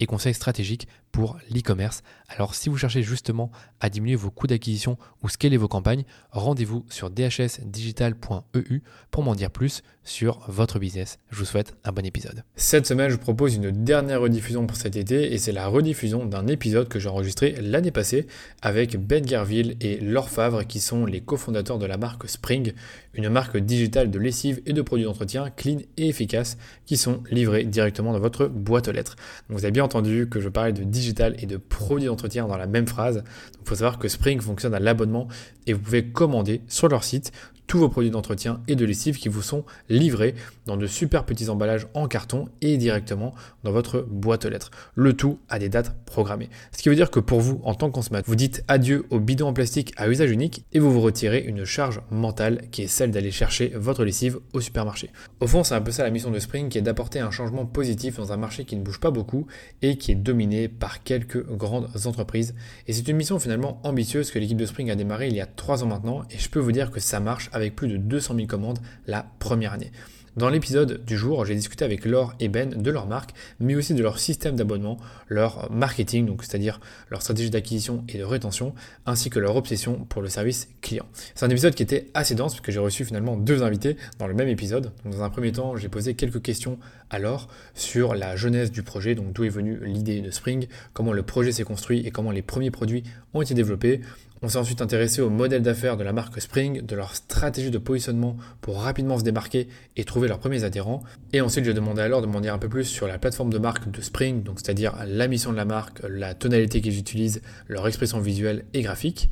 et conseils stratégiques pour l'e-commerce. Alors si vous cherchez justement à diminuer vos coûts d'acquisition ou scaler vos campagnes, rendez-vous sur dhsdigital.eu pour m'en dire plus sur votre business. Je vous souhaite un bon épisode. Cette semaine, je vous propose une dernière rediffusion pour cet été et c'est la rediffusion d'un épisode que j'ai enregistré l'année passée avec Ben Gerville et Laure Favre qui sont les cofondateurs de la marque Spring, une marque digitale de lessive et de produits d'entretien clean et efficace qui sont livrés directement dans votre boîte aux lettres. Donc vous avez bien que je parlais de digital et de produits d'entretien dans la même phrase. Il faut savoir que Spring fonctionne à l'abonnement et vous pouvez commander sur leur site tous vos produits d'entretien et de lessive qui vous sont livrés dans de super petits emballages en carton et directement dans votre boîte aux lettres. Le tout à des dates programmées. Ce qui veut dire que pour vous, en tant que consommateur, vous dites adieu au bidon en plastique à usage unique et vous vous retirez une charge mentale qui est celle d'aller chercher votre lessive au supermarché. Au fond, c'est un peu ça la mission de Spring qui est d'apporter un changement positif dans un marché qui ne bouge pas beaucoup et qui est dominé par quelques grandes entreprises. Et c'est une mission finalement ambitieuse que l'équipe de Spring a démarré il y a trois ans maintenant et je peux vous dire que ça marche avec plus de 200 000 commandes la première année. Dans l'épisode du jour, j'ai discuté avec Laure et Ben de leur marque, mais aussi de leur système d'abonnement, leur marketing, donc c'est-à-dire leur stratégie d'acquisition et de rétention, ainsi que leur obsession pour le service client. C'est un épisode qui était assez dense puisque j'ai reçu finalement deux invités dans le même épisode. dans un premier temps, j'ai posé quelques questions à Laure sur la genèse du projet, donc d'où est venue l'idée de Spring, comment le projet s'est construit et comment les premiers produits ont été développés. On s'est ensuite intéressé au modèle d'affaires de la marque Spring, de leur stratégie de positionnement pour rapidement se démarquer et trouver leurs premiers adhérents. Et ensuite, j'ai demandé alors de m'en dire un peu plus sur la plateforme de marque de Spring, donc c'est-à-dire la mission de la marque, la tonalité qu'ils utilisent, leur expression visuelle et graphique.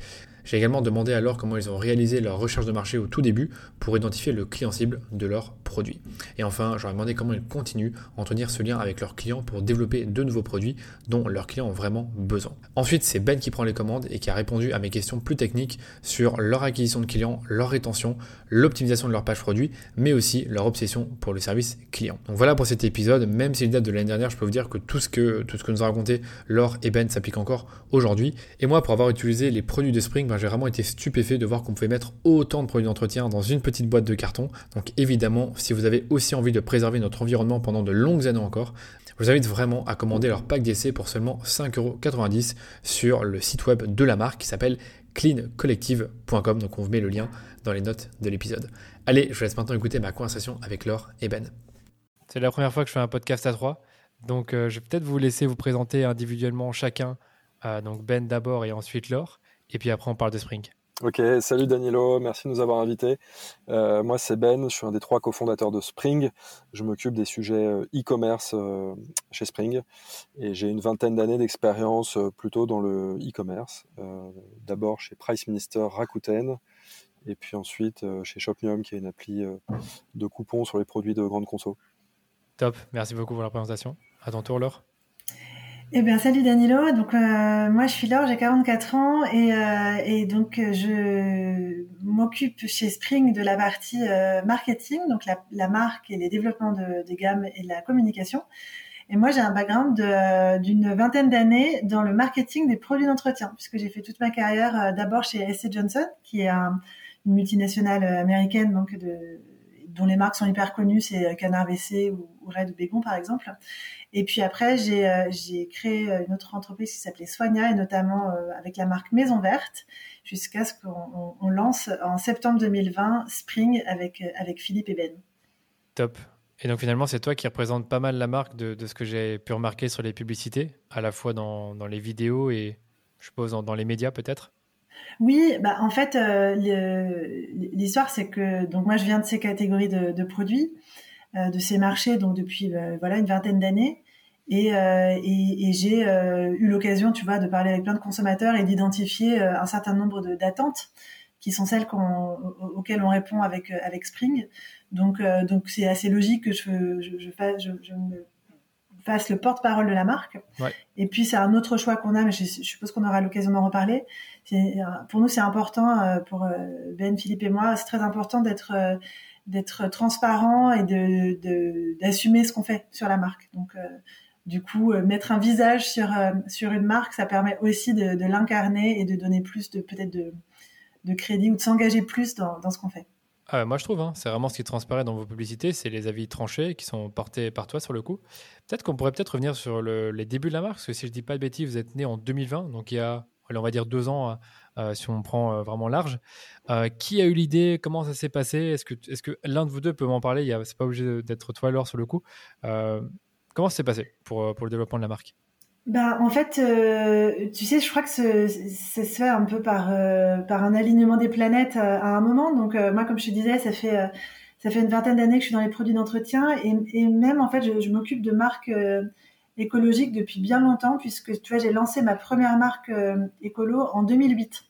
J'ai également demandé alors comment ils ont réalisé leur recherche de marché au tout début pour identifier le client cible de leurs produits. Et enfin, j'aurais demandé comment ils continuent à entretenir ce lien avec leurs clients pour développer de nouveaux produits dont leurs clients ont vraiment besoin. Ensuite, c'est Ben qui prend les commandes et qui a répondu à mes questions plus techniques sur leur acquisition de clients, leur rétention, l'optimisation de leur page produit, mais aussi leur obsession pour le service client. Donc voilà pour cet épisode, même si il date de l'année dernière, je peux vous dire que tout ce que, tout ce que nous a raconté Laure et Ben s'applique encore aujourd'hui. Et moi, pour avoir utilisé les produits de Spring, ben, j'ai vraiment été stupéfait de voir qu'on pouvait mettre autant de produits d'entretien dans une petite boîte de carton. Donc évidemment, si vous avez aussi envie de préserver notre environnement pendant de longues années encore, je vous invite vraiment à commander leur pack d'essai pour seulement 5,90€ sur le site web de la marque qui s'appelle cleancollective.com. Donc on vous met le lien dans les notes de l'épisode. Allez, je vous laisse maintenant écouter ma conversation avec Laure et Ben. C'est la première fois que je fais un podcast à trois. Donc euh, je vais peut-être vous laisser vous présenter individuellement chacun. Euh, donc Ben d'abord et ensuite Laure. Et puis après, on parle de Spring. Ok, salut Danielo, merci de nous avoir invités. Euh, moi, c'est Ben, je suis un des trois cofondateurs de Spring. Je m'occupe des sujets euh, e-commerce euh, chez Spring et j'ai une vingtaine d'années d'expérience plutôt dans le e-commerce. D'abord chez Price Minister Rakuten et puis ensuite chez Shopmium qui est une appli de coupons sur les produits de grande conso. Top, merci beaucoup pour la présentation. À ton tour, Laure. Eh bien, salut Danilo. Donc, euh, moi, je suis Laure, j'ai 44 ans et, euh, et donc je m'occupe chez Spring de la partie euh, marketing, donc la, la, marque et les développements de, de, gamme et la communication. Et moi, j'ai un background d'une vingtaine d'années dans le marketing des produits d'entretien, puisque j'ai fait toute ma carrière d'abord chez SC Johnson, qui est un, une multinationale américaine, donc de, dont les marques sont hyper connues, c'est Canard WC ou, Red ou Bégon, par exemple. Et puis après, j'ai euh, créé euh, une autre entreprise qui s'appelait Soigna, et notamment euh, avec la marque Maison Verte, jusqu'à ce qu'on lance en septembre 2020 Spring avec, avec Philippe et Ben. Top. Et donc finalement, c'est toi qui représente pas mal la marque de, ce que j'ai pu remarquer sur les publicités, à la fois dans, les vidéos et je suppose dans les médias peut-être? Oui, bah en fait, l'histoire c'est que donc moi je viens de ces catégories de, de produits. Euh, de ces marchés donc depuis euh, voilà une vingtaine d'années. Et, et, j'ai eu l'occasion, tu vois, de parler avec plein de consommateurs et d'identifier un certain nombre d'attentes qui sont celles auxquelles on répond avec avec Spring. Donc donc c'est assez logique que je je, je, je, je me fasse le porte-parole de la marque. Et puis c'est un autre choix qu'on a, mais je, suppose qu'on aura l'occasion d'en reparler. Pour nous, c'est important, euh, pour euh, Ben, Philippe et moi, c'est très important d'être euh, transparent et d'assumer ce qu'on fait sur la marque. Donc du coup, mettre un visage sur une marque, ça permet aussi de, l'incarner et de donner plus de peut-être de, crédit ou de s'engager plus dans, ce qu'on fait. Moi, je trouve, hein, c'est vraiment ce qui transparaît dans vos publicités, c'est les avis tranchés qui sont portés par toi sur le coup. Peut-être qu'on pourrait peut-être revenir sur les débuts de la marque, parce que si je dis pas de bêtises, vous êtes né en 2020, donc il y a, on va dire deux ans, euh, euh, si on prend euh, vraiment large. qui a eu l'idée? Comment ça s'est passé? Est-ce que, l'un de vous deux peut m'en parler? C'est pas obligé d'être toi, alors sur le coup. comment ça s'est passé pour, le développement de la marque? Bah, en fait, tu sais, je crois que ça se fait un peu par un alignement des planètes à un moment. Donc moi, comme je te disais, ça fait une vingtaine d'années que je suis dans les produits d'entretien et, et même en fait, je, je m'occupe de marques écologiques depuis bien longtemps puisque tu vois, j'ai lancé ma première marque écolo en 2008.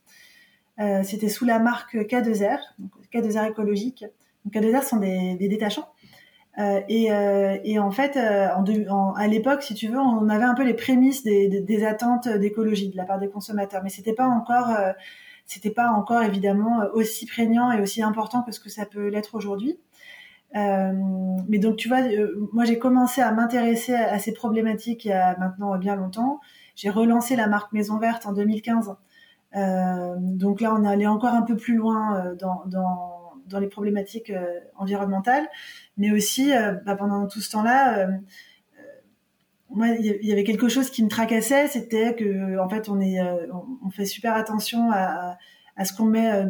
C'était sous la marque K2R, donc K2R écologique. Donc K2R sont des, détachants. Euh, et, euh, et, en fait, euh, à l'époque, si tu veux, on avait un peu les prémices des attentes d'écologie de la part des consommateurs, mais c'était pas encore, c'était pas encore évidemment aussi prégnant et aussi important que ce que ça peut l'être aujourd'hui. Mais donc, tu vois, moi j'ai commencé à m'intéresser à, ces problématiques il y a maintenant bien longtemps. J'ai relancé la marque Maison Verte en 2015. donc là, on est allé encore un peu plus loin dans, dans les problématiques euh, environnementales, mais aussi euh, bah, pendant tout ce temps-là, euh, moi, il y avait quelque chose qui me tracassait, c'était que en fait, on est, on fait super attention à, à ce qu'on met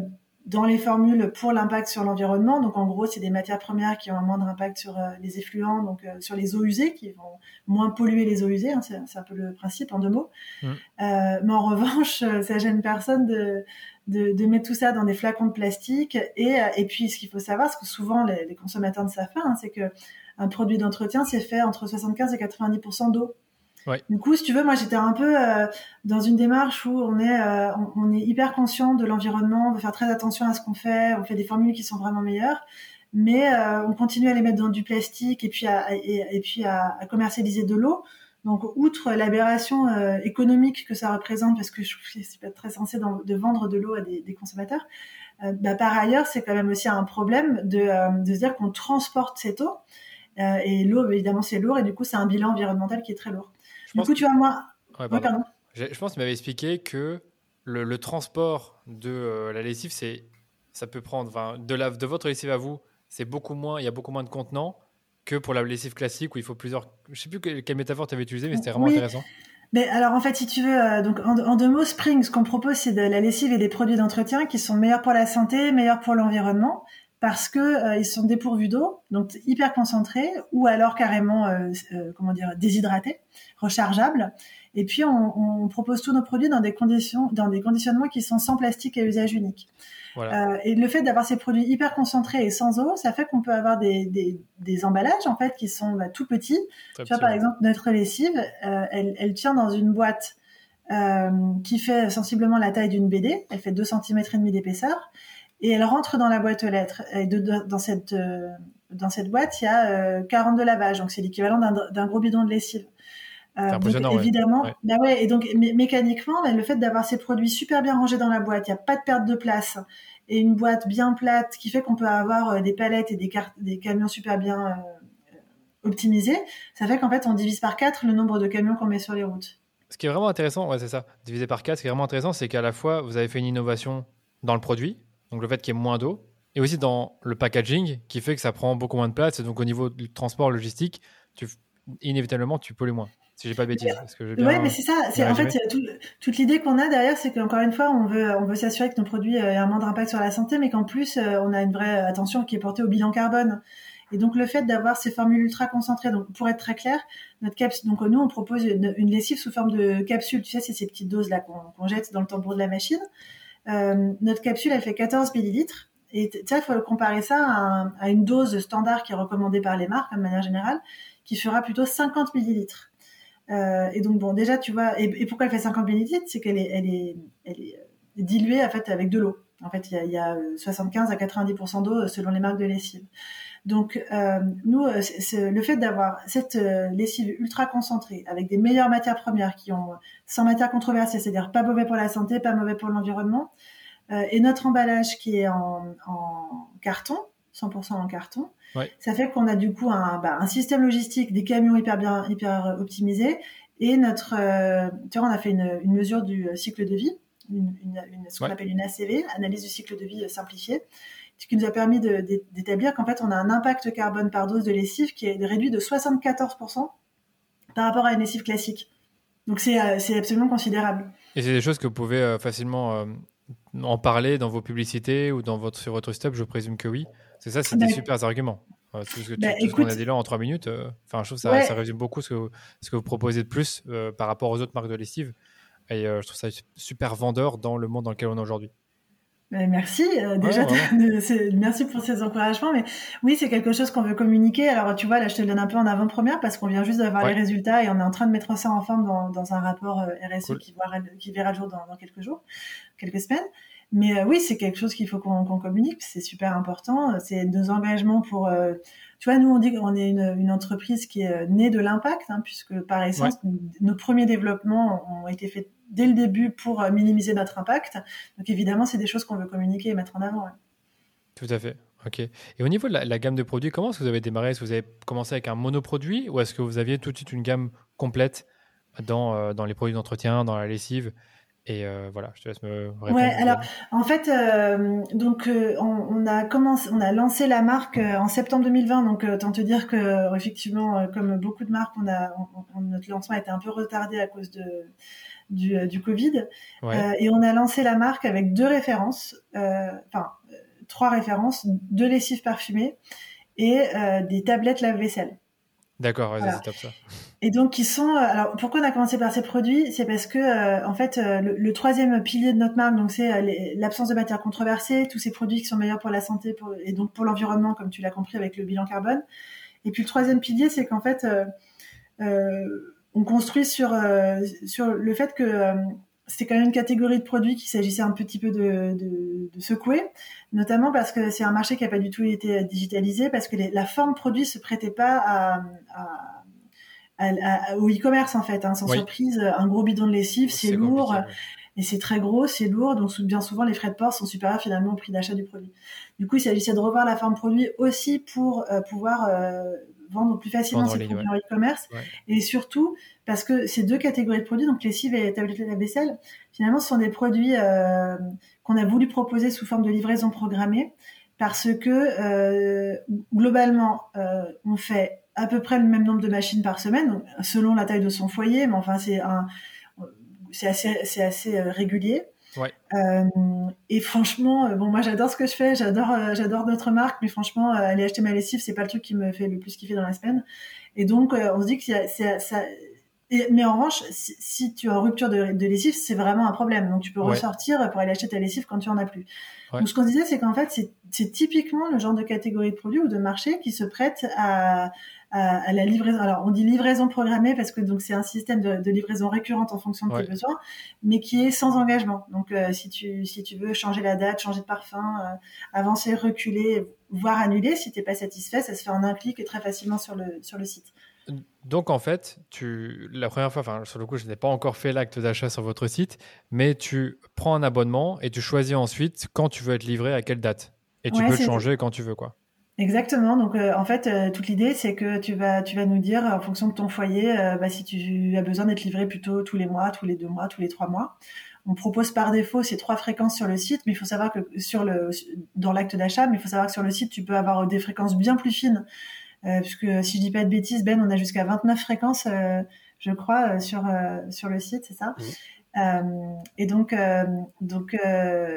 dans les formules pour l'impact sur l'environnement. Donc en gros, c'est des matières premières qui ont un moindre impact sur les effluents, donc sur les eaux usées, qui vont moins polluer les eaux usées. Hein, c'est un peu le principe en deux mots. Mmh. mais en revanche, ça gêne personne de, de, mettre tout ça dans des flacons de plastique. Et, euh, et puis, ce qu'il faut savoir, ce que souvent les, consommateurs ne savent pas, hein, c'est que un produit d'entretien, c'est fait entre 75 et 90% d'eau. Du coup, si tu veux, moi j'étais un peu euh, dans une démarche où on est, euh, on, est hyper conscient de l'environnement, on veut faire très attention à ce qu'on fait, on fait des formules qui sont vraiment meilleures, mais on continue à les mettre dans du plastique et puis à, commercialiser de l'eau. Donc, outre l'aberration euh, économique que ça représente, parce que je trouve que c'est pas très censé de vendre de l'eau à des, consommateurs, euh, bah, par ailleurs, c'est quand même aussi un problème de, euh, de se dire qu'on transporte cette eau. et l'eau, évidemment, c'est lourd, et du coup, c'est un bilan environnemental qui est très lourd. Du coup, tu vois, moi... pardon. Je, pense que tu m'avais expliqué que le, transport de la lessive, c'est ça peut prendre, de, la, de votre lessive à vous, c'est beaucoup moins, il y a beaucoup moins de contenants que pour la lessive classique où il faut plusieurs. Je sais plus quelle métaphore tu avais utilisé, mais c'était vraiment intéressant. Mais alors en fait, si tu veux, euh, donc en, deux mots, Spring, ce qu'on propose, c'est de la lessive et des produits d'entretien qui sont meilleurs pour la santé, meilleurs pour l'environnement, parce que euh, ils sont dépourvus d'eau, donc hyper concentrés, ou alors carrément, euh, comment dire, déshydratés, rechargeables. Et puis on, on, propose tous nos produits dans des conditions, dans des conditionnements qui sont sans plastique à usage unique. Euh, et le fait d'avoir ces produits hyper concentrés et sans eau, ça fait qu'on peut avoir des, des, des, emballages en fait qui sont bah, tout petits. tu vois par exemple notre lessive, euh, elle, elle, tient dans une boîte euh, qui fait sensiblement la taille d'une BD. Elle fait 2 cm et demi d'épaisseur et elle rentre dans la boîte aux lettres. Et de, dans cette euh, dans cette boîte, il y a 42 lavages, donc c'est l'équivalent d'un gros bidon de lessive. Euh, donc, évidemment, Bah ouais, et donc mécaniquement, le fait d'avoir ces produits super bien rangés dans la boîte, il n'y a pas de perte de place et une boîte bien plate qui fait qu'on peut avoir euh, des palettes et des, des camions super bien euh, optimisés, ça fait qu'en fait on divise par 4 le nombre de camions qu'on met sur les routes. Ce qui est vraiment intéressant, ouais, c'est ça, diviser par 4, ce qui est vraiment intéressant, c'est qu'à la fois vous avez fait une innovation dans le produit, donc le fait qu'il y ait moins d'eau, et aussi dans le packaging qui fait que ça prend beaucoup moins de place, et donc au niveau du transport logistique, tu, inévitablement tu pollues moins si j'ai pas de bêtises. Oui, mais c'est ça. C'est en fait toute l'idée qu'on a derrière, c'est qu'encore une fois, on veut on veut s'assurer que nos produits euh, aient un moindre impact sur la santé, mais qu'en plus euh, on a une vraie attention qui est portée au bilan carbone. Et donc le fait d'avoir ces formules ultra concentrées, donc pour être très clair, notre capsule, donc nous on propose une, lessive sous forme de capsule. Tu sais, c'est ces petites doses là qu'on jette dans le tambour de la machine. Euh, notre capsule, elle fait 14 millilitres. Et tu il faut comparer ça à, une dose standard qui est recommandée par les marques de manière générale, qui fera plutôt 50 millilitres. et donc bon, déjà tu vois, et, pourquoi elle fait 50 millilitres, c'est qu'elle est, diluée en fait avec de l'eau. En fait, il y a, il y a 75 à 90% d'eau selon les marques de lessive. Donc, euh, nous, euh, le fait d'avoir cette euh, lessive ultra concentrée, avec des meilleures matières premières qui ont sans matière controversée, c'est-à-dire pas mauvais pour la santé, pas mauvais pour l'environnement, et notre emballage qui est en, carton, 100% en carton, ça fait qu'on a du coup un, bah, un, système logistique, des camions hyper bien, hyper optimisés, et notre, tu vois, on a fait une, une mesure du cycle de vie, une, une, ce qu'on appelle une ACV, analyse du cycle de vie simplifiée ce qui nous a permis d'établir qu'en fait, on a un impact carbone par dose de lessive qui est réduit de 74% par rapport à une lessive classique. Donc euh, c'est absolument considérable. Et c'est des choses que vous pouvez euh, facilement euh, en parler dans vos publicités ou dans votre, sur votre stop, je présume que oui. C'est ça, c'est des bah, super arguments. tout ce bah, qu'on a dit là en trois minutes, enfin, je trouve que ça, ça, résume beaucoup ce que, ce que vous proposez de plus par rapport aux autres marques de lessive. Et je trouve ça super vendeur dans le monde dans lequel on est aujourd'hui. Ben, merci euh, déjà merci pour ces encouragements mais oui c'est quelque chose qu'on veut communiquer. Alors tu vois là je te le donne un peu en avant-première parce qu'on vient juste d'avoir les résultats et on est en train de mettre ça en forme dans, dans un rapport euh, RSE qui, verra, qui verra le jour dans, dans, quelques jours quelques semaines. Mais euh, oui c'est quelque chose qu'il faut qu'on communique c'est super important. C'est nos engagements pour tu vois nous on dit qu'on est une, une, entreprise qui est née de l'impact hein, puisque par essence nos premiers développements ont été faits dès le début pour euh, minimiser notre impact. Donc évidemment, c'est des choses qu'on veut communiquer et mettre en avant. Tout à fait. Ok. Et au niveau de la, gamme de produits, comment est-ce que vous avez démarré? Est-ce que vous avez commencé avec un monoproduit ou est-ce que vous aviez tout de suite une gamme complète dans, euh, dans les produits d'entretien, dans la lessive? Et euh, voilà, je te laisse me répondre. Ouais, alors en fait, donc on, a commencé, on a lancé la marque en septembre 2020. Donc tant te dire que effectivement, comme beaucoup de marques, on a notre lancement a été un peu retardé à cause de du, euh, du Covid. Euh, et on a lancé la marque avec deux références, euh, enfin trois références, deux lessives parfumées et des tablettes lave-vaisselle. D'accord, c'est top ça. Et donc ils sont. Alors pourquoi on a commencé par ces produits? C'est parce que en fait le, troisième pilier de notre marque, donc c'est l'absence de matières controversées, tous ces produits qui sont meilleurs pour la santé et donc pour l'environnement, comme tu l'as compris avec le bilan carbone. Et puis le troisième pilier, c'est qu'en fait on construit sur euh, sur le fait que euh, c'était quand même une catégorie de produits qu'il s'agissait un petit peu de, de, secouer, notamment parce que c'est un marché qui n'a pas du tout été digitalisé, parce que la forme produit se prêtait pas à, à, au e-commerce en fait. Hein, sans surprise, un gros bidon de lessive, c'est lourd. Et c'est très gros, c'est lourd, donc bien souvent les frais de port sont supérieurs finalement au prix d'achat du produit. Du coup, il s'agissait de revoir la forme produit aussi pour euh, pouvoir vendre plus facilement ses produits en e-commerce. Et surtout, parce que ces deux catégories de produits, donc les cives et les tablettes la vaisselle, finalement, ce sont des produits euh, qu'on a voulu proposer sous forme de livraison programmée parce que euh, globalement, euh, on fait à peu près le même nombre de machines par semaine, selon la taille de son foyer, mais enfin c'est assez, c'est assez régulier. Ouais. Euh, et franchement, euh, bon, moi j'adore ce que je fais, j'adore, euh, j'adore notre marque, mais franchement, aller acheter ma lessive, c'est pas le truc qui me fait le plus kiffer dans la semaine. Et donc, on se dit que c'est, ça. mais en revanche, si, tu es en rupture de, de lessive, c'est vraiment un problème. Donc tu peux ressortir pour aller acheter ta lessive quand tu en as plus. Donc ce qu'on disait, c'est qu'en fait, c'est, c'est typiquement le genre de catégorie de produits ou de marché qui se prête à, à, la livraison. Alors, on dit livraison programmée parce que donc c'est un système de, de, livraison récurrente en fonction de tes besoins, mais qui est sans engagement. Donc, euh, si tu si tu veux changer la date, changer de parfum, euh, avancer, reculer, voire annuler, si t'es pas satisfait, ça se fait en un clic et très facilement sur le sur le site. Donc en fait, tu la première fois, enfin sur le coup, je n'ai pas encore fait l'acte d'achat sur votre site, mais tu prends un abonnement et tu choisis ensuite quand tu veux être livré à quelle date. Et tu peux le changer quand tu veux, quoi. Exactement. Donc euh, en fait, euh, toute l'idée, c'est que tu vas, tu vas nous dire en fonction de ton foyer, euh, bah, si tu as besoin d'être livré plutôt tous les mois, tous les deux mois, tous les trois mois. On propose par défaut ces trois fréquences sur le site, mais il faut savoir que sur le, dans l'acte d'achat, mais il faut savoir que sur le site, tu peux avoir des fréquences bien plus fines, puisque si je dis pas de bêtises, Ben, on a jusqu'à 29 fréquences, je crois, sur sur le site, c'est ça. et donc, donc,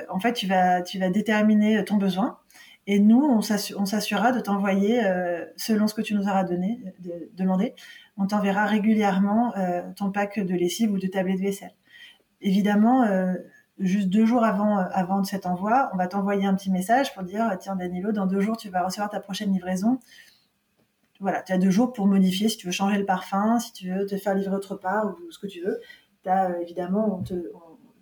en fait, tu vas, tu vas déterminer ton besoin. Et nous, on s'assurera de t'envoyer, euh, selon ce que tu nous auras donné, de, demandé, on t'enverra régulièrement euh, ton pack de lessive ou de tablette de vaisselle. Évidemment, euh, juste deux jours avant, avant de cet envoi, on va t'envoyer un petit message pour dire tiens Danilo, dans deux jours tu vas recevoir ta prochaine livraison. voilà, tu as deux jours pour modifier si tu veux changer le parfum, si tu veux te faire livrer autre part ou ce que tu veux. As, évidemment, on te,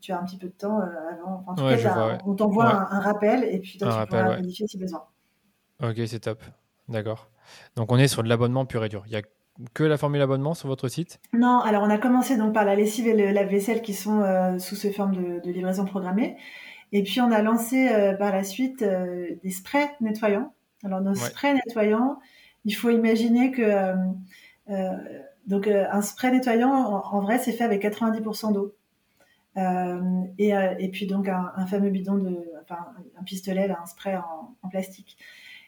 tu as un petit peu de temps avant. en tout cas, on t'envoie un, rappel et puis toi, tu pourras modifier si besoin. Ok, c'est top. D'accord. Donc on est sur de l'abonnement pur et dur. Il y a que la formule abonnement sur votre site? Non, alors on a commencé donc par la lessive et la vaisselle qui sont euh, sous ce forme de, livraison programmée. Et puis on a lancé euh, par la suite euh, des sprays nettoyants. Alors nos sprays nettoyants, il faut imaginer que donc un spray nettoyant en, vrai c'est fait avec 90% d'eau. Et, et, puis donc un, fameux bidon de, enfin un pistolet, un spray en plastique.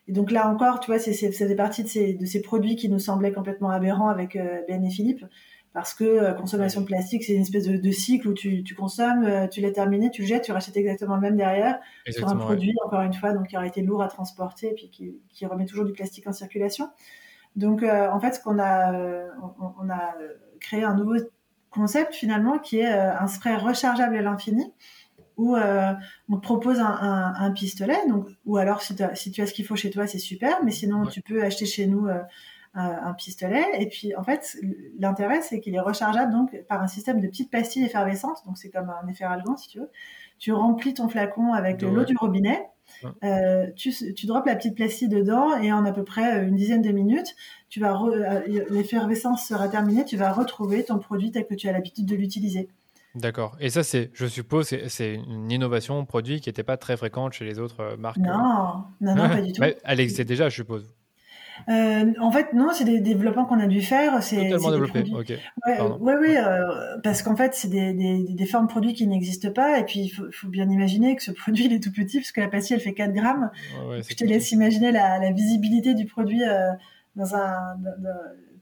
Et donc là encore, tu vois, c'est, ça fait partie de ces, de ces produits qui nous semblaient complètement aberrants avec euh, Ben et Philippe, parce que euh, consommation de plastique, c'est une espèce de, de cycle où tu, tu consommes, euh, tu l'as terminé, tu le jettes, tu rachètes exactement le même derrière sur un produit, encore une fois, donc qui aurait été lourd à transporter et puis qui, qui remet toujours du plastique en circulation. Donc en fait, ce qu'on a, on, on, a créé un nouveau concept finalement qui est un spray rechargeable à l'infini où euh, on te propose un, pistolet, donc, ou alors si, si tu as ce qu'il faut chez toi, c'est super, mais sinon tu peux acheter chez nous euh, un, pistolet. Et puis en fait, l'intérêt c'est qu'il est rechargeable donc par un système de petites pastilles effervescentes, donc c'est comme un effet efferalgan si tu veux. Tu remplis ton flacon avec l'eau du robinet. Euh, tu, tu drops la petite pastille dedans et en à peu près une dizaine de minutes, tu vas l'effervescence sera terminée, tu vas retrouver ton produit tel que tu as l'habitude de l'utiliser. D'accord. Et ça, c'est, je suppose, c'est une innovation produit qui n'était pas très fréquente chez les autres euh, marques. Non, non, non, pas du tout. Bah, elle existait déjà, je suppose. Euh, en fait, non, c'est des développements qu'on a dû faire. C'est totalement développé. Ok. Ouais, oui, euh, parce qu'en fait, c'est des, des, des, formes produits qui n'existent pas. Et puis, il faut, faut, bien imaginer que ce produit, il est tout petit, parce que la pastille, elle fait 4 grammes. je te laisse imaginer la, la visibilité du produit dans un,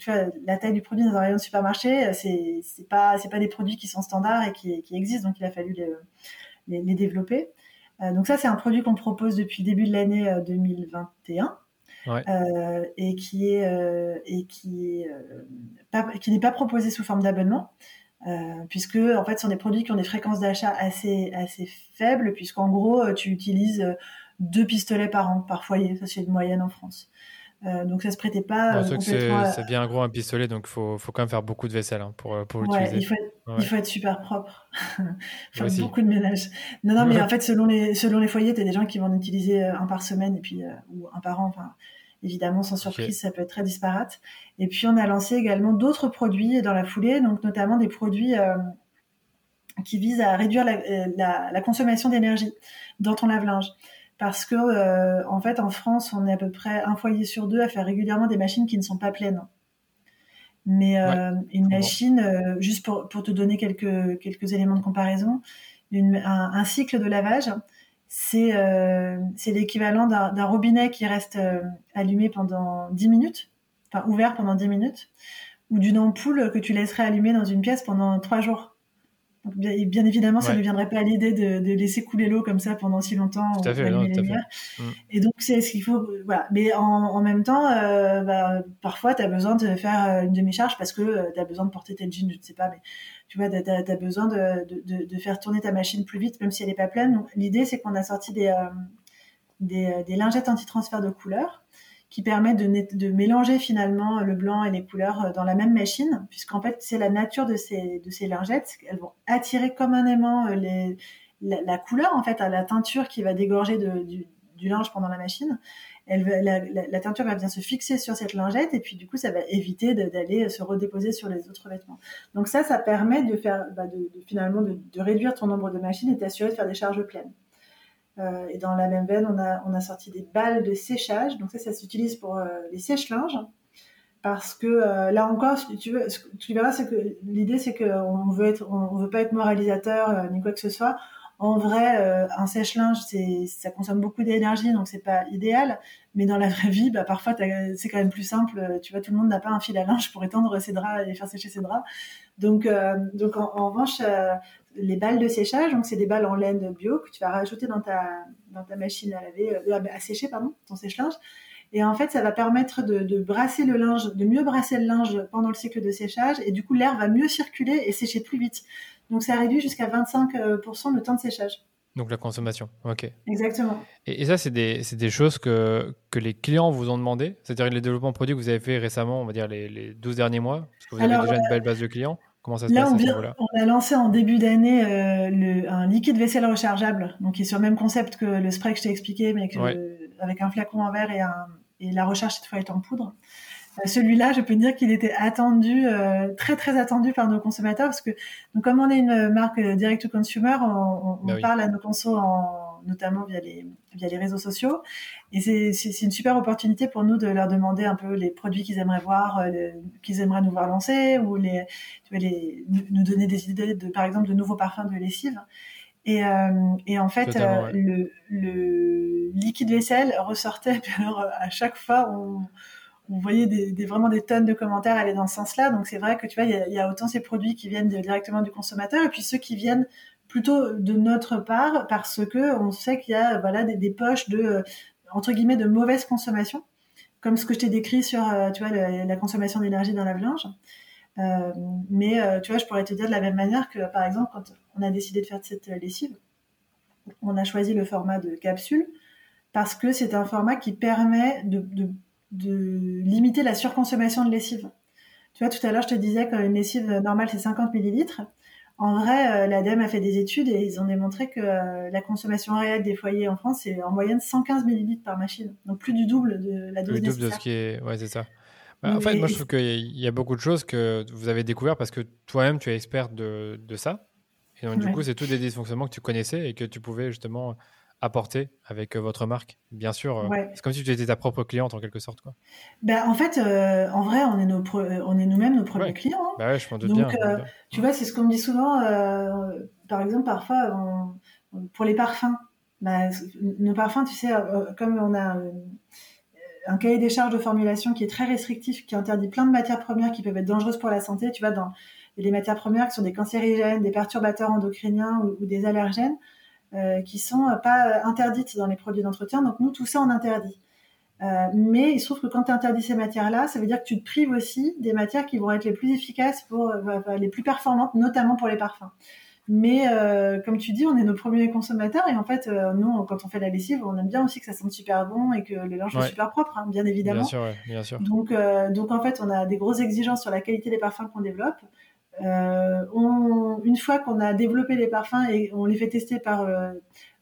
tu vois, la taille du produit dans un rayon de supermarché, euh, c'est c'est pas c'est pas des produits qui sont standards et qui, qui existent, donc il a fallu les, les, développer. Euh, donc ça, c'est un produit qu'on propose depuis le début de l'année 2021. Euh, euh, et qui est euh, et pas, qui n'est pas proposé sous forme d'abonnement puisque en fait ce sont des produits qui ont des fréquences d'achat assez assez faibles puisqu'en gros tu utilises deux pistolets par an. Par foyer ça c'est une moyenne en France euh, donc ça se prêtait pas. Euh, c'est bien gros un pistolet, donc il faut, faut, quand même faire beaucoup de vaisselle hein, pour, euh, pour l'utiliser. Il, faut être, il faut être super propre. faire beaucoup de ménage. Non, non, mais en fait, selon les, selon les foyers, tu as des gens qui vont en utiliser un par semaine et puis, ou un par an. Enfin, évidemment, sans surprise, ça peut être très disparate. Et puis, on a lancé également d'autres produits dans la foulée, donc notamment des produits qui visent à réduire la, la, la consommation d'énergie dans ton lave-linge parce que euh, en fait en France on est à peu près un foyer sur deux à faire régulièrement des machines qui ne sont pas pleines. Mais euh, une machine, euh, juste pour, pour, te donner quelques, quelques éléments de comparaison, une, un, un, cycle de lavage, c'est c'est l'équivalent d'un robinet qui reste allumé pendant 10 minutes, enfin ouvert pendant 10 minutes, ou d'une ampoule que tu laisserais allumer dans une pièce pendant 3 jours bien, évidemment, ça ne viendrait pas à l'idée de, de, laisser couler l'eau comme ça pendant si longtemps. Tout à fait, non, tout à fait. Mm. Et donc, c'est ce qu'il faut. Voilà. Mais en, en même temps, euh, bah, parfois, tu as besoin de faire euh, une demi-charge parce que euh, tu as besoin de porter tel jean, je ne sais pas, mais tu vois, tu as, besoin de, de, de, faire tourner ta machine plus vite, même si elle n'est pas pleine. L'idée, c'est qu'on a sorti des, euh, des, des lingettes anti-transfert de couleur qui permet de, de, mélanger finalement le blanc et les couleurs euh, dans la même machine, puisqu'en fait c'est la nature de ces, de ces lingettes, elles vont attirer comme un aimant euh, les, la, couleur en fait à la teinture qui va dégorger du, du, linge pendant la machine. Elle, la, la, teinture va bien se fixer sur cette lingette et puis du coup ça va éviter d'aller se redéposer sur les autres vêtements. Donc ça, ça permet de faire, bah de, finalement de réduire ton nombre de machines et t'assurer de faire des charges pleines. Euh, et dans la même veine, on a, on a sorti des balles de séchage. Donc ça, ça s'utilise pour euh, les sèche-linges. Parce que euh, là encore, tu, verras, c'est que l'idée, c'est qu'on veut être, on veut pas être moralisateur ni quoi que ce soit. En vrai, un sèche-linge, ça consomme beaucoup d'énergie, donc c'est pas idéal. Mais dans la vraie vie, bah, parfois, c'est quand même plus simple. Tu vois, tout le monde n'a pas un fil à linge pour étendre ses draps et faire sécher ses draps. Donc, donc en revanche, les balles de séchage, donc c'est des balles en laine bio que tu vas rajouter dans ta, dans ta machine à laver, euh, à sécher, pardon, ton sèche-linge. Et en fait, ça va permettre de, de, brasser le linge, de mieux brasser le linge pendant le cycle de séchage, et du coup, l'air va mieux circuler et sécher plus vite. Donc, ça réduit jusqu'à 25% le temps de séchage. Donc la consommation, ok. Exactement. Et, ça, c'est des, des, choses que, que les clients vous ont demandé? C'est-à-dire les développements produits que vous avez fait récemment, on va dire les, les 12 derniers mois? Parce que vous avez déjà une belle base de clients? Comment ça se là, passe on, on, a lancé en début d'année euh, un liquide vaisselle rechargeable, donc qui est sur le même concept que le spray que je t'ai expliqué, mais avec un flacon en verre et, un, et la recharge cette fois est en poudre. Euh, celui-là, je peux dire qu'il était attendu, euh, très très attendu par nos consommateurs, parce que donc, comme on est une marque direct to consumer, on, on bah parle à nos consos en notamment via les, via les réseaux sociaux. Et c'est une super opportunité pour nous de leur demander un peu les produits qu'ils aimeraient voir, euh, qu'ils aimeraient nous voir lancer, ou les, tu vois, les, nous donner des idées, de, par exemple, de nouveaux parfums de lessive. Et, euh, et en fait, euh, le, le, liquide vaisselle ressortait, alors à chaque fois, on, on voyait des, des, vraiment des tonnes de commentaires aller dans ce sens-là. Donc c'est vrai que tu vois, il y a, autant ces produits qui viennent directement du consommateur, et puis ceux qui viennent plutôt de notre part parce que on sait qu'il y a voilà des, poches de euh, entre guillemets de mauvaise consommation comme ce que je t'ai décrit sur euh, tu vois la, consommation d'énergie dans la linge euh, mais tu vois je pourrais te dire de la même manière que par exemple quand on a décidé de faire cette lessive on a choisi le format de capsule parce que c'est un format qui permet de, de, de limiter la surconsommation de lessive. Tu vois tout à l'heure je te disais qu'une lessive normale c'est 50 millilitres en vrai, euh, l'ADEME a fait des études et ils ont démontré que euh, la consommation réelle des foyers en France, c'est en moyenne 115 millilitres par machine. Donc plus du double de la dose du double de ce qui est... Ouais, c'est ça. Bah, en fait, moi, je trouve qu'il y a beaucoup de choses que vous avez découvert parce que toi-même, tu es expert de, de ça. Et donc, du coup, c'est tous des dysfonctionnements que tu connaissais et que tu pouvais justement apporter avec euh, votre marque Bien sûr, euh, c'est comme si tu étais ta propre cliente en quelque sorte. Quoi. Ben, en fait, euh, en vrai, on est, nos on est nous-mêmes nos premiers clients. Hein. Bah je doute Donc, bien, tu vois, c'est ce qu'on me dit souvent. par exemple, parfois, pour les parfums, bah, nos parfums, tu sais, comme on a un cahier des charges de formulation qui est très restrictif, qui interdit plein de matières premières qui peuvent être dangereuses pour la santé. Tu vois, dans les matières premières qui sont des cancérigènes, des perturbateurs endocriniens ou des allergènes. Euh, qui sont euh, pas interdites dans les produits d'entretien. Donc nous, tout ça, on interdit. Euh, mais il se trouve que quand tu interdis ces matières-là, ça veut dire que tu te prives aussi des matières qui vont être les plus efficaces, pour, les plus performantes, notamment pour les parfums. Mais comme tu dis, on est nos premiers consommateurs et en fait, nous, quand on fait la lessive, on aime bien aussi que ça sente super bon et que le linge soit super propre, hein, bien évidemment. Bien sûr, bien sûr. Donc, donc en fait, on a des grosses exigences sur la qualité des parfums qu'on développe. Euh, on, une fois qu'on a développé les parfums et on les fait tester par euh,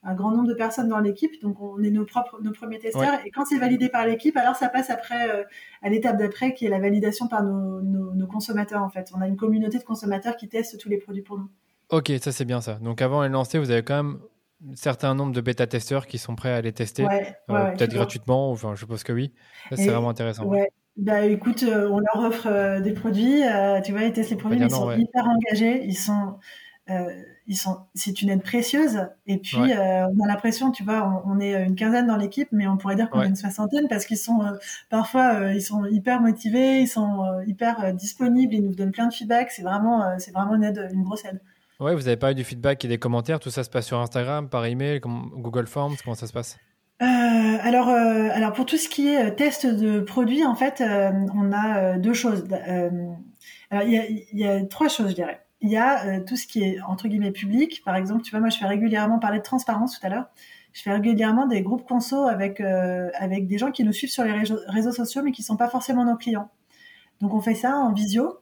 un grand nombre de personnes dans l'équipe, donc on est nos propres, nos premiers testeurs. Et quand c'est validé par l'équipe, alors ça passe après euh, à l'étape d'après, qui est la validation par nos, nos, consommateurs. En fait, on a une communauté de consommateurs qui testent tous les produits pour nous. Ok, ça c'est bien ça. Donc avant de les lancer, vous avez quand même un certain nombre de bêta-testeurs qui sont prêts à les tester, peut-être gratuitement, enfin je suppose que oui. C'est vraiment intéressant. Ouais. Bah écoute, euh, on leur offre euh, des produits, euh, tu vois, ils testent les produits, mais ils sont hyper engagés, ils sont, ils sont, c'est une aide précieuse. Et puis on a l'impression, tu vois, on, est une quinzaine dans l'équipe, mais on pourrait dire qu'on est une soixantaine parce qu'ils sont parfois, ils sont hyper motivés, ils sont hyper disponibles, ils nous donnent plein de feedback. C'est vraiment, c'est vraiment une aide, une grosse aide. Ouais, vous avez pas eu du feedback et des commentaires, tout ça se passe sur Instagram, par email, comme Google Forms, comment ça se passe? Euh, alors, euh, alors pour tout ce qui est euh, test de produits, en fait, on a deux choses. alors, il y a, y a, trois choses, je dirais. Il y a tout ce qui est entre guillemets public. Par exemple, tu vois, moi, je fais régulièrement parler de transparence tout à l'heure. Je fais régulièrement des groupes conso avec avec des gens qui nous suivent sur les réseaux, sociaux, mais qui sont pas forcément nos clients. Donc, on fait ça en visio.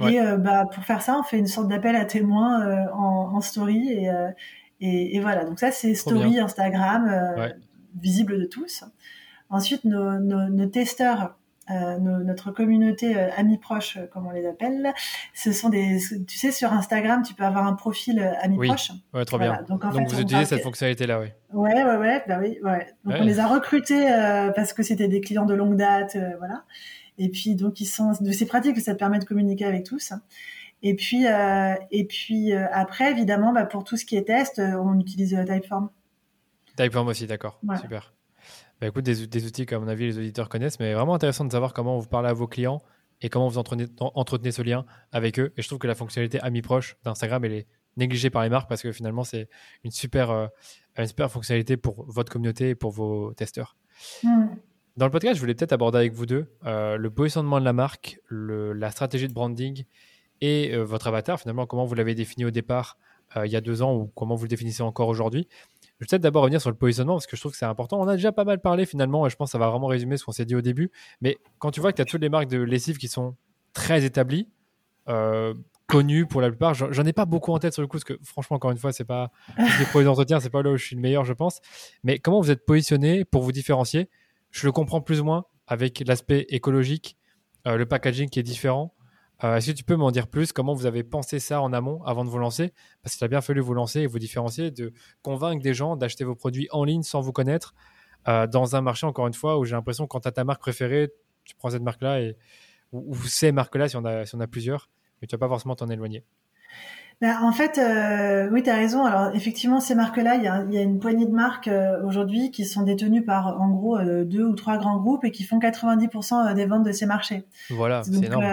Et bah, pour faire ça, on fait une sorte d'appel à témoins en, en, story et, et, et, voilà. Donc ça, c'est story Instagram. Ouais visible de tous. Ensuite, nos, nos, testeurs, euh, notre communauté euh, amis proches, euh, comme on les appelle, ce sont des, tu sais, sur Instagram, tu peux avoir un profil amis oui. proches. Ouais, trop bien. Donc, en Donc vous utilisez cette fonctionnalité-là, oui. Ouais, ouais, ouais, bah oui, ouais. Donc on les a recrutés parce que c'était des clients de longue date, voilà. Et puis donc ils sont, c'est pratique que ça te permet de communiquer avec tous. Et puis, et puis après, évidemment, bah, pour tout ce qui est test, on utilise Typeform. Typeform aussi, d'accord. Super. Bah, écoute, des, des, outils qu'à mon avis les auditeurs connaissent, mais vraiment intéressant de savoir comment vous parlez à vos clients et comment vous entretenez, entretenez ce lien avec eux. Et je trouve que la fonctionnalité Amis proches d'Instagram, elle est négligée par les marques parce que finalement, c'est une super, euh, une super fonctionnalité pour votre communauté et pour vos testeurs. Dans le podcast, je voulais peut-être aborder avec vous deux euh, le positionnement de la marque, le, la stratégie de branding et euh, votre avatar, finalement, comment vous l'avez défini au départ il y a deux ans ou comment vous le définissez encore aujourd'hui. Je vais peut-être d'abord revenir sur le positionnement parce que je trouve que c'est important. On a déjà pas mal parlé finalement et je pense que ça va vraiment résumer ce qu'on s'est dit au début. Mais quand tu vois que tu as toutes les marques de lessive qui sont très établies, euh, connues pour la plupart, j'en ai pas beaucoup en tête sur le coup parce que franchement, encore une fois, c'est pas les produits d'entretien, c'est pas là où je suis le meilleur, je pense. Mais comment vous êtes positionné pour vous différencier? Je le comprends plus ou moins avec l'aspect écologique, euh, le packaging qui est différent. Euh, est-ce que tu peux m'en dire plus? Comment vous avez pensé ça en amont avant de vous lancer? Parce qu'il a bien fallu vous lancer et vous différencier, de convaincre des gens d'acheter vos produits en ligne sans vous connaître euh, dans un marché, encore une fois, où j'ai l'impression quand tu as ta marque préférée, tu prends cette marque-là et ou, ces marques-là si, on a, si on a plusieurs, mais tu vas pas forcément t'en éloigner. Bah, en fait, euh, oui, tu as raison. Alors, effectivement, ces marques-là, il y a, y a, une poignée de marques euh, aujourd'hui qui sont détenues par, en gros, euh, deux ou trois grands groupes et qui font 90% des ventes de ces marchés. Voilà, c'est énorme.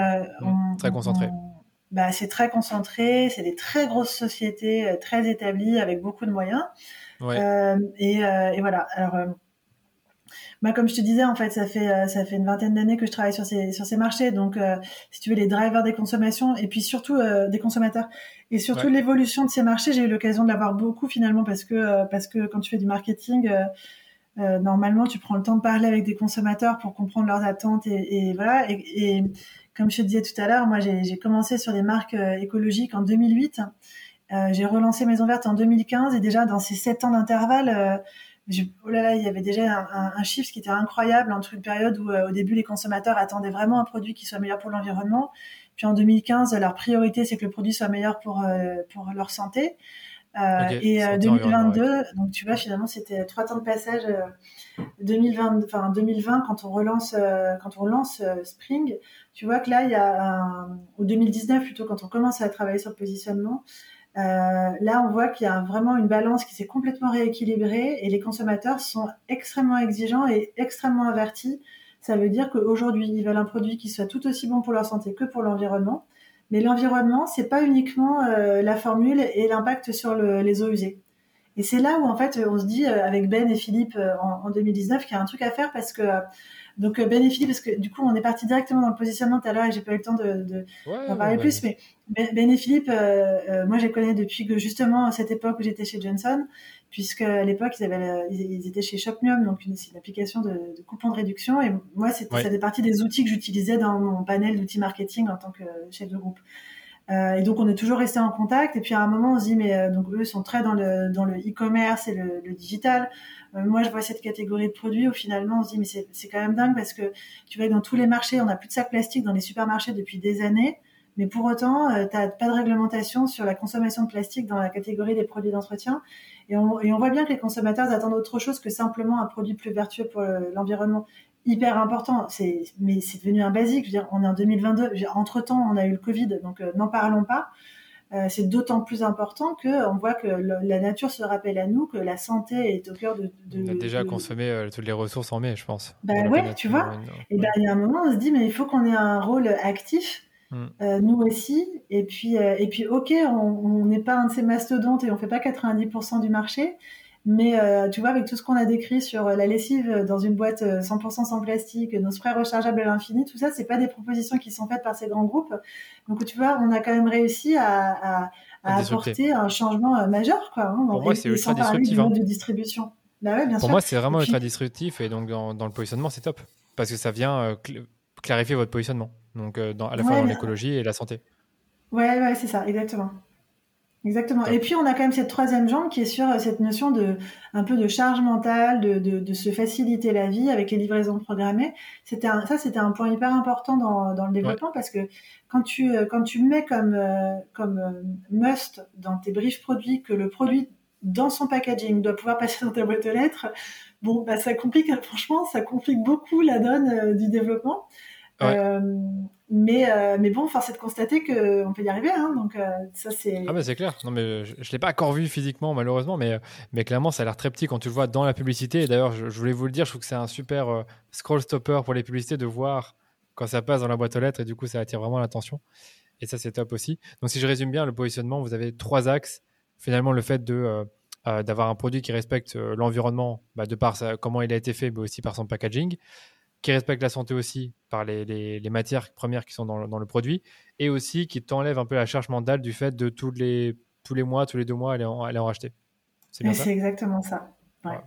Mmh, très concentré. bah, c'est très concentré, c'est des très grosses sociétés, très établies, avec beaucoup de moyens. Ouais. Et, et, voilà. Alors, bah, comme je te disais, en fait, ça fait euh, ça fait une vingtaine d'années que je travaille sur ces sur ces marchés. Donc, euh, si tu veux, les drivers des consommations et puis surtout euh, des consommateurs et surtout l'évolution de ces marchés, j'ai eu l'occasion de l'avoir beaucoup finalement parce que parce que quand tu fais du marketing, normalement, tu prends le temps de parler avec des consommateurs pour comprendre leurs attentes et, et voilà. Et, et, comme je te disais tout à l'heure, moi, j'ai commencé sur des marques écologiques en 2008. j'ai relancé Maison Verte en 2015 et déjà dans ces sept ans d'intervalle oh là là, il y avait déjà un, un, chiffre qui était incroyable entre une période où euh, au début les consommateurs attendaient vraiment un produit qui soit meilleur pour l'environnement, puis en 2015 leur priorité c'est que le produit soit meilleur pour euh, pour leur santé. Euh, et 2022, donc tu vois finalement c'était trois temps de passage. 2020, enfin 2020 quand on relance quand on relance Spring, tu vois que là il y a un, ou 2019 plutôt quand on commence à travailler sur le positionnement, euh, là, on voit qu'il y a vraiment une balance qui s'est complètement rééquilibrée et les consommateurs sont extrêmement exigeants et extrêmement avertis. Ça veut dire qu'aujourd'hui, ils veulent un produit qui soit tout aussi bon pour leur santé que pour l'environnement. Mais l'environnement, c'est pas uniquement euh, la formule et l'impact sur le, les eaux usées. Et c'est là où en fait on se dit euh, avec Ben et Philippe en, en 2019 qu'il y a un truc à faire parce que donc euh, Ben parce que du coup on est parti directement dans le positionnement tout à l'heure et j'ai pas eu le temps de, parler plus, mais Ben, ben et Philippe, euh, euh, moi je les connais depuis que justement à cette époque où j'étais chez Johnson, puisque à l'époque ils avaient ils, étaient chez Shopmium, donc une, c'est une application de, de coupon de réduction et moi c'était ça fait partie des outils que j'utilisais dans mon panel d'outils marketing en tant que chef de groupe. Euh, et donc on est toujours resté en contact. Et puis à un moment on se dit mais euh, donc eux sont très dans le dans le e-commerce et le, le digital. Euh, moi je vois cette catégorie de produits où finalement on se dit mais c'est quand même dingue parce que tu vois dans tous les marchés on a plus de sacs plastiques dans les supermarchés depuis des années. Mais pour autant, tu n'as pas de réglementation sur la consommation de plastique dans la catégorie des produits d'entretien. Et on, et on voit bien que les consommateurs attendent autre chose que simplement un produit plus vertueux pour l'environnement hyper important. C'est, mais c'est devenu un basique. On est en 2022. Entre temps, on a eu le Covid, donc euh, n'en parlons pas. Euh, c'est d'autant plus important que on voit que la nature se rappelle à nous que la santé est au cœur de. de on a déjà consommé euh, toutes les ressources en mai, je pense. Ben ouais, tu vois. Et ben il y a un moment, on se dit mais il faut qu'on ait un rôle actif. Mm. nous aussi, et puis et puis ok, on n'est pas un de ces mastodontes et on fait pas 90% du marché, mais euh, tu vois, avec tout ce qu'on a décrit sur la lessive dans une boîte 100% euh, sans plastique, nos sprays rechargeables à l'infini, tout ça, c'est pas des propositions qui sont faites par ces grands groupes. Donc tu vois, on a quand même réussi à, à, à apporter un changement euh, majeur, quoi. Hein, Pour moi, c'est ultra disruptif. Hein. de distribution. Bah ouais, bien Pour moi, c'est vraiment ultra disruptif et donc dans, dans le positionnement, c'est top parce que ça vient clarifier votre positionnement. Donc dans, à la fois dans l'écologie et la santé. Ouais, ouais, c'est ça, exactement. Exactement. Et puis on a quand même cette troisième jambe qui est sur euh, cette notion de un peu de charge mentale, de, de, de se faciliter la vie avec les livraisons programmées. C'était ça, c'était un point hyper important dans, dans le développement parce que quand tu euh, quand tu mets comme euh, comme must dans tes briefs produits que le produit dans son packaging doit pouvoir passer dans ta boîte aux lettres, bon bah ça complique franchement ça complique beaucoup la donne du développement. Euh, mais, euh, mais bon, force est de constater qu'on peut y arriver. Hein, donc, euh, ça, c'est. Ah, bah, c'est clair. Non, mais je ne l'ai pas encore vu physiquement, malheureusement, mais, mais clairement, ça a l'air très petit quand tu le vois dans la publicité. Et d'ailleurs, je, voulais vous le dire, je trouve que c'est un super scroll stopper pour les publicités de voir quand ça passe dans la boîte aux lettres et du coup, ça attire vraiment l'attention. Et ça, c'est top aussi. Donc, si je résume bien le positionnement, vous avez trois axes. Finalement, le fait de. d'avoir un produit qui respecte l'environnement bah, de par comment il a été fait, mais aussi par son packaging qui respecte la santé aussi par les, les, matières premières qui sont dans, dans, le produit, et aussi qui t'enlève un peu la charge mentale du fait de tous les tous les mois, tous les deux mois, aller en, aller en racheter. C'est exactement ça. Ouais.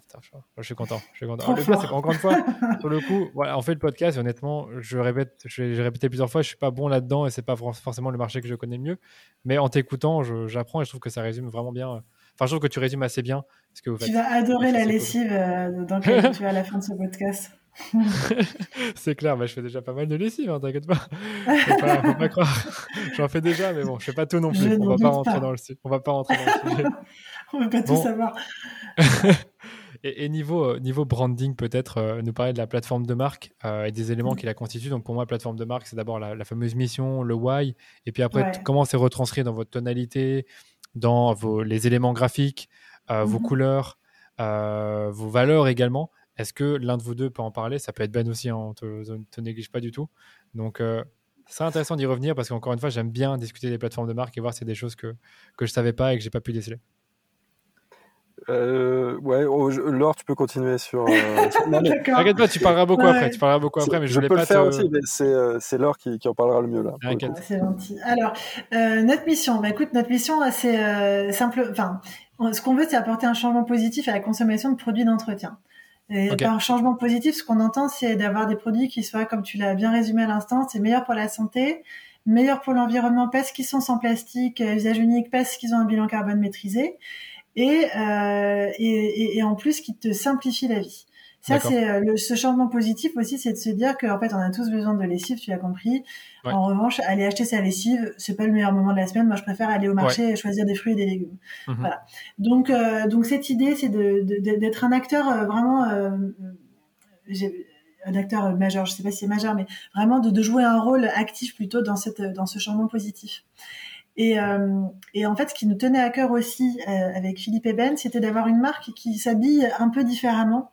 je, suis content. Je suis content. le c'est encore une fois, sur le coup, voilà, on fait le podcast. honnêtement, je répète, j'ai répété plusieurs fois, je suis pas bon là-dedans et c'est pas forcément le marché que je connais le mieux. Mais en t'écoutant, j'apprends et je trouve que ça résume vraiment bien. Enfin, je trouve que tu résumes assez bien ce que vous faites. Tu vas adorer la lessive euh, dans tu es à la fin de ce podcast. c'est clair, bah, je fais déjà pas mal de lessive, hein, t'inquiète pas. Faut pas, faut pas croire. J'en fais déjà, mais bon, je fais pas tout non plus. on va pas rentrer dans le On va pas rentrer dans le sujet. on va pas tout savoir. et, niveau, euh, niveau branding, peut-être euh, nous parler de la plateforme de marque euh, et des éléments mm. qui la constituent. Donc pour moi, plateforme de marque, c'est d'abord la, fameuse mission, le why, et puis après comment c'est retranscrit dans votre tonalité, dans vos, les éléments graphiques, vos mm-hmm. couleurs, vos valeurs également. Est-ce que l'un de vous deux peut en parler? Ça peut être Ben aussi, hein, on ne te, néglige pas du tout. Donc, euh, c'est intéressant d'y revenir parce qu'encore une fois, j'aime bien discuter des plateformes de marque et voir si c'est des choses que, que je ne savais pas et que j'ai pas pu déceler. Euh, ouais, oh, Laure, tu peux continuer sur. Euh, T'inquiète pas, tu parleras beaucoup après. Tu parleras beaucoup après, mais je, je peux pas le faire aussi, mais c'est Laure qui, qui, en parlera le mieux là. C'est gentil. Alors, notre mission, bah, écoute, notre mission, c'est simple. Enfin, ce qu'on veut, c'est apporter un changement positif à la consommation de produits d'entretien. Et par changement positif, ce qu'on entend, c'est d'avoir des produits qui soient, comme tu l'as bien résumé à l'instant, c'est meilleur pour la santé, meilleur pour l'environnement parce qu'ils sont sans plastique, usage unique, parce qu'ils ont un bilan carbone maîtrisé, et, euh, et, et, en plus qui te simplifie la vie. Ça, c'est euh, ce changement positif aussi, c'est de se dire qu'en fait, on a tous besoin de lessive, tu l'as compris. En revanche, aller acheter sa lessive, c'est pas le meilleur moment de la semaine. Moi, je préfère aller au marché et choisir des fruits et des légumes. Mhm. Voilà. Donc, euh, donc cette idée, c'est d'être un acteur euh, vraiment, un acteur majeur. Je sais pas si c'est majeur, mais vraiment de, jouer un rôle actif plutôt dans cette, dans ce changement positif. Et, et, en fait, ce qui nous tenait à cœur aussi avec Philippe et Ben, c'était d'avoir une marque qui s'habille un peu différemment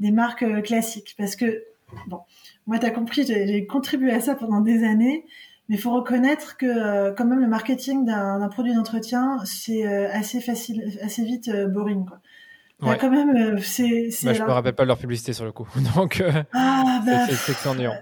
des marques euh, classiques. Parce que, bon, moi, tu as compris, j'ai contribué à ça pendant des années, mais il faut reconnaître que euh, quand même le marketing d'un produit d'entretien, c'est euh, assez facile, assez vite boring. Quoi. Ouais. quand même, c'est. Bah, je me rappelle pas de leur publicité sur le coup, donc ah, bah, c'est ennuyant.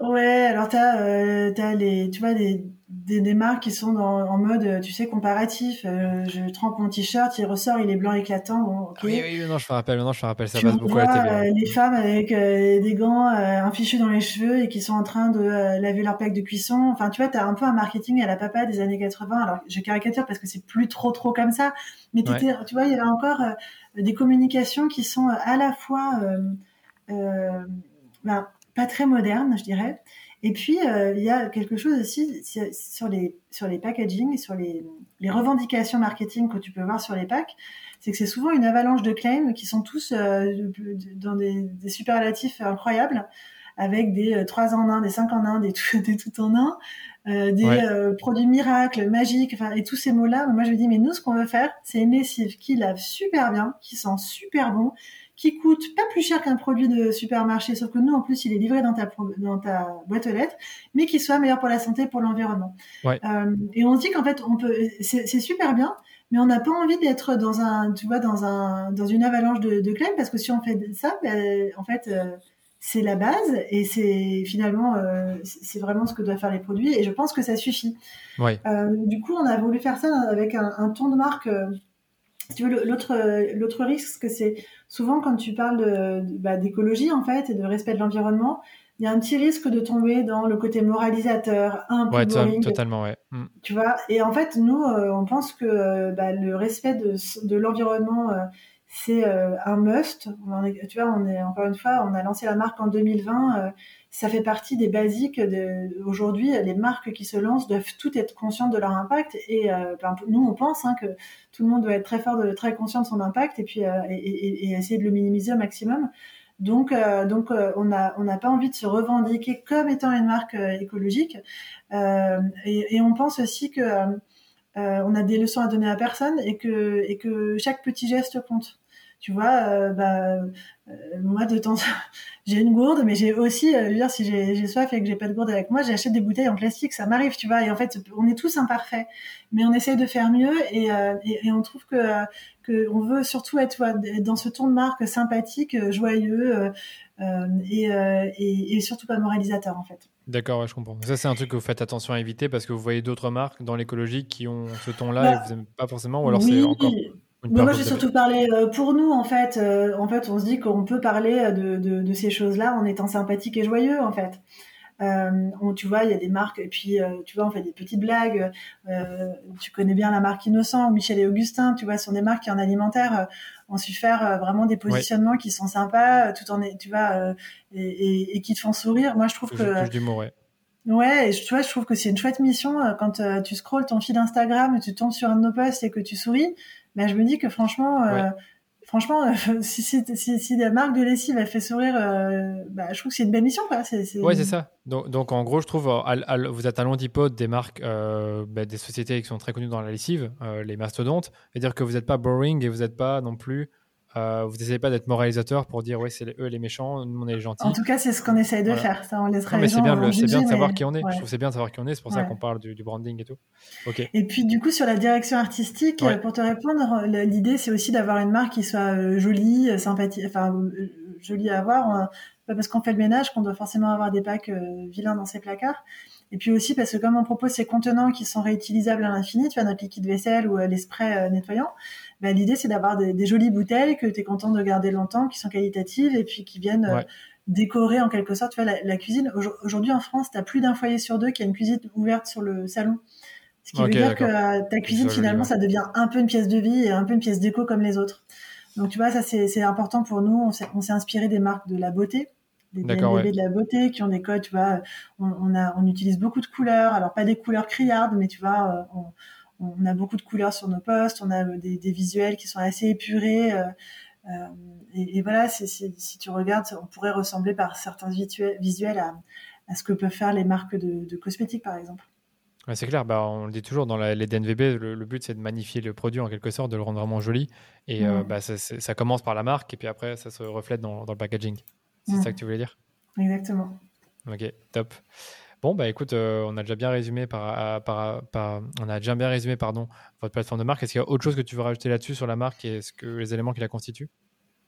Ouais, alors tu as, as les, tu vois, des des, des, marques qui sont dans, en mode, tu sais, comparatif. Euh, je trempe mon t-shirt, il ressort, il est blanc éclatant. Bon, Oui, oui, non, je me rappelle, non, je me rappelle, ça passe beaucoup à la télé. Euh, les femmes avec euh, des gants, un fichu dans les cheveux et qui sont en train de laver leur plaque de cuisson. Enfin, tu vois, tu as un peu un marketing à la papa des années 80. Alors, je caricature parce que c'est plus trop, trop comme ça. Mais tu vois, il y avait encore des communications qui sont à la fois ben, pas très modernes, je dirais, et puis, euh, il y a quelque chose aussi sur les, sur les packaging, sur les, les revendications marketing que tu peux voir sur les packs, c'est que c'est souvent une avalanche de claims qui sont tous euh, dans des, des, superlatifs incroyables, avec des 3 euh, en 1, des 5 en 1, des tout, des tout en 1, euh, des produits miracles, magiques, enfin, et tous ces mots-là. Moi, je me dis, mais nous, ce qu'on veut faire, c'est une lessive qui lave super bien, qui sent super bon, qui coûte pas plus cher qu'un produit de supermarché, sauf que nous, en plus, il est livré dans ta, dans ta boîte aux lettres, mais qui soit meilleur pour la santé, pour l'environnement. Ouais. Euh, et on se dit qu'en fait, on peut, c'est super bien, mais on n'a pas envie d'être dans un, tu vois, dans un, dans une avalanche de, de claims, parce que si on fait ça, ben, en fait, euh, c'est la base et c'est finalement euh, c'est vraiment ce que doivent faire les produits et je pense que ça suffit. Ouais. Du coup, on a voulu faire ça avec un, un ton de marque. Euh, tu veux, l'autre l'autre risque, c'est souvent quand tu parles bah, d'écologie en fait et de respect de l'environnement, il y a un petit risque de tomber dans le côté moralisateur, un peu ouais, totalement, ouais. Mm. Tu vois, et en fait, nous, euh, on pense que euh, bah, le respect de, de l'environnement, euh, c'est un must. tu vois, on est encore une fois, on a lancé la marque en 2020. Ça fait partie des basiques. De, aujourd'hui, les marques qui se lancent doivent toutes être conscientes de leur impact. Et ben, nous, on pense hein, que tout le monde doit être très fort, très conscient de son impact et puis et essayer de le minimiser au maximum. Donc, euh, donc euh, on n'a on n'a pas envie de se revendiquer comme étant une marque euh, écologique. Et, et, on pense aussi que on a des leçons à donner à personne et que, et que chaque petit geste compte. Tu vois, bah, moi de temps j'ai une gourde, mais j'ai aussi, euh, dire, si j'ai soif et que j'ai pas de gourde avec moi, j'achète des bouteilles en plastique, ça m'arrive, tu vois. Et en fait, on est tous imparfaits, mais on essaye de faire mieux et, euh, et, et on trouve que, euh, que on veut surtout être dans ce ton de marque sympathique, joyeux et, et, et, surtout pas moralisateur en fait. D'accord, je comprends. Ça, c'est un truc que vous faites attention à éviter parce que vous voyez d'autres marques dans l'écologie qui ont ce ton-là Bah, et vous n'aimez pas forcément, ou alors oui. c'est encore Mais moi, j'ai surtout parlé euh, pour nous, en fait. Euh, en fait, on se dit qu'on peut parler euh, de, de, de ces choses-là en étant sympathique et joyeux, en fait. Euh, on, tu vois, il y a des marques, et puis, tu vois, on fait des petites blagues. Tu connais bien la marque Innocent, Michel et Augustin, tu vois, ce sont des marques qui, en alimentaire, ont su faire vraiment des positionnements qui sont sympas, tout en, tu vois, et, et, et qui te font sourire. Moi, je trouve que d'humour, ouais. Ouais, et je- tu vois, je trouve que c'est une chouette mission quand euh, tu scrolles ton fil Instagram, tu tombes sur un de nos posts et que tu souris. Ben, je me dis que franchement, euh, Ouais. franchement, euh, si, si, si, si la marque de lessive elle fait sourire, euh, bah, je trouve que c'est une belle mission, quoi. C'est, c'est... Ouais, c'est ça. Donc, donc, en gros, je trouve, à- à- vous êtes à l'antipode des marques, bah, des sociétés qui sont très connues dans la lessive, les mastodontes. C'est-à-dire que vous n'êtes pas boring et vous n'êtes pas non plus. Euh, vous n'essayez pas d'être moralisateur pour dire, ouais, c'est eux les méchants, nous on est les gentils. En tout cas, c'est ce qu'on essaye de Voilà. faire. Ça, on laissera Non, mais les c'est gens bien, le- de savoir mais- qui on est. ouais. Je trouve c'est bien de savoir qui on est. C'est pour ça qu'on parle du, du branding et tout. Et puis du coup sur la direction artistique, Ouais. euh, pour te répondre, l'idée c'est aussi d'avoir une marque qui soit euh, jolie, euh, sympathique, enfin jolie à avoir. euh, Pas parce qu'on fait le ménage qu'on doit forcément avoir des packs vilains dans ses placards. Et puis aussi parce que comme on propose ces contenants qui sont réutilisables à l'infini, tu vois notre liquide vaisselle ou les sprays nettoyants, bah, l'idée c'est d'avoir des, des jolies bouteilles que tu es content de garder longtemps, qui sont qualitatives et puis qui viennent euh, décorer en quelque sorte tu vois, la, la cuisine. Aujourd- Aujourd'hui en France, tu as plus d'un foyer sur deux qui a une cuisine ouverte sur le salon. Ce qui veut dire que euh, ta cuisine, finalement, ça devient un peu une pièce de vie et un peu une pièce déco comme les autres. Donc, tu vois, ça, c'est important pour nous. On s'est inspiré des marques de la beauté, des ouais. de la beauté qui ont des codes, tu vois. On, on, a, on utilise beaucoup de couleurs. Alors, pas des couleurs criardes, mais tu vois, euh, on, on a beaucoup de couleurs sur nos posts. On a euh, des, des visuels qui sont assez épurés. euh, euh, et, et voilà, si tu regardes, on pourrait ressembler par certains visuels, à, à ce que peuvent faire les marques de, de cosmétiques, par exemple. Ouais, c'est clair, bah, on le dit toujours dans la- les DNVB, le, le but c'est de magnifier le produit en quelque sorte, de le rendre vraiment joli. Et euh, bah, ça, commence par la marque et puis après ça se reflète dans, dans le packaging. C'est ça que tu voulais dire? Exactement. Ok, top. Bon, bah écoute, euh, on a déjà bien résumé on a déjà bien résumé pardon, votre plateforme de marque. Est-ce qu'il y a autre chose que tu veux rajouter là-dessus sur la marque et ce que, les éléments qui la constituent?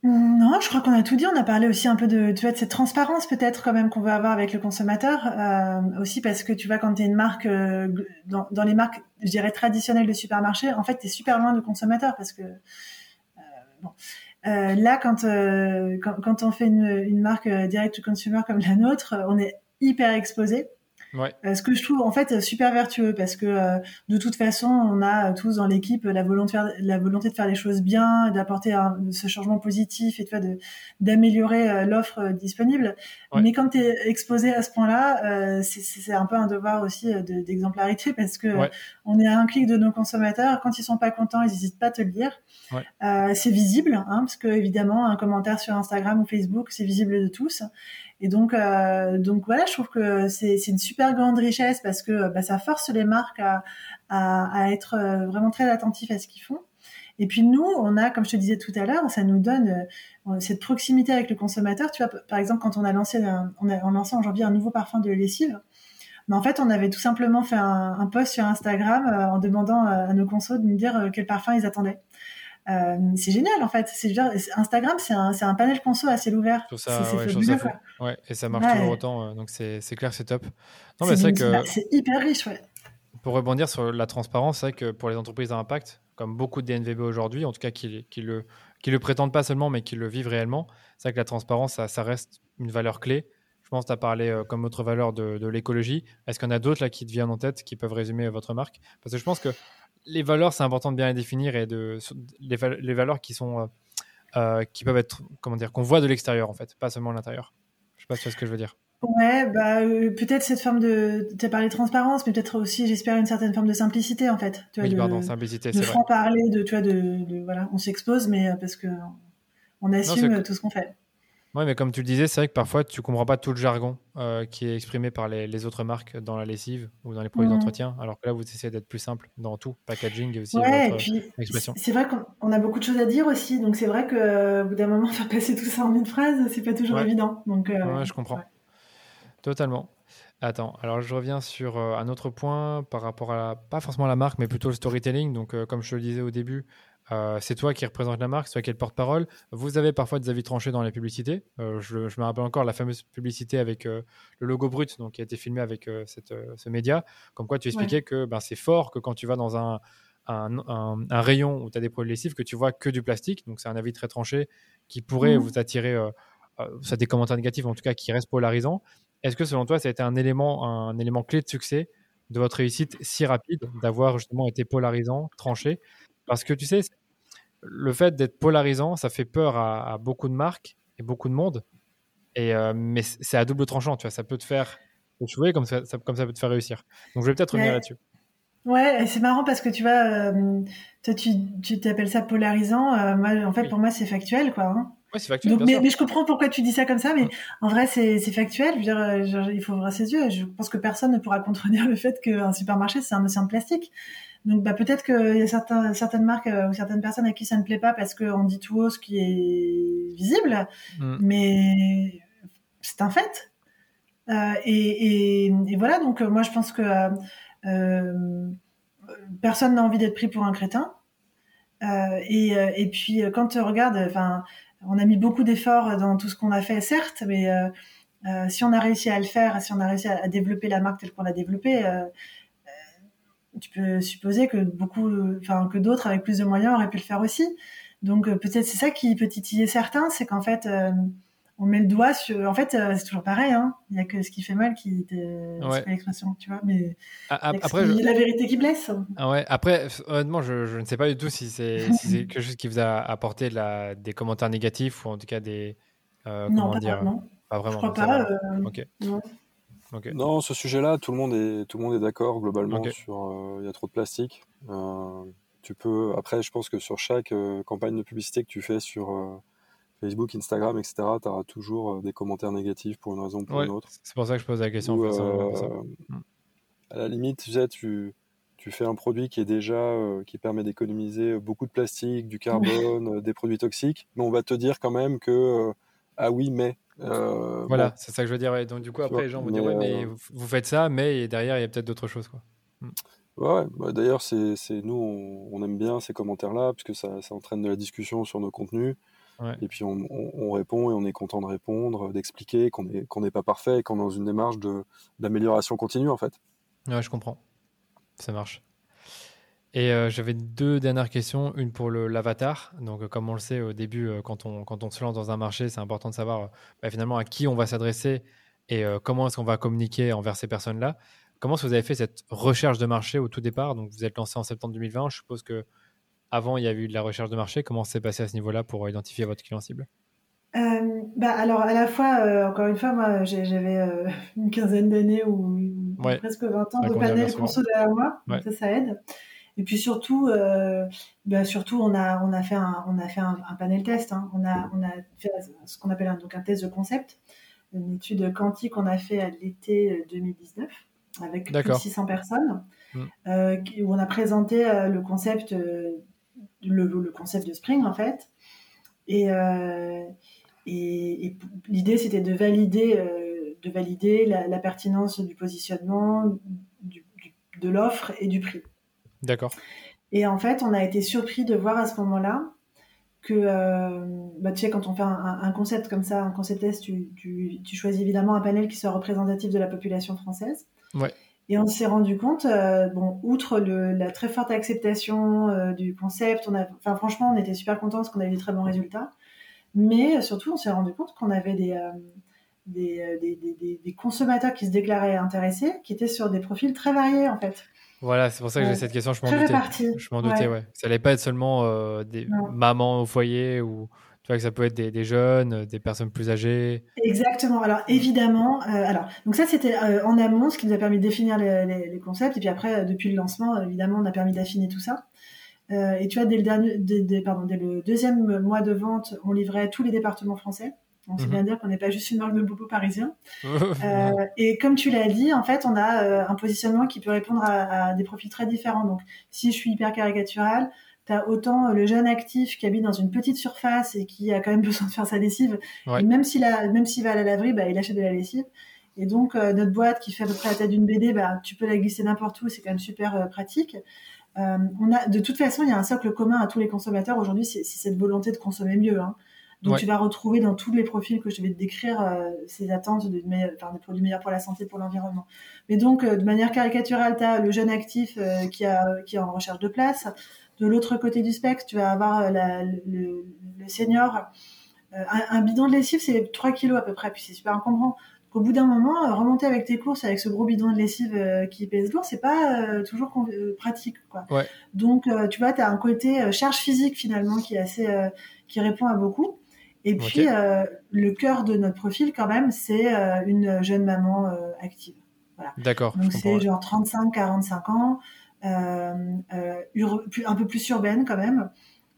Hum, Non, je crois qu'on a tout dit. On a parlé aussi un peu de, de cette transparence peut-être quand même qu'on veut avoir avec le consommateur. Euh, aussi parce que tu vois, quand tu es une marque, euh, dans, les marques, je dirais, traditionnelles de supermarché, en fait, tu es super loin du consommateur parce que, bon. Là, quand, quand, on fait une, une marque direct to consumer comme la nôtre, on est hyper exposé. Ouais, ce que je trouve en fait super vertueux parce que euh, de toute façon on a euh, tous dans l'équipe la volonté de faire, la volonté de faire les choses bien d'apporter ce changement positif et de d'améliorer euh, l'offre euh, disponible Ouais. mais quand tu es exposé à ce point-là euh, c'est- un peu un devoir aussi de- d'exemplarité parce que Ouais. on est à un clic de nos consommateurs quand ils sont pas contents ils n'hésitent pas à te le dire Ouais. Euh, c'est visible hein, parce que évidemment un commentaire sur Instagram ou Facebook c'est visible de tous et donc, euh, donc voilà, je trouve que c'est une super grande richesse parce que bah, ça force les marques à, être euh, vraiment très attentifs à ce qu'ils font. Et puis nous, on a, comme je te disais tout à l'heure, ça nous donne euh, cette proximité avec le consommateur. Tu vois, par exemple, quand on a lancé, un- on a lancé en un nouveau parfum de lessive, mais en fait, on avait tout simplement fait un, post sur Instagram en demandant à nos consos de nous dire quel parfum ils attendaient. Euh, c'est génial en fait. C'est Instagram, c'est un, un panel conso à ciel ouvert. je trouve C'est ouais, fabuleux, quoi. Ouais, et ça marche Ouais. toujours autant, euh, donc c'est clair, c'est top. Non, mais C'est vrai que c'est hyper riche, ouais. pour rebondir sur la transparence, c'est vrai que pour les entreprises à impact, comme beaucoup de DNVB aujourd'hui, en tout cas qui, qui le, qui le prétendent pas seulement, mais qui le vivent réellement, c'est vrai que la transparence, ça, ça reste une valeur clé. Je pense que tu as parlé euh, comme autre valeur de, de l'écologie. Est-ce qu'il y en a d'autres là qui te viennent en tête qui peuvent résumer votre marque? Parce que je pense que les valeurs, c'est important de bien les définir et de les, val- les valeurs qui sont euh, euh, qui peuvent être comment dire qu'on voit de l'extérieur en fait, pas seulement de l'intérieur. Je sais pas si tu vois ce que je veux dire. Ouais, bah euh, peut-être cette forme de, tu as parlé de transparence, mais peut-être aussi, j'espère, une certaine forme de simplicité en fait. Tu vois, Oui, de, pardon, simplicité, de c'est vrai. franc parler, de, tu vois, de, de- voilà, on s'expose, mais parce que on assume tout ce qu'on fait. Oui, mais comme tu le disais, c'est vrai que parfois tu comprends pas tout le jargon euh, qui est exprimé par les, les autres marques dans la lessive ou dans les produits Mhm. d'entretien, alors que là vous essayez d'être plus simple dans tout, packaging et aussi Ouais, et votre puis expression. c'est vrai qu'on on a beaucoup de choses à dire aussi, donc c'est vrai que euh, bout d'un moment faire passer tout ça en une phrase, c'est pas toujours Ouais. évident. Donc euh, Ouais, je comprends. ouais. Totalement. Attends, alors je reviens sur euh, un autre point par rapport à, la- pas forcément à la marque, mais plutôt le storytelling. Donc, euh, comme je te le disais au début, Euh, c'est toi qui représente la marque, c'est toi qui es le porte-parole. Vous avez parfois des avis tranchés dans les publicités. Euh, je, me rappelle encore la fameuse publicité avec le logo brut, donc qui a été filmé avec ce média, comme quoi tu expliquais que ben, c'est fort que quand tu vas dans un, un, rayon où tu as des produits lessifs, que tu vois que du plastique. Donc c'est un avis très tranché qui pourrait mmh. vous attirer, ça des commentaires négatifs, en tout cas qui reste polarisant. Est-ce que selon toi, ça a été un élément, un élément clé de succès de votre réussite si rapide, d'avoir justement été polarisant, tranché? Parce que tu sais, le fait d'être polarisant, ça fait peur à, beaucoup de marques et beaucoup de monde. Et, euh, mais c'est à double tranchant, tu vois, ça peut te faire échouer comme ça, comme ça peut te faire réussir. Donc je vais peut-être revenir là-dessus. Ouais, c'est marrant parce que tu vois, euh, toi tu, tu t'appelles ça polarisant. Euh, moi, en fait, pour moi, c'est factuel, quoi. Hein mais, je comprends pourquoi tu dis ça comme ça, mais en vrai, c'est factuel. Je veux dire, il faut ouvrir ses yeux. Je pense que personne ne pourra contredire le fait qu'un supermarché, c'est un océan de plastique. Donc, bah, peut-être qu'il y a certains, certaines marques euh, ou certaines personnes à qui ça ne plaît pas parce qu'on dit tout haut ce qui est visible, mm. mais c'est un fait. Euh, et, et, voilà, donc moi, je pense que euh, personne n'a envie d'être pris pour un crétin. et, et puis, quand tu regardes, enfin on a mis beaucoup d'efforts dans tout ce qu'on a fait, certes, mais euh, euh, si on a réussi à le faire, si on a réussi à, développer la marque telle qu'on l'a développée, euh, tu peux supposer que beaucoup, enfin que d'autres avec plus de moyens auraient pu le faire aussi. Donc peut-être c'est ça qui peut titiller certains, c'est qu'en fait on met le doigt sur. En fait, c'est toujours pareil. Hein. Il n'y a que ce qui fait mal qui. Ouais. C'est pas l'expression, tu vois. Mais après, la vérité qui blesse. Ah ouais. Après, honnêtement, je, je, ne sais pas du tout si c'est si quelque chose qui vous a apporté la, des commentaires négatifs ou en tout cas des. Euh, non, pas dire vraiment. Pas vraiment. Je crois pas. Euh, ok. Non. Non, ce sujet-là, tout le monde est tout le monde est d'accord globalement sur. Euh, il y a trop de plastique. tu peux. Après, je pense que sur chaque campagne de publicité que tu fais sur Facebook, Instagram, etc., tu auras toujours euh, des commentaires négatifs pour une raison ou pour une autre. C'est pour ça que je pose la question. Euh, mm. à la limite, tu, sais, tu, tu, fais un produit qui est déjà euh, qui permet d'économiser beaucoup de plastique, du carbone, des produits toxiques, mais on va te dire quand même que ah oui, mais. Voilà, c'est ça que je veux dire. Donc du coup, après, les gens vont dire ouais, mais vous faites ça, mais derrière, il y a peut-être d'autres choses, quoi. Mm. Ouais, bah, d'ailleurs, c'est nous, on, on, aime bien ces commentaires-là, puisque ça, ça entraîne de la discussion sur nos contenus. Et puis on, répond et on est content de répondre, d'expliquer qu'on n'est qu'on n'est pas parfait et qu'on est dans une démarche d'amélioration continue en fait. Ouais, je comprends. Ça marche. Et euh, j'avais deux dernières questions. Une pour l'avatar. Donc, euh, comme on le sait au début, euh, quand, on, quand on se lance dans un marché, c'est important de savoir bah, finalement à qui on va s'adresser et comment est-ce qu'on va communiquer envers ces personnes-là. Comment est-ce que vous avez fait cette recherche de marché au tout départ? Donc, vous êtes lancé en septembre 2020. Je suppose que avant, il y a eu de la recherche de marché. Comment s'est passé à ce niveau-là pour identifier votre client cible? Bah alors à la fois, encore une fois, moi j'avais une quinzaine d'années ou presque 20 ans de panel conso derrière moi, ça ça aide. Et puis surtout, bah, surtout on a on a fait un on a fait un, panel test. Hein. On a on a fait ce qu'on appelle un, donc un test de concept, une étude quantique qu'on a fait à l'été 2019 avec plus de 600 personnes, mm. où on a présenté le concept le, concept de Spring en fait. Et, euh, et, l'idée c'était de valider, euh, de valider la, pertinence du positionnement, de l'offre et du prix. D'accord. Et en fait, on a été surpris de voir à ce moment-là que, euh, bah, tu sais, quand on fait un, concept comme ça, un concept test, tu, tu, tu, choisis évidemment un panel qui soit représentatif de la population française. Ouais. Et on s'est rendu compte, euh, bon, outre le, la très forte acceptation euh, du concept, on a, enfin franchement, on était super contents parce qu'on avait des très bons résultats. Mais surtout, on s'est rendu compte qu'on avait des, des, des, des, consommateurs qui se déclaraient intéressés, qui étaient sur des profils très variés en fait. Voilà, c'est pour ça que j'ai cette question. Je m'en doutais. Je m'en doutais, ouais. Ça n'allait pas être seulement des mamans au foyer ou tu vois que ça peut être des, jeunes, euh, des personnes plus âgées. Exactement. Alors évidemment, euh, alors donc ça c'était euh, en amont, ce qui nous a permis de définir les, concepts, et puis après depuis le lancement, évidemment, on a permis d'affiner tout ça. et tu vois, dès le, dernier, pardon, dès le deuxième mois de vente, on livrait tous les départements français. On sait mhm. bien dire qu'on n'est pas juste une marque de bobo parisien. et comme tu l'as dit, en fait, on a un positionnement qui peut répondre à, à, des profils très différents. Donc, si je suis hyper caricatural, tu as autant le jeune actif qui habite dans une petite surface et qui a quand même besoin de faire sa lessive. Et même s'il va à la laverie, bah, il achète de la lessive. Et donc, euh, notre boîte qui fait à peu près la taille d'une BD, bah, tu peux la glisser n'importe où, c'est quand même super euh, pratique. on a, de toute façon, il y a un socle commun à tous les consommateurs aujourd'hui, c'est cette volonté de consommer mieux. Hein. Donc tu vas retrouver dans tous les profils que je vais te décrire euh, ces attentes de, enfin, des produits meilleurs pour la santé, pour l'environnement. Mais donc euh, de manière caricaturale, tu as le jeune actif euh, qui, a, qui est en recherche de place. De l'autre côté du spectre, tu vas avoir le, senior. Un, bidon de lessive, c'est 3 kilos à peu près, puis c'est super encombrant. Au bout d'un moment, remonter avec tes courses avec ce gros bidon de lessive qui pèse lourd, c'est pas toujours pratique. Quoi. Donc, tu vois, tu as un côté charge physique finalement qui est assez, qui répond à beaucoup. Et puis, euh, le cœur de notre profil, quand même, c'est euh, une jeune maman euh, active. Voilà. D'accord. Donc, c'est genre 35-45 ans, un peu plus urbaine quand même.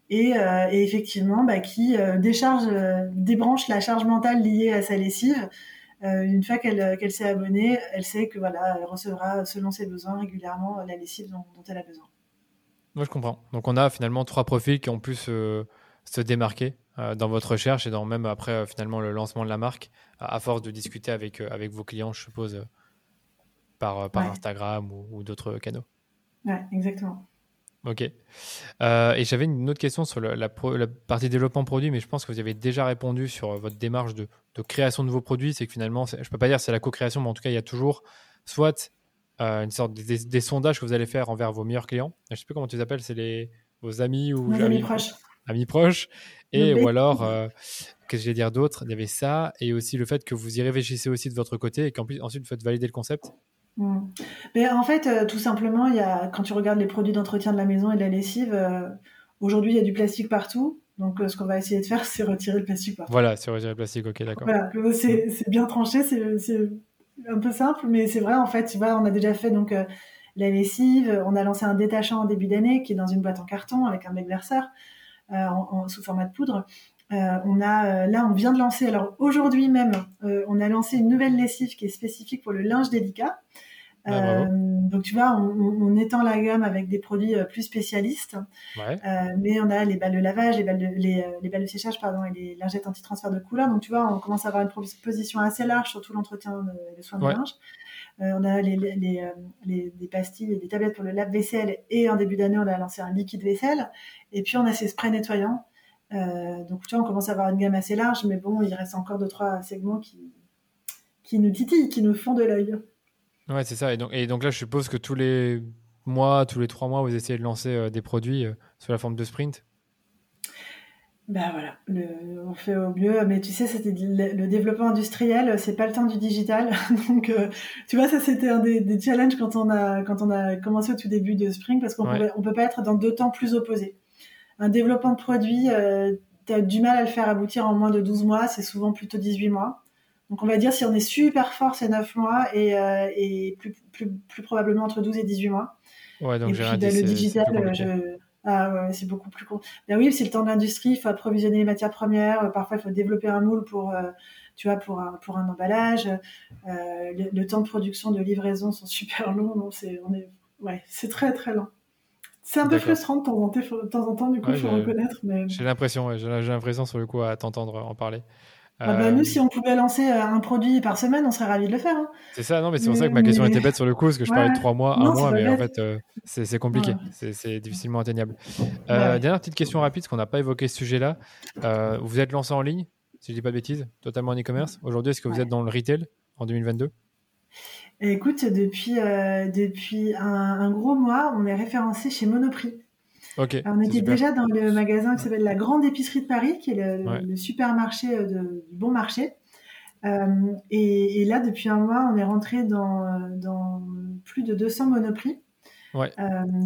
Et, et effectivement, bah, qui décharge, débranche la charge mentale liée à sa lessive. une fois qu'elle s'est abonnée, elle sait que voilà, elle recevra selon ses besoins régulièrement la lessive dont, dont elle a besoin. Moi, je comprends. Donc, on a finalement trois profils qui ont pu se, se démarquer dans votre recherche et dans même après euh, finalement le lancement de la marque, à force de discuter avec, euh, avec vos clients, je suppose, par, par Instagram ou, d'autres canaux. Ouais, exactement. Ok. et j'avais une autre question sur la, la, partie développement produit, mais je pense que vous avez déjà répondu sur votre démarche de, de création de vos produits. C'est que finalement, je ne peux pas dire c'est la co-création, mais en tout cas, il y a toujours soit une sorte des, sondages que vous allez faire envers vos meilleurs clients. Je ne sais plus comment tu les appelles, c'est les, vos amis ou amis proches amis proches. Et ou alors, euh, qu'est-ce que je vais dire d'autre? Il y avait ça, et aussi le fait que vous y réfléchissez aussi de votre côté et qu'ensuite vous faites valider le concept. Hmm. Mais en fait, euh, tout simplement, y a, quand tu regardes les produits d'entretien de la maison et de la lessive, euh, aujourd'hui il y a du plastique partout. Donc ce qu'on va essayer de faire, c'est retirer le plastique partout. Voilà, c'est retirer le plastique, ok, d'accord. Voilà, c'est bien tranché, c'est un peu simple, mais c'est vrai, en fait, tu vois, on a déjà fait donc la lessive, on a lancé un détachant en début d'année qui est dans une boîte en carton avec un bec Euh, en, sous format de poudre. Euh, on a euh, là, on vient de lancer. Alors aujourd'hui même, on a lancé une nouvelle lessive qui est spécifique pour le linge délicat. Ah, donc tu vois, on, étend la gamme avec des produits plus spécialistes, mais on a les balles de lavage, les balles de, les, balles de séchage, pardon, et les lingettes anti-transfert de couleur. Donc tu vois, on commence à avoir une proposition assez large sur tout l'entretien et le soin de linge. On a les, les, les, pastilles et des tablettes pour le lave-vaisselle et en début d'année, on a lancé un liquide vaisselle. Et puis, on a ces sprays nettoyants. Euh, donc, tu vois, on commence à avoir une gamme assez large, mais bon, il reste encore deux, trois segments qui, qui nous titillent, qui nous font de l'œil. Ouais, c'est ça. Et donc, et donc là, je suppose que tous les mois, tous les trois mois, vous essayez de lancer euh, des produits euh, sous la forme de sprint ben voilà, on fait au mieux, mais tu sais, c'était le, développement industriel, c'est pas le temps du digital, donc tu vois, ça c'était un des, challenges quand on a quand on a commencé au tout début de Spring, parce qu'on ne on peut pas être dans deux temps plus opposés. Un développement de produit, euh, tu as du mal à le faire aboutir en moins de 12 mois, c'est souvent plutôt 18 mois. Donc on va dire si on est super fort, c'est 9 mois et, euh, et plus, plus, plus, probablement entre 12 et 18 mois. Ouais, donc et puis ben, le digital, je... ah, ouais, c'est beaucoup plus court. Ben oui, c'est le temps de l'industrie, il faut approvisionner les matières premières, parfois il faut développer un moule pour, euh, tu vois, pour, un, pour un emballage. Le, le, temps de production, de livraison sont super longs, donc c'est, on est, ouais, c'est très très lent. C'est un peu frustrant de temps en temps, du coup, il faut reconnaître. Mais... J'ai l'impression, j'ai l'impression sur le coup à t'entendre en parler. Ah bah, nous, euh, si on pouvait lancer euh, un produit par semaine, on serait ravis de le faire. Hein. C'est ça, non, mais c'est pour ça que ma question était bête sur le coup, parce que je parlais de trois mois, un mois, mais en fait, euh, c'est compliqué, c'est difficilement atteignable. Dernière petite question rapide, parce qu'on n'a pas évoqué ce sujet-là. vous êtes lancé en ligne, si je dis pas de bêtises, totalement en e-commerce. Aujourd'hui, est-ce que vous êtes dans le retail en 2022 Écoute, depuis, depuis un, gros mois, on est référencé chez Monoprix. On était déjà dans le magasin qui s'appelle la Grande Épicerie de Paris, qui est le, supermarché euh, de, du bon marché. Euh, et, là, depuis un mois, on est rentré dans, dans plus de 200 Monoprix. Ouais.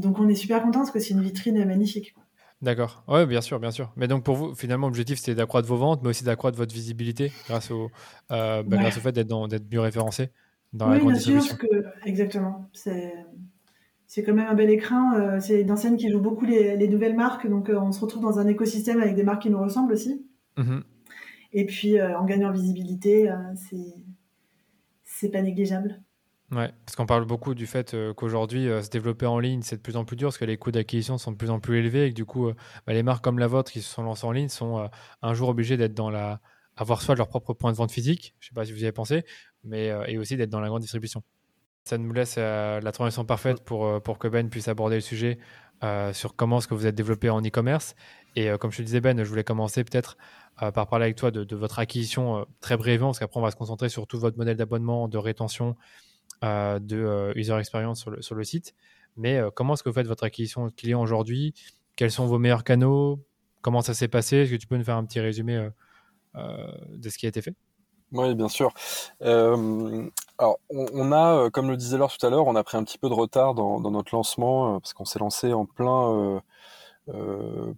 donc on est super content parce que c'est une vitrine magnifique. D'accord. Oui, bien sûr, bien sûr. Mais donc pour vous, finalement, l'objectif c'était d'accroître vos ventes, mais aussi d'accroître votre visibilité grâce au, bah, grâce au fait d'être mieux référencé oui, bien sûr, que, exactement. C'est, c'est quand même un bel écrin. Euh, c'est une qui joue beaucoup les, les nouvelles marques, donc euh, on se retrouve dans un écosystème avec des marques qui nous ressemblent aussi. Mm-hmm. Et puis euh, en gagnant en visibilité, c'est, c'est pas négligeable. Ouais, parce qu'on parle beaucoup du fait qu'aujourd'hui, se développer en ligne, c'est de plus en plus dur parce que les coûts d'acquisition sont de plus en plus élevés et que du coup, bah, les marques comme la vôtre qui se sont lancées en ligne sont un jour obligées d'être dans la, avoir soit leur propre point de vente physique, je ne sais pas si vous y avez pensé, mais et aussi d'être dans la grande distribution. Ça nous laisse la transition parfaite pour, pour que Ben puisse aborder le sujet sur comment est-ce que vous êtes développé en e-commerce. Et comme je te disais, Ben, je voulais commencer peut-être par parler avec toi de, votre acquisition très brièvement, parce qu'après, on va se concentrer sur tout votre modèle d'abonnement, de rétention, de user experience sur le, sur le site. Mais comment est-ce que vous faites votre acquisition de clients aujourd'hui? Quels sont vos meilleurs canaux? Comment ça s'est passé? Est-ce que tu peux nous faire un petit résumé de ce qui a été fait? Oui, bien sûr. Alors, on, a, comme le disait Laure tout à l'heure, on a pris un petit peu de retard dans, notre lancement parce qu'on s'est lancé en plein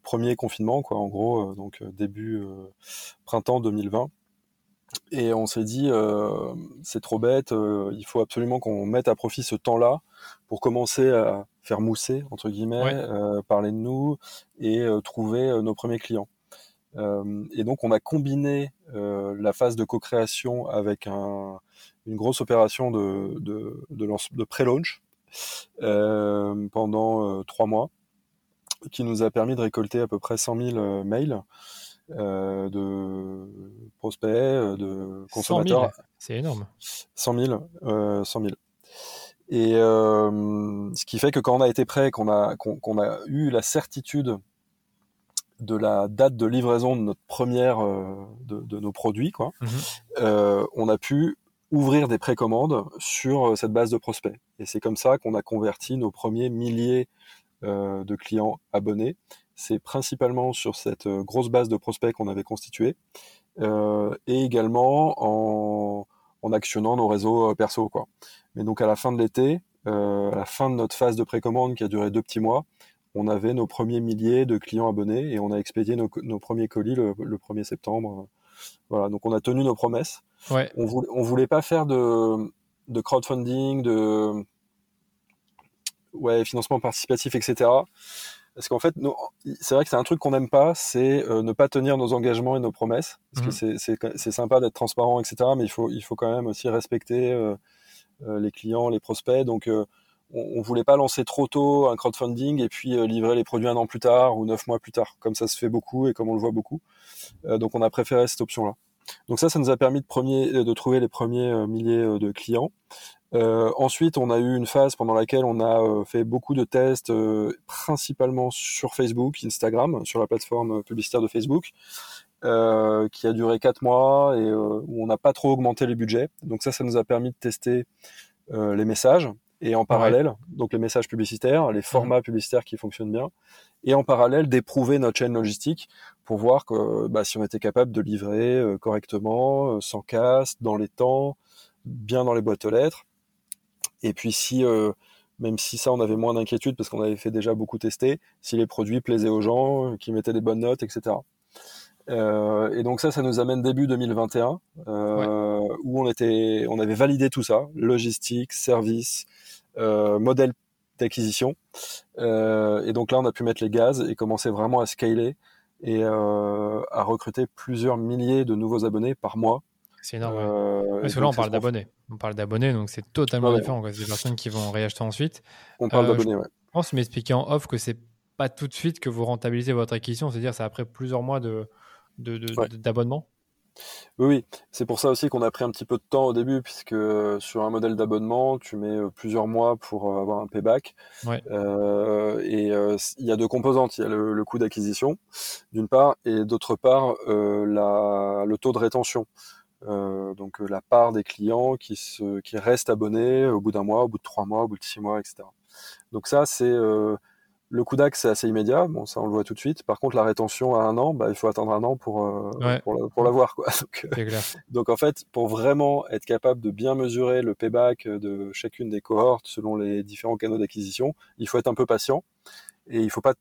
premier confinement, quoi, en gros, donc début printemps 2020. Et on s'est dit, c'est trop bête, il faut absolument qu'on mette à profit ce temps-là pour commencer à faire mousser, entre guillemets, parler de nous et trouver nos premiers clients. et donc on a combiné la phase de co-création avec un, une grosse opération de, de, de, de pré-launch pendant trois mois, qui nous a permis de récolter à peu près 100 000 mails euh, de prospects, euh, de consommateurs. C'est énorme. 100 000. Euh, 100 000. Et euh, ce qui fait que quand on a été prêt, qu'on a, qu'on a eu la certitude de la date de livraison de notre première de, de, nos produits, quoi, mhm. euh, on a pu ouvrir des précommandes sur cette base de prospects. Et c'est comme ça qu'on a converti nos premiers milliers euh, de clients abonnés c'est principalement sur cette euh, grosse base de prospects qu'on avait constituée euh, et également en, actionnant nos réseaux euh, perso. Quoi. Mais donc à la fin de l'été, à la fin de notre phase de précommande qui a duré deux petits mois, on avait nos premiers milliers de clients abonnés et on a expédié nos, premiers colis le, 1er septembre. Voilà, donc on a tenu nos promesses. On voulait, voulait pas faire de, de crowdfunding, de ouais, financement participatif, etc. Parce qu'en fait, c'est vrai que c'est un truc qu'on n'aime pas, c'est euh, ne pas tenir nos engagements et nos promesses. Parce que mhm. c'est sympa d'être transparent, etc. Mais il faut, il faut quand même aussi respecter euh, euh, les clients, les prospects. Donc, on, on voulait pas lancer trop tôt un crowdfunding et puis livrer les produits un an plus tard ou neuf mois plus tard, comme ça se fait beaucoup et comme on le voit beaucoup. donc, on a préféré cette option-là. Donc ça, ça nous a permis de, de trouver les premiers milliers de clients. Euh, ensuite, on a eu une phase pendant laquelle on a euh, fait beaucoup de tests, euh, principalement sur Facebook, Instagram, sur la plateforme publicitaire de Facebook, qui a duré quatre mois et où on n'a pas trop augmenté les budgets. Donc ça, ça nous a permis de tester les messages et en parallèle, donc les messages publicitaires, les formats mhm. publicitaires qui fonctionnent bien, et en parallèle d'éprouver notre chaîne logistique pour voir que bah, si on était capable de livrer correctement, sans casse, dans les temps, bien dans les boîtes aux lettres. Et puis si, euh, même si ça, on avait moins d'inquiétude parce qu'on avait fait déjà beaucoup tester, si les produits plaisaient aux gens, qui mettaient des bonnes notes, etc. Euh, et donc ça, ça nous amène début 2021, euh, où on était, on avait validé tout ça, logistique, service, euh, modèle d'acquisition. Euh, et donc là, on a pu mettre les gaz et commencer vraiment à scaler et à recruter plusieurs milliers de nouveaux abonnés par mois c'est énorme. Parce que là, on parle d'abonnés. On parle d'abonnés, donc c'est totalement différent. C'est des personnes qui vont réacheter ensuite. On parle d'abonnés, ouais. Je pense m'expliquer en off que c'est pas tout de suite que vous rentabilisez votre acquisition, c'est-à-dire c'est après plusieurs mois de, d'abonnement? Oui, oui. c'est pour ça aussi qu'on a pris un petit peu de temps au début, puisque euh, sur un modèle d'abonnement, tu mets plusieurs mois pour avoir un payback. Ouais. et il y a deux composantes. Il y a le, coût d'acquisition, d'une part, et d'autre part, la, le taux de rétention. Euh, donc euh, la part des clients qui, se, qui restent abonnés au bout d'un mois, au bout de trois mois, au bout de six mois, etc. Donc ça, c'est euh, le coup d'axe, c'est assez immédiat. Bon, ça, on le voit tout de suite. Par contre, la rétention à un an, bah, il faut attendre un an pour pour, l'avoir, quoi. Donc, donc, en fait, pour vraiment être capable de bien mesurer le payback de chacune des cohortes selon les différents canaux d'acquisition, il faut être un peu patient et il faut pas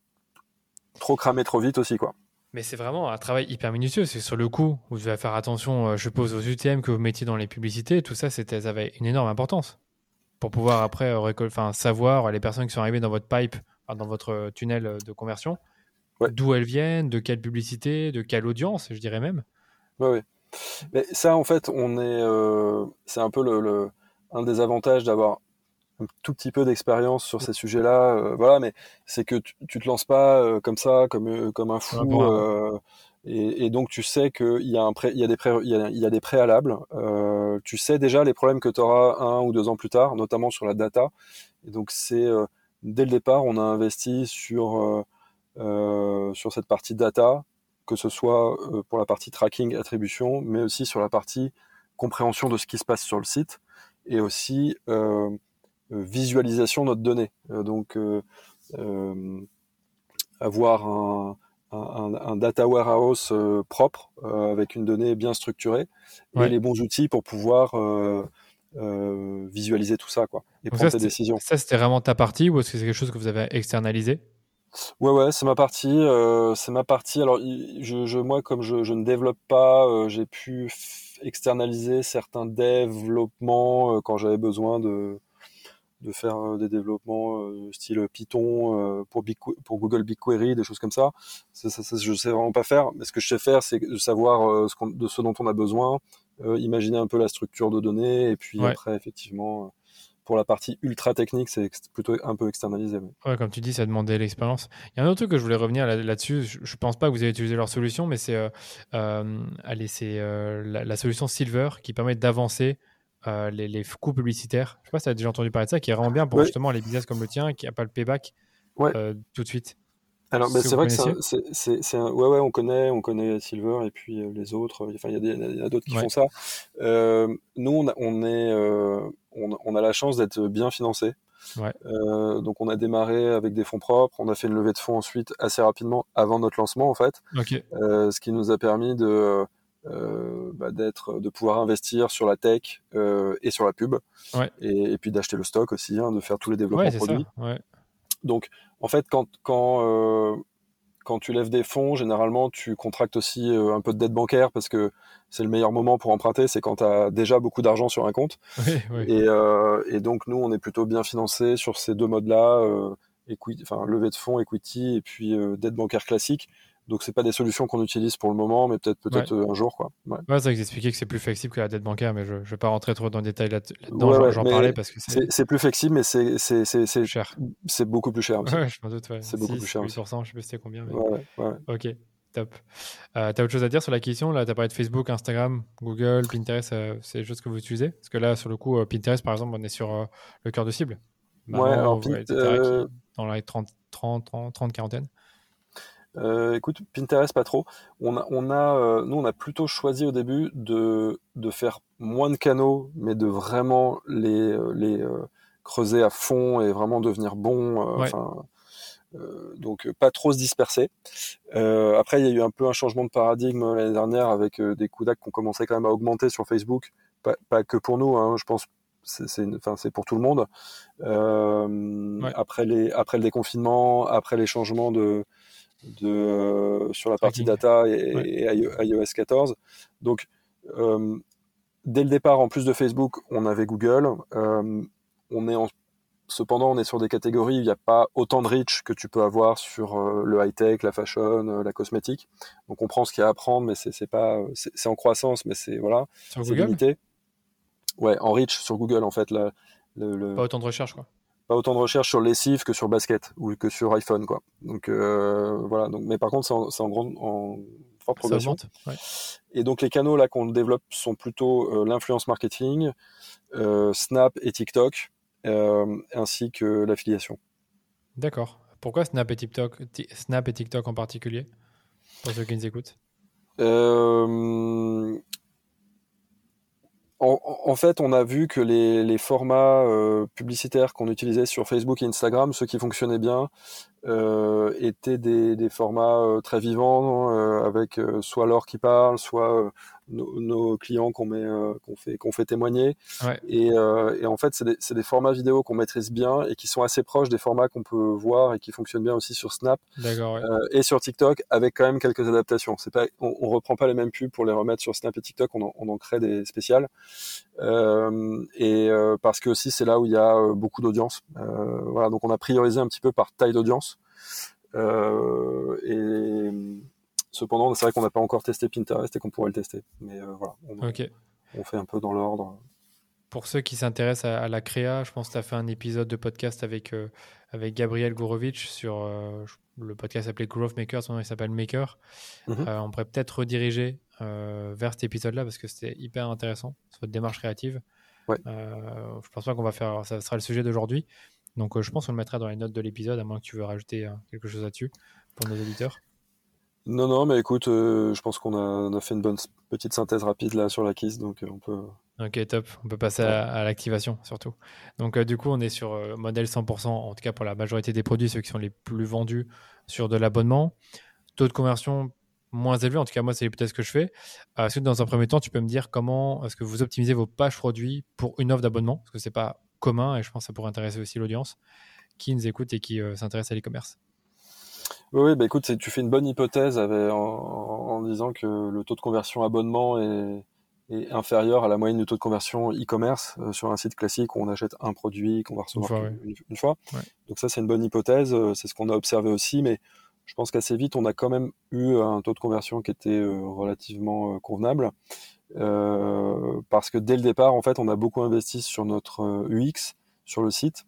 trop cramer trop vite aussi, quoi. Mais c'est vraiment un travail hyper minutieux. C'est sur le coup, vous devez faire attention, euh, je pose aux UTM que vous mettiez dans les publicités. Tout ça, c'était, ça avait une énorme importance pour pouvoir après euh, enfin, savoir les personnes qui sont arrivées dans votre pipe, dans votre tunnel euh, de conversion, d'où elles viennent, de quelle publicité, de quelle audience, je dirais même. Oui, oui. Mais ça, en fait, on est, c'est un peu le, un des avantages d'avoir un tout petit peu d'expérience sur ces sujets-là, euh, voilà, mais c'est que tu, tu te lances pas euh, comme ça, comme euh, comme un fou, Et, donc tu sais qu'il y, a un il y, a des il, y a, des préalables. Euh, tu sais déjà les problèmes que tu auras un ou deux ans plus tard, notamment sur la data. Et donc c'est euh, dès le départ, on a investi sur, euh, sur cette partie data, que ce soit pour la partie tracking, attribution, mais aussi sur la partie compréhension de ce qui se passe sur le site et aussi visualisation de notre donnée. donc avoir un un, data warehouse euh, propre euh, avec une donnée bien structurée et les bons outils pour pouvoir euh, visualiser tout ça quoi, et prendre des décisions. Ça, c'était vraiment ta partie ou est-ce que c'est quelque chose que vous avez externalisé? Ouais, ouais, c'est ma partie. c'est ma partie. Alors, je, moi, comme je, je ne développe pas, j'ai pu externaliser certains développements quand j'avais besoin de, de faire euh, des développements euh, style Python euh, pour, pour Google BigQuery, des choses comme ça. Ça, ça, Je sais vraiment pas faire, mais ce que je sais faire, c'est de savoir ce de ce dont on a besoin, imaginer un peu la structure de données, et puis après, effectivement, pour la partie ultra technique, c'est plutôt un peu externalisé. Ouais, comme tu dis, ça demandait l'expérience. Il y a un autre truc que je voulais revenir là-dessus. je, ne pense pas que vous avez utilisé leur solution, mais c'est allez, c'est la, la, solution Silver qui permet d'avancer euh, les, les, coûts publicitaires. Je sais pas si tu as déjà entendu parler de ça, qui est vraiment bien pour justement les business comme le tien, qui n'a pas le payback euh, tout de suite. Alors, c'est vrai que c'est un... ouais, ouais, on connaît, on connaît Silver et puis euh, les autres. Enfin, il y a, d'autres qui font ça. nous, on, on est, on, on, a la chance d'être bien financé. donc, on a démarré avec des fonds propres. On a fait une levée de fonds ensuite assez rapidement avant notre lancement, en fait. ce qui nous a permis de euh, bah, d'être, de pouvoir investir sur la tech euh, et sur la pub, et, puis d'acheter le stock aussi, hein, de faire tous les développements produits. Donc, en fait, quand quand euh, quand tu lèves des fonds, généralement, tu contractes aussi un peu de dette bancaire parce que c'est le meilleur moment pour emprunter, c'est quand tu as déjà beaucoup d'argent sur un compte. Et, et, donc, nous, on est plutôt bien financé sur ces deux modes-là, enfin, levée de fonds, equity, et puis dette bancaire classique. Donc c'est pas des solutions qu'on utilise pour le moment, mais peut-être peut-être euh, un jour quoi. Ouais, ouais c'est que que c'est plus flexible que la dette bancaire, mais je, ne vais pas rentrer trop dans le détail là-dedans. J'en parlais parce que c'est plus flexible, mais c'est c'est cher. C'est beaucoup plus cher. Je m'en doute. C'est beaucoup plus cher. 8%, je sais pas c'était combien. Ok. Top. Euh, tu as autre chose à dire sur l'acquisition Là, tu as parlé de Facebook, Instagram, Google, Pinterest, euh, c'est des choses que vous utilisez? Parce que là, sur le coup, Pinterest, par exemple, on est sur le cœur de cible. ouais, alors, dans les 30, 30, 30, 30 quarantaine. Euh, écoute, Pinterest pas trop. On a, on a euh, nous on a plutôt choisi au début de, de faire moins de canaux, mais de vraiment les, euh, les creuser à fond et vraiment devenir bon. donc pas trop se disperser. après il y a eu un peu un changement de paradigme l'année dernière avec des coups d'acte qu'on commençait quand même à augmenter sur Facebook. Pas, pas que pour nous, hein, je pense c'est enfin c'est pour tout le monde après les après le déconfinement après les changements de de, euh, sur la partie data et, iOS 14. Donc, euh, dès le départ, en plus de Facebook, on avait Google. Euh, on est cependant, on est sur des catégories où il n'y a pas autant de reach que tu peux avoir sur le high-tech, la fashion, la cosmétique. Donc on prend ce qu'il y a à prendre, mais c'est pas, c'est en croissance, mais c'est voilà, c'est limité. Ouais, en reach sur Google en fait. La, le, Pas autant de recherche quoi pas autant de recherche sur lessive que sur basket ou que sur iPhone quoi. Donc euh, voilà. Donc mais par contre c'est en, en, grande en forte progression. Et donc les canaux là qu'on développe sont plutôt euh, l'influence marketing, euh, Snap et TikTok, ainsi que l'affiliation. D'accord. Pourquoi Snap et TikTok, Snap et TikTok en particulier pour ceux qui nous écoutent? En, fait, on a vu que les, formats euh, publicitaires qu'on utilisait sur Facebook et Instagram, ceux qui fonctionnaient bien, euh, étaient des, formats euh, très vivants, avec soit l'or qui parle, soit nos, clients qu'on met, qu'on fait, qu'on fait témoigner. Et, en fait, c'est des, des, formats vidéo qu'on maîtrise bien et qui sont assez proches des formats qu'on peut voir et qui fonctionnent bien aussi sur Snap et sur TikTok, avec quand même quelques adaptations. C'est pas, on, on, reprend pas les mêmes pubs pour les remettre sur Snap et TikTok, on en, on en crée des spéciales. Euh, et euh, parce que aussi c'est là où il y a euh, beaucoup d'audience. voilà, donc on a priorisé un petit peu par taille d'audience. et cependant, c'est vrai qu'on n'a pas encore testé Pinterest et qu'on pourrait le tester. Mais voilà, on, on fait un peu dans l'ordre. pour ceux qui s'intéressent à, la créa, je pense que tu as fait un épisode de podcast avec, euh, avec Gabriel Gourovitch sur euh, le podcast s'appelait Growth Maker, son nom il s'appelle Maker. Mhm. Euh, on pourrait peut-être rediriger vers cet épisode-là parce que c'était hyper intéressant sur votre démarche créative. Ouais. je pense pas qu'on va faire, ça sera le sujet d'aujourd'hui. Donc je pense qu'on le mettra dans les notes de l'épisode, à moins que tu veux rajouter quelque chose là-dessus pour nos auditeurs. Non, non, mais écoute, je pense qu'on a, fait une bonne petite synthèse rapide là sur la kiss, donc on peut, Ok, top. On peut passer à, l'activation surtout. Donc, euh, du coup, on est sur euh, modèle 100%, en tout cas pour la majorité des produits, ceux qui sont les plus vendus sur de l'abonnement. Taux de conversion moins élevé, en tout cas, moi, c'est l'hypothèse que je fais. Euh, est-ce que dans un premier temps, tu peux me dire comment est-ce que vous optimisez vos pages produits pour une offre d'abonnement? Parce que c'est pas commun et je pense que ça pourrait intéresser aussi l'audience qui nous écoute et qui s'intéresse à l'e-commerce. Oui, bah écoute, tu fais une bonne hypothèse en, en, disant que le taux de conversion abonnement est, est inférieur à la moyenne du taux de conversion e-commerce euh, sur un site classique où on achète un produit qu'on va recevoir une fois. Donc ça, c'est une bonne hypothèse, euh, c'est ce qu'on a observé aussi, mais je pense qu'assez vite, on a quand même eu un taux de conversion qui était euh, relativement convenable. parce que dès le départ, en fait, on a beaucoup investi sur notre UX, sur le site,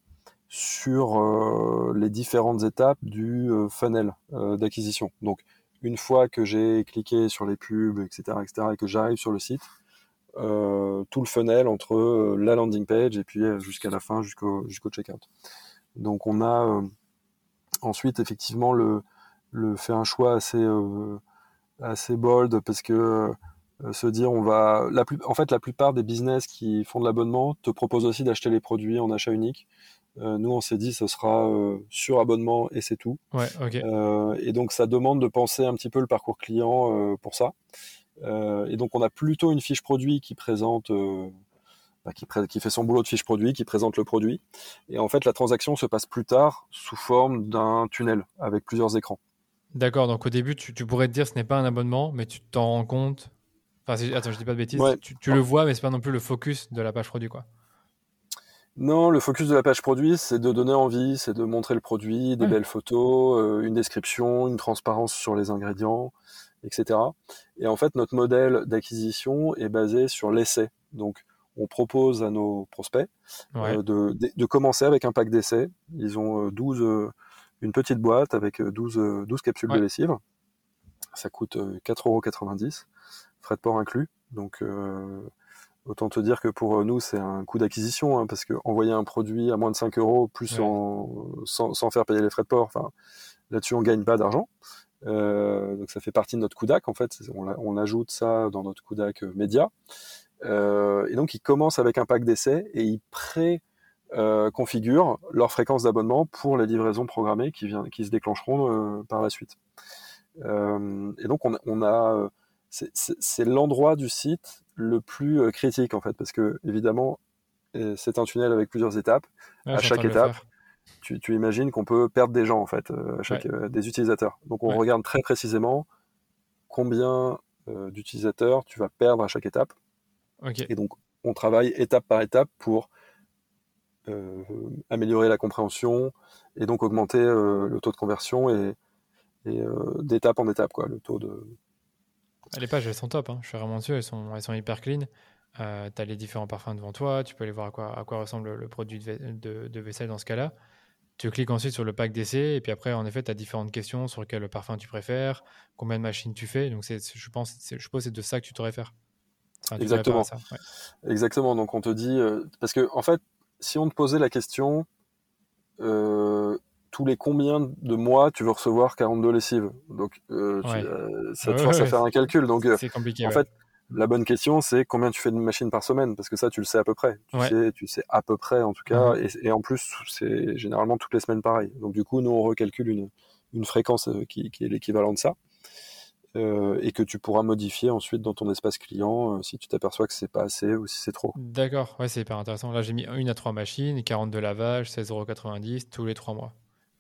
sur les différentes étapes du funnel d'acquisition. Donc, une fois que j'ai cliqué sur les pubs, etc., etc., et que j'arrive sur le site, euh, tout le funnel entre euh, la landing page et puis euh, jusqu'à la fin, jusqu'au checkout. Donc on a ensuite effectivement le, fait un choix assez assez bold parce que se dire on va la en fait la plupart des business qui font de l'abonnement te proposent aussi d'acheter les produits en achat unique nous on s'est dit ce sera sur abonnement et c'est tout ouais, okay. et donc ça demande de penser un petit peu le parcours client pour ça euh, et donc on a plutôt une fiche produit qui présente euh, bah, qui, qui, fait son boulot de fiche produit, qui présente le produit. Et en fait, la transaction se passe plus tard sous forme d'un tunnel avec plusieurs écrans. D'accord, donc au début, tu, pourrais te dire ce n'est pas un abonnement, mais tu t'en rends compte. Enfin, attends, je dis pas de bêtises. Tu, le vois, mais c'est pas non plus le focus de la page produit, quoi. Non, le focus de la page produit, c'est de donner envie, c'est de montrer le produit, des belles photos, euh, une description, une transparence sur les ingrédients, etc. Et en fait, notre modèle d'acquisition est basé sur l'essai. Donc, on propose à nos prospects euh, de, commencer avec un pack d'essai. Ils ont 12, euh, une petite boîte avec 12, 12 capsules de lessive. Ça coûte 4,90€, frais de port inclus. Donc, autant te dire que pour nous, c'est un coût d'acquisition, hein, parce que envoyer un produit à moins de 5 euros, plus sans, sans, faire payer les frais de port, là-dessus, on gagne pas d'argent. Euh, donc ça fait partie de notre CUDAC en fait. On, ajoute ça dans notre CUDAC euh, média. Euh, et donc ils commencent avec un pack d'essai et ils pré configurent leur fréquence d'abonnement pour les livraisons programmées qui, vient, qui se déclencheront par la suite. et donc on, on a, c'est l'endroit du site le plus critique en fait, parce que évidemment c'est un tunnel avec plusieurs étapes. à chaque étape, tu, imagines qu'on peut perdre des gens en fait, euh, chaque, euh, des utilisateurs. Donc on regarde très précisément combien euh, d'utilisateurs tu vas perdre à chaque étape. Et donc on travaille étape par étape pour améliorer la compréhension et donc augmenter le taux de conversion et, d'étape en étape quoi, le taux de. Les pages elles sont top, hein. je suis vraiment dessus, elles sont, elles sont hyper clean. tu as les différents parfums devant toi, tu peux aller voir à quoi, à quoi ressemble le produit de vaisselle dans ce cas-là. Tu cliques ensuite sur le pack d'essai et puis après, en effet, tu as différentes questions sur quel parfum tu préfères, combien de machines tu fais. Donc, je pense, je suppose que c'est de ça que tu te réfères. Exactement. Exactement. Donc, on te dit. Euh, parce que, en fait, si on te posait la question, euh, tous les combien de mois tu veux recevoir 42 lessives Donc, euh, ça te force à faire un calcul. Donc, c'est compliqué. En fait, la bonne question, c'est combien tu fais de machines par semaine, parce que ça, tu le sais à peu près. Tu, sais, tu sais à peu près, en tout cas, mhm. et, en plus, c'est généralement toutes les semaines pareil. Donc du coup, nous, on recalcule une, une fréquence euh, qui, qui est l'équivalent de ça, euh, et que tu pourras modifier ensuite dans ton espace client euh, si tu t'aperçois que c'est pas assez ou si c'est trop. D'accord, ouais, c'est hyper intéressant. Là, j'ai mis une à trois machines, 40 de lavage, 16,90€ tous les trois mois.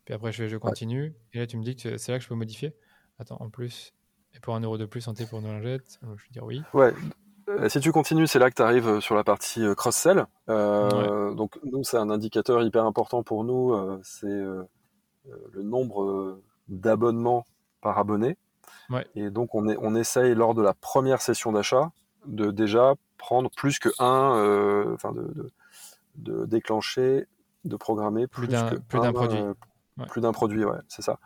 Puis après, je, je continue, et là, tu me dis que c'est là que je peux modifier. Attends, en plus, et pour un euro de plus santé pour nos lingettes, je veux dire oui. Ouais. Euh, si tu continues, c'est là que tu arrives euh, sur la partie euh, cross-sell. Donc nous, c'est un indicateur hyper important pour nous, c'est le nombre d'abonnements par abonné. Ouais. Et donc on, est, on essaye lors de la première session d'achat de déjà prendre plus que un, enfin de, de, déclencher, de programmer plus, plus d'un produit. Plus d'un produit, ouais, c'est ça.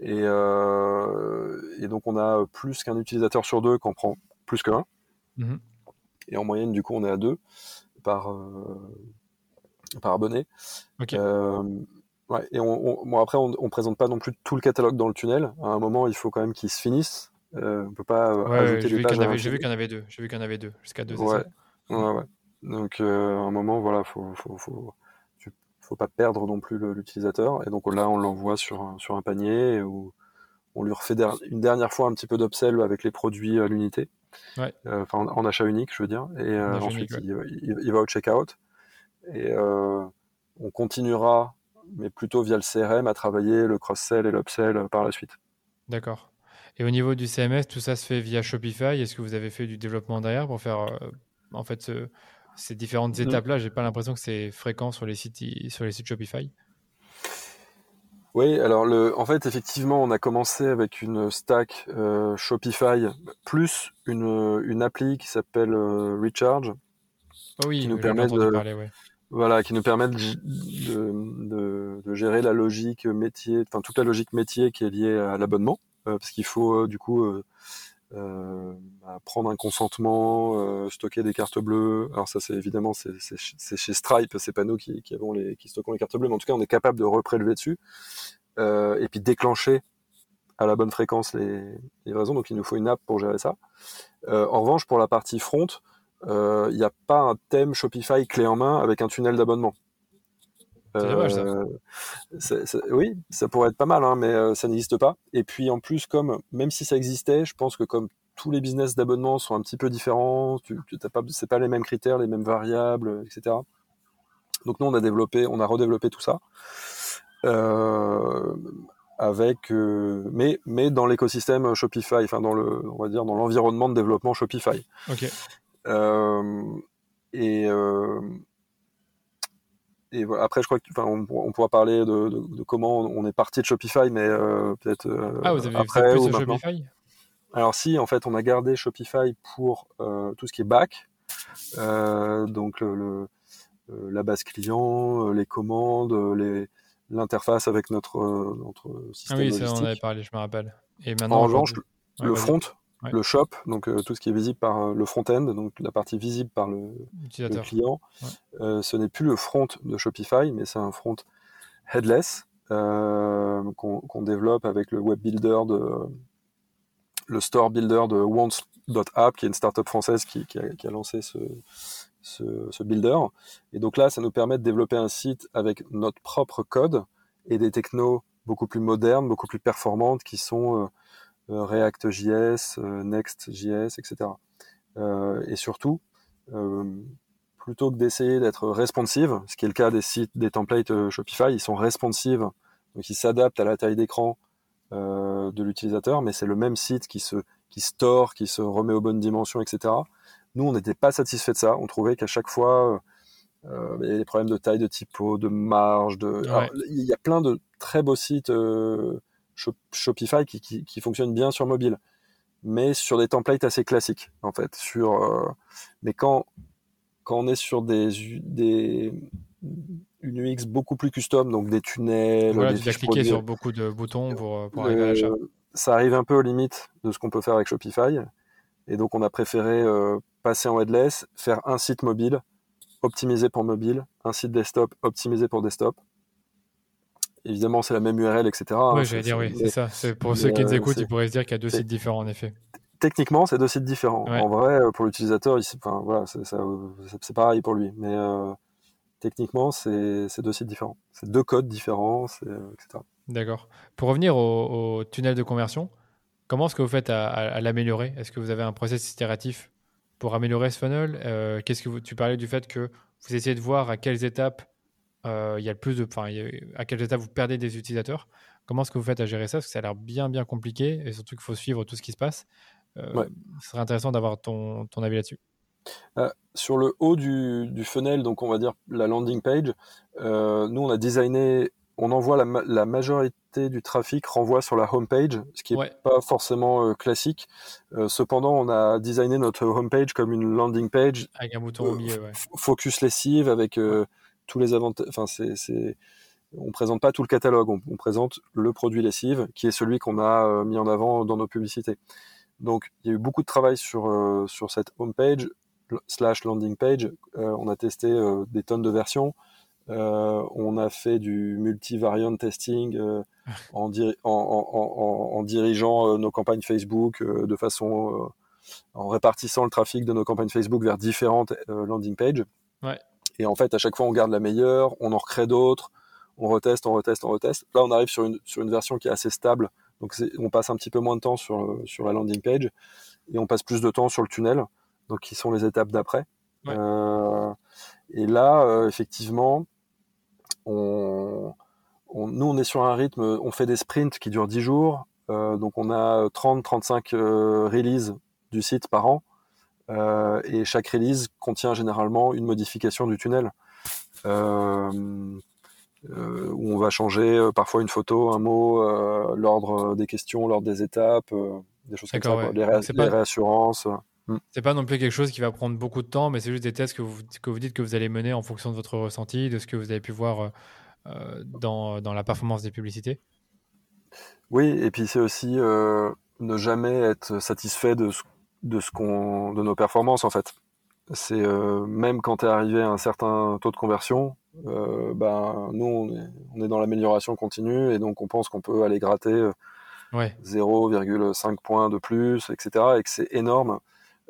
Et, et, donc on a plus qu'un utilisateur sur deux qu'on prend plus qu'un. Mmh et en moyenne, du coup, on est à deux par, par abonné. Ouais, et on, bon, après, on, on présente pas non plus tout le catalogue dans le tunnel. À un moment, il faut quand même qu'il se finisse. Euh, on peut pas euh, ouais, ajouter. J'ai vu qu'il y en avait deux. J'ai vu qu'il y en avait deux, jusqu'à deux. Ouais. ouais, ouais. Donc, euh, à un moment, voilà, faut, faut, faut, faut pas perdre non plus l'utilisateur. Et donc là, on l'envoie sur un, sur un panier où on lui refait une dernière fois un petit peu d'upsell avec les produits à l'unité. Ouais. Euh, enfin, en, achat unique, je veux dire. Et euh, ensuite, il, il, il, va au checkout. Et euh, on continuera mais plutôt via le CRM à travailler le cross-sell et l'upsell par la suite. D'accord. Et au niveau du CMS, tout ça se fait via Shopify. Est-ce que vous avez fait du développement derrière pour faire euh, en fait ces différentes mm. étapes-là J'ai pas l'impression que c'est fréquent sur les sites sur les sites Shopify. Oui, alors le, en fait, effectivement, on a commencé avec une stack euh, Shopify plus une, une appli qui s'appelle euh, Recharge. Oh oui, qui nous permet de, parler, voilà, qui nous permettent de, de, gérer la logique métier, enfin toute la logique métier qui est liée à l'abonnement, euh, parce qu'il faut du coup euh, prendre un consentement, stocker des cartes bleues. Alors ça, c'est évidemment c'est chez Stripe, c'est pas nous qui, qui, avons les qui stockons les cartes bleues, mais en tout cas, on est capable de reprélever dessus et puis déclencher à la bonne fréquence les livraisons. Donc il nous faut une app pour gérer ça. en revanche, pour la partie front, il euh, n'y a pas un thème Shopify clé en main avec un tunnel d'abonnement. C'est dommage, ça. Euh, oui, ça pourrait être pas mal, hein, mais euh, ça n'existe pas. Et puis en plus, comme même si ça existait, je pense que comme tous les business d'abonnement sont un petit peu différents, tu, tu pas, c'est pas les mêmes critères, les mêmes variables, etc. Donc nous, on a développé, on a redéveloppé tout ça. avec mais mais dans l'écosystème Shopify enfin dans le on va dire dans l'environnement de développement Shopify ok euh, et euh, et voilà. après, je crois qu'on on pourra parler de, de, comment on est parti de Shopify, mais euh, peut-être ah, vous avez après plus ou Shopify? Alors si, en fait, on a gardé Shopify pour tout ce qui est back, donc le, la base client, les commandes, les, l'interface avec notre, notre système. Ah oui, ça, on avait parlé, je me rappelle. Et maintenant, en revanche, le front, le shop, donc euh, tout ce qui est visible par euh, le front-end, donc la partie visible par le, client. Euh, ce n'est plus le front de Shopify, mais c'est un front headless qu'on développe avec le web builder de le store builder de Wants.app, qui est une startup française qui, a, lancé ce, ce, builder. Et donc là, ça nous permet de développer un site avec notre propre code et des technos beaucoup plus modernes, beaucoup plus performantes, qui sont React.js, euh, Next.js, etc. Euh, et surtout, plutôt que d'essayer d'être responsive, ce qui est le cas des sites, des templates Shopify, ils sont responsive, donc ils s'adaptent à la taille d'écran de l'utilisateur, mais c'est le même site qui se qui store, qui se remet aux bonnes dimensions, etc. Nous, on n'était pas satisfait de ça. On trouvait qu'à chaque fois, euh, il y a des problèmes de taille, de typo, de marge. De... il y a plein de très beaux sites Shopify qui, qui, qui, fonctionne bien sur mobile, mais sur des templates assez classiques en fait. Sur, euh, mais quand quand on est sur des des une UX beaucoup plus custom, donc des tunnels. Voilà, tu dois cliquer sur beaucoup de boutons pour, pour arriver à l'achat. Euh, ça arrive un peu aux limites de ce qu'on peut faire avec Shopify. Et donc, on a préféré euh, passer en headless, faire un site mobile optimisé pour mobile, un site desktop optimisé pour desktop évidemment, c'est la même URL, etc. Oui, j'allais dire, oui, c'est ça. Pour ceux qui nous euh, écoutent, ils pourraient se dire qu'il y a deux sites différents, en effet. Techniquement, c'est deux sites différents. En vrai, euh, pour l'utilisateur, enfin, voilà, c'est pareil pour lui. Mais euh, techniquement, c'est deux sites différents. C'est deux codes différents, etc. D'accord. Pour revenir au, tunnel de conversion, comment est-ce que vous faites à, l'améliorer? Est-ce que vous avez un process itératif pour améliorer ce funnel? Qu'est-ce que tu parlais du fait que vous essayez de voir à quelles étapes euh, il y a le plus de, enfin, à quel état vous perdez des utilisateurs. Comment est-ce que vous faites à gérer ça? Parce que ça a l'air bien, bien compliqué et surtout qu'il faut suivre tout ce qui se passe. Euh, Ce serait intéressant d'avoir ton, ton, avis là-dessus. Euh, sur le haut du, du, funnel, donc on va dire la landing page, euh, nous on a designé on envoie la, majorité du trafic renvoie sur la homepage, ce qui n'est pas forcément euh, classique. Euh, cependant, on a designé notre homepage comme une landing page avec un bouton au milieu, focus lessive avec tous les avantages. Enfin, c'est, on présente pas tout le catalogue, on, présente le produit lessive qui est celui qu'on a mis en avant dans nos publicités. Donc, il y a eu beaucoup de travail sur sur cette homepage slash landing page. on a testé des tonnes de versions. Euh, on a fait du multivariant testing euh, en, en, dirigeant euh, nos campagnes Facebook de façon en répartissant le trafic de nos campagnes Facebook vers différentes landing pages. Et en fait, à chaque fois, on garde la meilleure, on en recrée d'autres, on reteste, on reteste, on reteste. Là, on arrive sur une, sur une version qui est assez stable. Donc, on passe un petit peu moins de temps sur, sur la landing page et on passe plus de temps sur le tunnel, donc qui sont les étapes d'après. et là, effectivement, on, nous, on est sur un rythme, on fait des sprints qui durent 10 jours, euh, donc on a 30-35 euh, releases du site par an, euh, et chaque release contient généralement une modification du tunnel. où on va changer parfois une photo, un mot, l'ordre des questions, l'ordre des étapes, des choses comme ça, les, réassurances. Hmm. C'est pas non plus quelque chose qui va prendre beaucoup de temps, mais c'est juste des tests que vous, que vous dites que vous allez mener en fonction de votre ressenti, de ce que vous avez pu voir euh, euh, dans, dans, la performance des publicités. Oui, et puis c'est aussi euh, ne jamais être satisfait de, ce, de, ce qu'on, de nos performances en fait. C'est même quand tu es arrivé à un certain taux de conversion, ben, nous on est, on est dans l'amélioration continue et donc on pense qu'on peut aller gratter 0,5 points de plus, etc. et que c'est énorme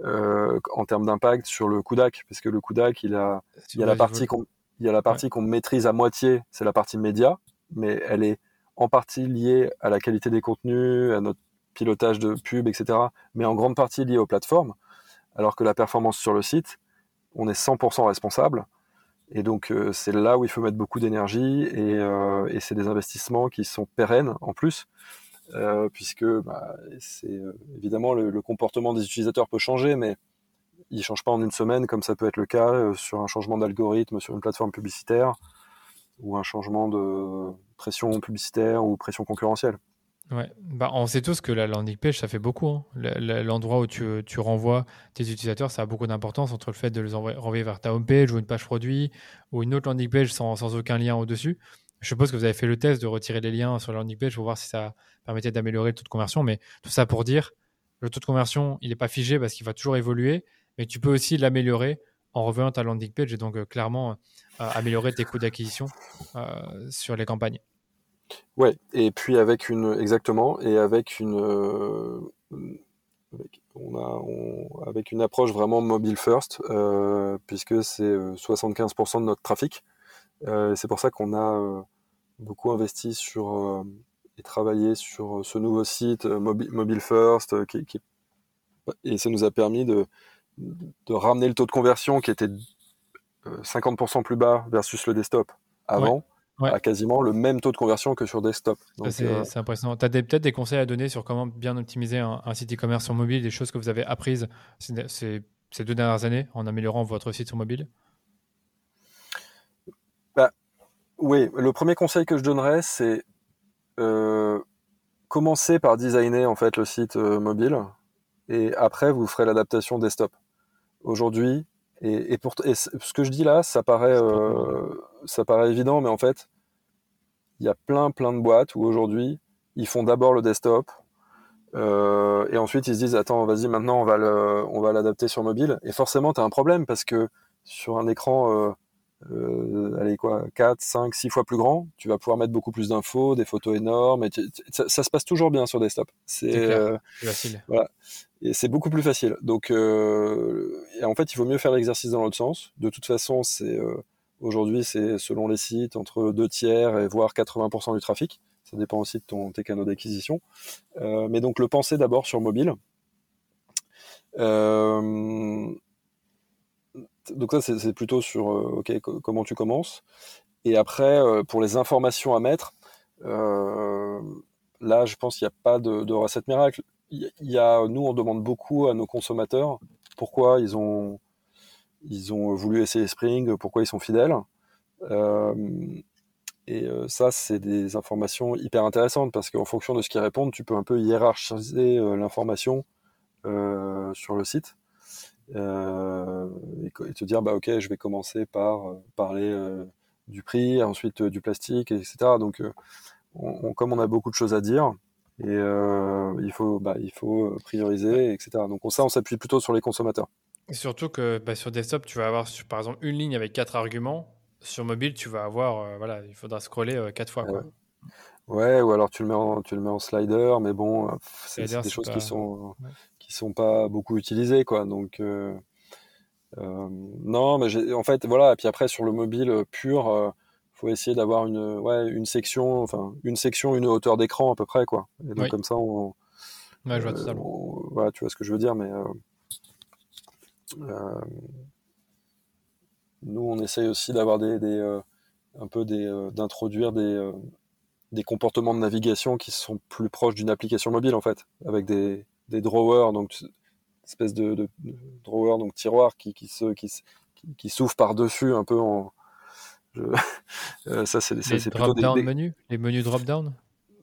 euh, en termes d'impact sur le CUDAC, parce que le CUDAC, il a, il y a la partie qu'on, il y a la partie qu'on maîtrise à moitié, c'est la partie média, mais elle est en partie liée à la qualité des contenus, à notre pilotage de pub, etc., mais en grande partie liée aux plateformes, alors que la performance sur le site, on est 100% responsable. Et donc euh, c'est là où il faut mettre beaucoup d'énergie et, euh, c'est des investissements qui sont pérennes en plus. Euh, puisque bah, évidemment le, comportement des utilisateurs peut changer, mais il ne change pas en une semaine comme ça peut être le cas sur un changement d'algorithme sur une plateforme publicitaire ou un changement de pression publicitaire ou pression concurrentielle. Ouais. Bah, on sait tous que la landing page, ça fait beaucoup. Hein. L'endroit où tu, renvoies tes utilisateurs, ça a beaucoup d'importance entre le fait de les renvoyer vers ta home page ou une page produit ou une autre landing page sans, aucun lien au-dessus. Je suppose que vous avez fait le test de retirer les liens sur la landing page pour voir si ça permettait d'améliorer le taux de conversion. Mais tout ça pour dire, le taux de conversion, il n'est pas figé parce qu'il va toujours évoluer, mais tu peux aussi l'améliorer en revenant à ta landing page et donc euh, clairement euh, améliorer tes coûts d'acquisition euh, sur les campagnes. Ouais, et puis avec une exactement et avec une on a avec une approche vraiment mobile first puisque c'est 75% de notre trafic. c'est pour ça qu'on a beaucoup investi sur euh, et travaillé sur euh, ce nouveau site euh, mobile, first qui, et ça nous a permis de, de ramener le taux de conversion qui était 50% plus bas versus le desktop avant à quasiment le même taux de conversion que sur desktop. C'est impressionnant. Tu as peut-être des conseils à donner sur comment bien optimiser un, site e-commerce sur mobile, des choses que vous avez apprises ces, ces deux dernières années en améliorant votre site sur mobile? Oui, le premier conseil que je donnerais, c'est euh, commencer par designer en fait le site euh, mobile et après vous ferez l'adaptation desktop. Aujourd'hui, et, pour, ce que je dis là, ça paraît, euh, ça paraît évident, mais en fait, il y a plein plein de boîtes où aujourd'hui ils font d'abord le desktop et ensuite ils se disent attends vas-y maintenant on va le, on va l'adapter sur mobile. Et forcément tu as un problème parce que sur un écran euh, allez quoi, 4, 5, 6 fois plus grand, tu vas pouvoir mettre beaucoup plus d'infos, des photos énormes, et ça, se passe toujours bien sur desktop. C'est euh, facile. Voilà. Et c'est beaucoup plus facile. Donc, euh, et en fait, il vaut mieux faire l'exercice dans l'autre sens. De toute façon, c'est aujourd'hui, c'est selon les sites entre 2 tiers et voire 80% du trafic. Ça dépend aussi de ton, tes canaux d'acquisition. Mais donc, le penser d'abord sur mobile. Euh, donc ça, c'est plutôt sur euh, comment tu commences. Et après, euh, pour les informations à mettre, euh, là, je pense qu'il n'y a pas de, recette miracle. Il y nous, on demande beaucoup à nos consommateurs pourquoi ils ont, ils ont voulu essayer Spring, pourquoi ils sont fidèles. et ça, c'est des informations hyper intéressantes parce qu'en fonction de ce qu'ils répondent, tu peux un peu hiérarchiser l'information sur le site et, te dire, bah ok, je vais commencer par parler du prix, ensuite du plastique, etc. Donc, comme on a beaucoup de choses à dire, et il faut, bah, il faut prioriser, etc. Donc ça, on s'appuie plutôt sur les consommateurs. surtout que bah, sur desktop, tu vas avoir par exemple une ligne avec quatre arguments. Sur mobile, tu vas avoir, voilà, il faudra scroller quatre fois. Quoi. Ouais, ou alors tu le mets en, tu le mets en slider, mais bon, c'est des choses qui sont qui sont pas beaucoup utilisées, quoi. Donc euh, euh, non, mais en fait, voilà. Et puis après, sur le mobile pur, euh, faut essayer d'avoir une, ouais, une section, enfin une section, une hauteur d'écran à peu près, quoi. Et donc comme ça, on, ouais, je vois totalement. voilà, tu vois ce que je veux dire, mais nous, on essaye aussi d'avoir des, des un peu des d'introduire des des comportements de navigation qui sont plus proches d'une application mobile en fait, avec des, des drawers, donc espèce de, de, drawer, donc tiroir qui, qui se qui, qui, s'ouvre par dessus un peu en euh, ça c'est les drop down menus, les menus drop down.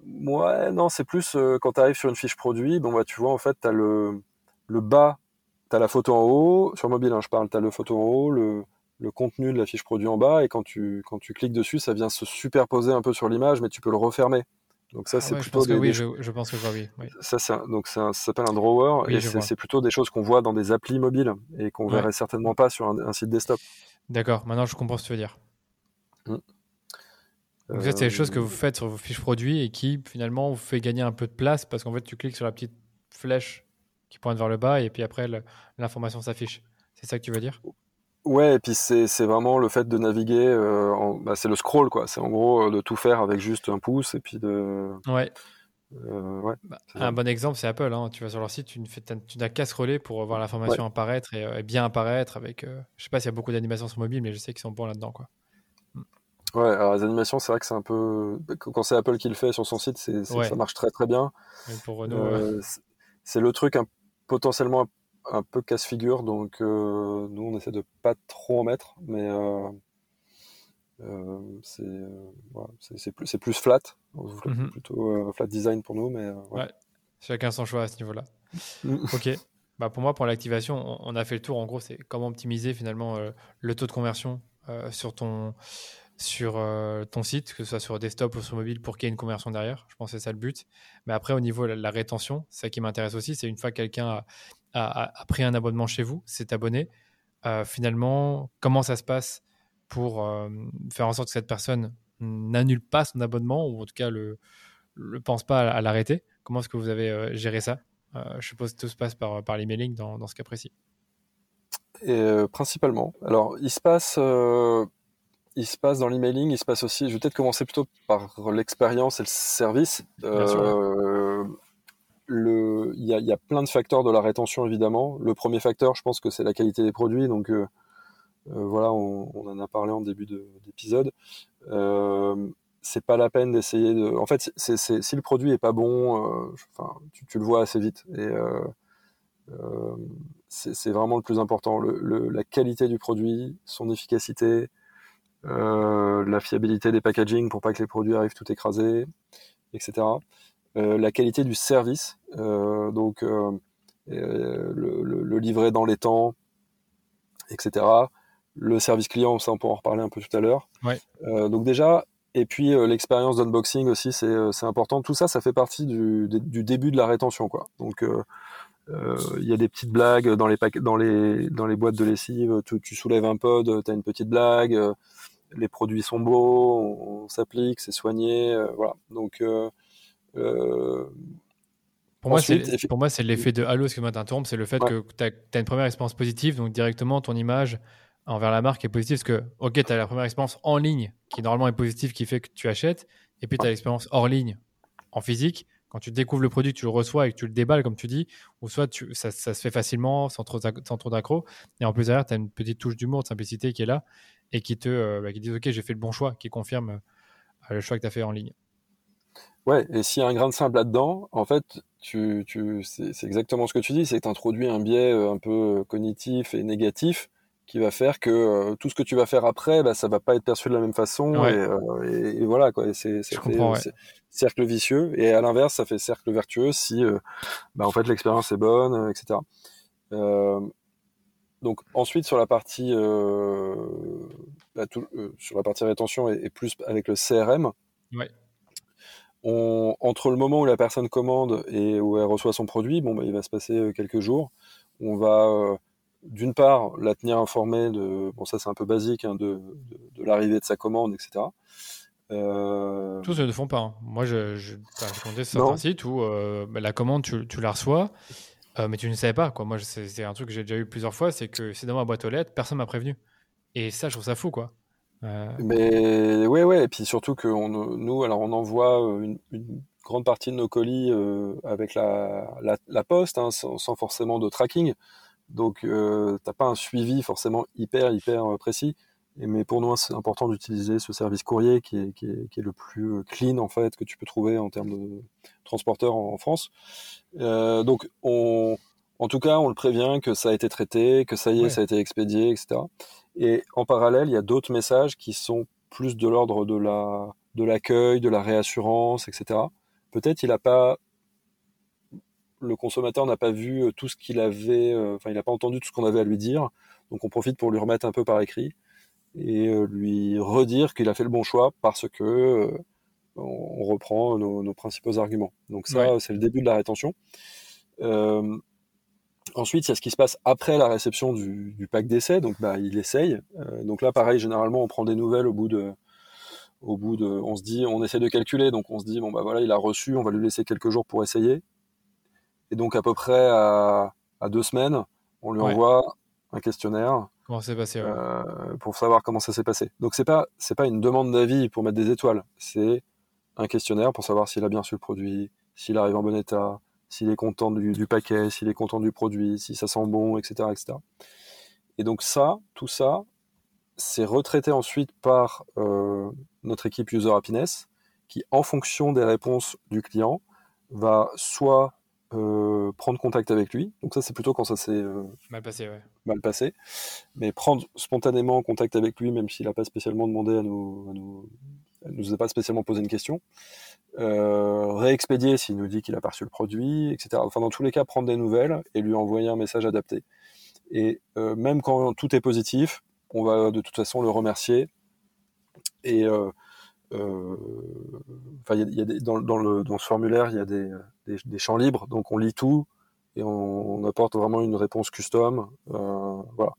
Ouais, non, c'est plus euh, quand tu arrives sur une fiche produit, bon bah tu vois en fait tu as le le bas, tu as la photo en haut, sur mobile hein, je parle, tu as le photo en haut, le le contenu de la fiche produit en bas et quand tu, quand tu cliques dessus, ça vient se superposer un peu sur l'image, mais tu peux le refermer. Donc ça, ah c'est plutôt je oui, je, pense que oui. oui. Ça, donc ça, s'appelle un drawer et c'est plutôt des choses qu'on voit dans des applis mobiles et qu'on verrait certainement pas sur un, site desktop. D'accord. Maintenant, je comprends ce que tu veux dire. Mmh. Donc ça, c'est des choses que vous faites sur vos fiches produits et qui finalement vous fait gagner un peu de place parce qu'en fait, tu cliques sur la petite flèche qui pointe vers le bas et puis après, l'information s'affiche. C'est ça que tu veux dire? Ouais, et puis c'est vraiment le fait de naviguer, euh, bah, c'est le scroll quoi. C'est en gros euh, de tout faire avec juste un pouce et puis de. Ouais. Euh, ouais bah, un bon exemple, c'est Apple. Hein. Tu vas sur leur site, tu n'as qu'à scroller pour voir l'information apparaître et, bien apparaître. Avec, je sais pas s'il y a beaucoup d'animations sur mobile, mais je sais qu'ils sont bons là-dedans quoi. Mm. Ouais, alors les animations, c'est vrai que c'est un peu. Quand c'est Apple qui le fait sur son site, ça marche très très bien. pour Renault, c'est le truc un, potentiellement un peu casse-figure, donc euh, nous on essaie de pas trop en mettre, mais euh, euh, c'est plus, plus flat, mhm. plutôt flat design pour nous, mais ouais. Chacun son choix à ce niveau-là. ok. Bah pour moi, pour l'activation, on, a fait le tour. En gros, c'est comment optimiser finalement le taux de conversion sur ton sur ton site, que ce soit sur desktop ou sur mobile, pour qu'il y ait une conversion derrière. Je pense que c'est ça le but. Mais après, au niveau de la, la rétention, ça qui m'intéresse aussi, c'est une fois que quelqu'un a, a, pris un abonnement chez vous, s'est abonné, euh, finalement, comment ça se passe pour euh, faire en sorte que cette personne n'annule pas son abonnement ou en tout cas le ne pense pas à, l'arrêter? Comment est-ce que vous avez euh, géré ça? Je suppose que tout se passe par, par l'emailing dans, dans ce cas précis. Et, principalement. Alors, il se passe il se passe dans l'emailing, il se passe aussi. Je vais peut-être commencer plutôt par l'expérience et le service. Euh, il y a, plein de facteurs de la rétention évidemment. Le premier facteur, je pense que c'est la qualité des produits. Donc euh, euh, voilà, on, en a parlé en début d'épisode. Euh, c'est pas la peine d'essayer de. En fait, si le produit est pas bon, tu, le vois assez vite. C'est vraiment le plus important. la qualité du produit, son efficacité, la fiabilité des packaging pour pas que les produits arrivent tout écrasés, etc. Euh, la qualité du service, euh, donc euh, le, livret dans les temps, etc. Le service client, ça on pourra en reparler un peu tout à l'heure. donc déjà, et puis l'expérience d'unboxing aussi, c'est important. Tout ça, ça fait partie du, début de la rétention, quoi. Donc il y a des petites blagues dans les dans les dans les boîtes de lessive. Tu, tu soulèves un pod, tu as une petite blague. les produits sont beaux, on, s'applique, c'est soigné, voilà. Donc euh, pour, moi, pour moi, c'est l'effet de halo, excuse-moi d'interrompre, c'est le fait que tu as, une première expérience positive, donc directement ton image envers la marque est positive, parce que, ok, tu as la première expérience en ligne, qui normalement est positive, qui fait que tu achètes, et puis tu as l'expérience hors ligne, en physique, quand tu découvres le produit, tu le reçois et que tu le déballes, comme tu dis, ou soit tu, ça, se fait facilement, sans trop, sans trop d'accro, et en plus derrière, tu as une petite touche d'humour, de simplicité qui est là, et qui te euh, bah, qui dit, ok, j'ai fait le bon choix, qui confirme euh, le choix que tu as fait en ligne. Ouais, et s'il y a un grain de sable là-dedans, en fait, tu, tu, c'est exactement ce que tu dis, c'est que tu introduis un biais euh, un peu euh, cognitif et négatif qui va faire que euh, tout ce que tu vas faire après, bah, ça va pas être perçu de la même façon. Et, et, voilà, quoi. C'est cercle vicieux. Et à l'inverse, ça fait cercle vertueux si, bah, en fait, l'expérience est bonne, etc. donc ensuite sur la partie bah, sur la partie rétention et, plus avec le CRM. Ouais entre le moment où la personne commande et où elle reçoit son produit, bon, bah, il va se passer euh, quelques jours. On va euh, d'une part la tenir informée de, bon ça c'est un peu basique, hein, de, de, l'arrivée de sa commande, etc. Euh... Tous ne le font pas. Hein. Moi, je, je, compté sur certains sites où euh, bah, la commande, tu, tu la reçois, mais tu ne savais pas. Quoi. Moi, c'est un truc que j'ai déjà eu plusieurs fois, c'est que c'est dans ma boîte aux lettres, personne m'a prévenu. Et ça, je trouve ça fou, quoi. Mais ouais, ouais, et puis surtout que on, nous, alors on envoie euh, une, une, grande partie de nos colis euh, avec la, la, la poste, hein, sans, sans, forcément de tracking. Donc, euh, t'as pas un suivi forcément hyper, hyper euh, précis. Mais pour nous, c'est important d'utiliser ce service courrier qui est, qui, est, qui est, le plus clean en fait que tu peux trouver en termes de transporteur en, en France. Euh, donc, on, en tout cas, on le prévient que ça a été traité, que ça y est, ça a été expédié, etc. Et en parallèle, il y a d'autres messages qui sont plus de l'ordre de la de l'accueil, de la réassurance, etc. Peut-être il n'a pas le consommateur n'a pas vu euh, tout ce qu'il avait, euh, enfin il n'a pas entendu tout ce qu'on avait à lui dire, donc on profite pour lui remettre un peu par écrit et euh, lui redire qu'il a fait le bon choix parce que on reprend nos, nos, principaux arguments. Donc ça, c'est le début de la rétention. Euh, Ensuite, il y a ce qui se passe après la réception du, du pack d'essai. Donc, bah, il essaye. Euh, donc là, pareil, généralement, on prend des nouvelles au bout de, au bout de, on se dit, on essaie de calculer. Donc, on se dit, bon, bah voilà, il a reçu, on va lui laisser quelques jours pour essayer. Et donc, à peu près à, à deux semaines, on lui envoie un questionnaire. Comment s'est passé euh, Pour savoir comment ça s'est passé. Donc, c'est pas, c'est pas une demande d'avis pour mettre des étoiles. C'est un questionnaire pour savoir s'il a bien reçu le produit, s'il arrive en bon état, s'il est content du, du paquet, s'il est content du produit, si ça sent bon, etc., etc. Et donc ça, tout ça, c'est retraité ensuite par euh, notre équipe User Happiness, qui, en fonction des réponses du client, va soit euh, prendre contact avec lui, donc ça c'est plutôt quand ça s'est euh, mal passé, ouais. mal passé, mais prendre spontanément contact avec lui, même s'il n'a pas spécialement demandé à nous, à nous, à nous a pas spécialement posé une question, euh, réexpédier s'il nous dit qu'il a pas reçu le produit, etc. Enfin, dans tous les cas, prendre des nouvelles et lui envoyer un message adapté. Et euh, même quand tout est positif, on va de toute façon le remercier. Et euh, y a, dans, dans, le, dans ce formulaire, il y a des, des, champs libres, donc on lit tout et on, on apporte vraiment une réponse custom. Voilà.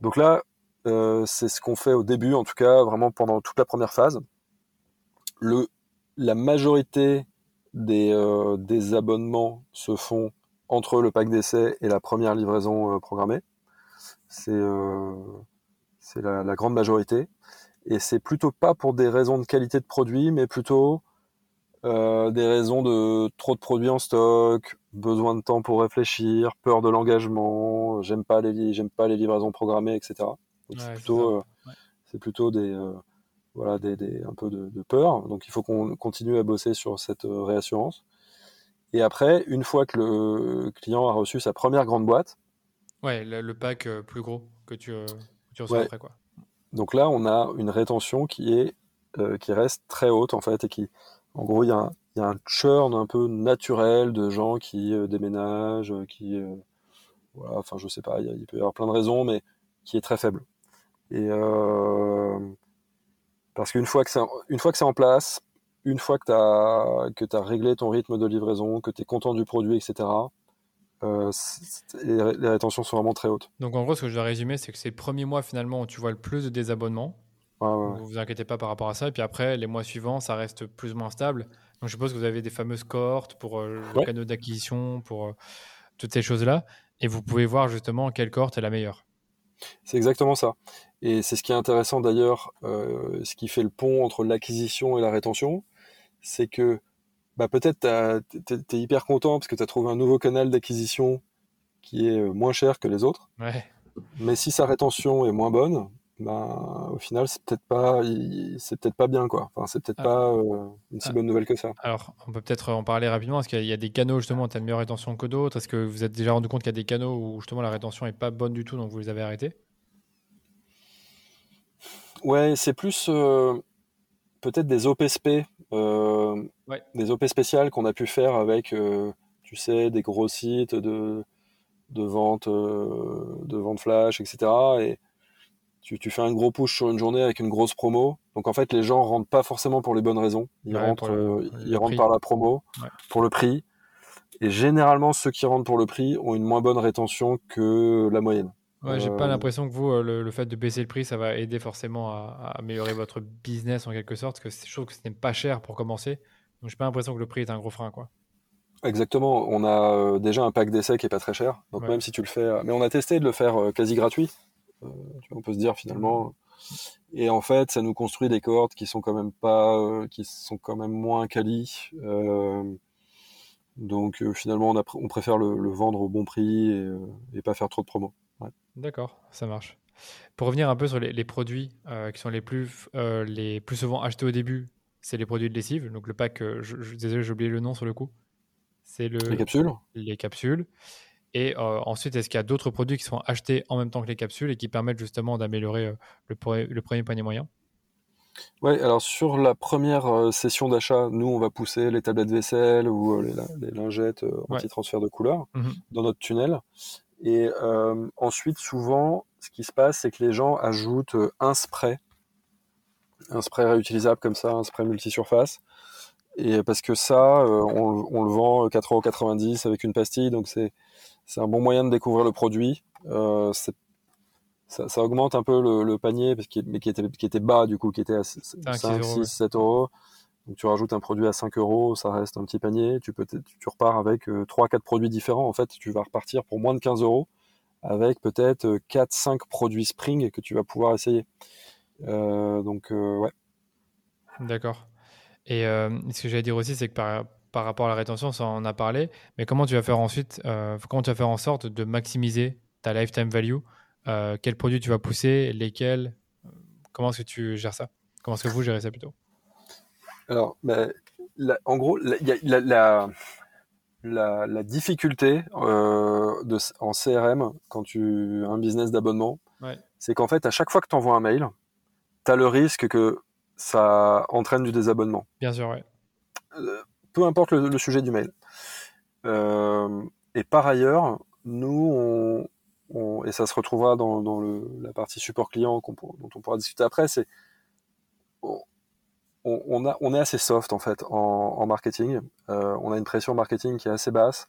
Donc là, c'est ce qu'on fait au début, en tout cas, vraiment pendant toute la première phase. Le la majorité des, euh, des, abonnements se font entre le pack d'essai et la première livraison euh, programmée. C'est euh, la, la, grande majorité. Et c'est plutôt pas pour des raisons de qualité de produit, mais plutôt euh, des raisons de trop de produits en stock, besoin de temps pour réfléchir, peur de l'engagement, j'aime pas les j'aime pas les livraisons programmées, etc. Ouais, c'est plutôt, euh, ouais. plutôt des voilà, des, des, un peu de, de, peur. Donc il faut qu'on continue à bosser sur cette euh, réassurance. Et après, une fois que le client a reçu sa première grande boîte. Ouais, le, le pack euh, plus gros que tu, euh, que tu reçois ouais. après. Quoi. Donc là, on a une rétention qui, est, euh, qui reste très haute en fait et qui, en gros, il y, a, y a un churn un peu naturel de gens qui euh, déménagent, qui. Euh, voilà, enfin, je sais pas, il, il peut y avoir plein de raisons, mais qui est très faible. Et. Parce qu'une fois que c'est une fois que c'est en place, une fois que tu as que as réglé ton rythme de livraison, que tu es content du produit, etc. Euh, les, les rétentions sont vraiment très hautes. Donc en gros, ce que je dois résumer, c'est que c'est le premier mois finalement où tu vois le plus de désabonnements. Ouais, ouais. Vous vous inquiétez pas par rapport à ça. Et puis après, les mois suivants, ça reste plus ou moins stable. Donc je suppose que vous avez des fameuses cohortes pour euh, le ouais. canal d'acquisition, pour euh, toutes ces choses-là. Et vous pouvez voir justement quelle cohorte est la meilleure. C'est exactement ça. Et c'est ce qui est intéressant d'ailleurs, euh, ce qui fait le pont entre l'acquisition et la rétention, c'est que bah, peut-être tu es, hyper content parce que tu as trouvé un nouveau canal d'acquisition qui est euh, moins cher que les autres. Ouais. Mais si sa rétention est moins bonne, bah, au final, c'est peut-être pas, c'est peut-être pas bien, quoi. Enfin, c'est peut-être ah. pas euh, une si ah. bonne nouvelle que ça. Alors, on peut peut-être en parler rapidement. Est-ce qu'il y a des canaux, justement, tu as une meilleure rétention que d'autres? Est-ce que vous êtes déjà rendu compte qu'il y a des canaux où, justement, la rétention est pas bonne du tout, donc vous les avez arrêtés? Ouais, c'est plus peut-être des OPSP, des OP spéciales qu'on a pu faire avec, tu sais, des gros sites de, de vente, de vente flash, etc. Et tu, fais un gros push sur une journée avec une grosse promo. Donc en fait, les gens rentrent pas forcément pour les bonnes raisons. Ils rentrent, euh, ils rentrent par la promo, pour le prix. Et généralement, ceux qui rentrent pour le prix ont une moins bonne rétention que la moyenne. Ouais, j'ai pas euh, l'impression que vous, euh, le, fait de baisser le prix, ça va aider forcément à, améliorer votre business en quelque sorte, parce que je trouve que ce n'est pas cher pour commencer. Donc j'ai pas l'impression que le prix est un gros frein, quoi. Exactement. On a déjà un pack d'essai qui est pas très cher. Donc même si tu le fais, mais on a testé de le faire quasi gratuit. Euh, on peut se dire finalement. Et en fait, ça nous construit des cohortes qui sont quand même pas, euh, qui sont quand même moins quali. Euh, donc finalement, on, on préfère le, vendre au bon prix et, pas faire trop de promos. D'accord, ça marche. Pour revenir un peu sur les, produits qui sont les plus, les plus souvent achetés au début, c'est les produits de lessive. Donc le pack, je, désolé, j'ai oublié le nom sur le coup. C'est le, les capsules. Les capsules. Et euh, ensuite, est-ce qu'il y a d'autres produits qui sont achetés en même temps que les capsules et qui permettent justement d'améliorer euh, le, le, premier panier moyen? Oui, alors sur la première euh, session d'achat, nous, on va pousser les tablettes vaisselle ou les, lingettes anti-transfert de couleur mmh dans notre tunnel. Et ensuite, souvent, ce qui se passe, c'est que les gens ajoutent un spray, un spray réutilisable comme ça, un spray multisurface. Et parce que ça, on, on, le vend 4,90€ avec une pastille, donc c'est c'est un bon moyen de découvrir le produit. Euh, ça, ça, augmente un peu le, le panier, parce qu'il, mais qui était, qui était bas du coup, qui était à 5, 6, 7 euros. Donc tu rajoutes un produit à 5 euros, ça reste un petit panier. Tu, peux tu, repars avec euh, 3-4 produits différents. En fait, tu vas repartir pour moins de 15 euros avec peut-être 4-5 euh, produits Spring que tu vas pouvoir essayer. Euh, donc, euh, ouais. D'accord. Et ce que j'allais dire aussi, c'est que par, par rapport à la rétention, ça en a parlé, mais comment tu vas faire ensuite, euh, comment tu vas faire en sorte de maximiser ta lifetime value? Euh, Quels produits tu vas pousser? Lesquels? Comment est-ce que tu gères ça? Comment est-ce que vous gérez ça plutôt? Alors, ben, en gros, il y a la, la, difficulté euh, de, en CRM quand tu as un business d'abonnement, c'est qu'en fait, à chaque fois que tu envoies un mail, tu as le risque que ça entraîne du désabonnement. Bien sûr, oui peu importe le, sujet du mail. Euh, et par ailleurs, nous, on, et ça se retrouvera dans, la partie support client dont on pourra discuter après, c'est on, a, on est assez soft en fait en, marketing. Euh, on a une pression marketing qui est assez basse.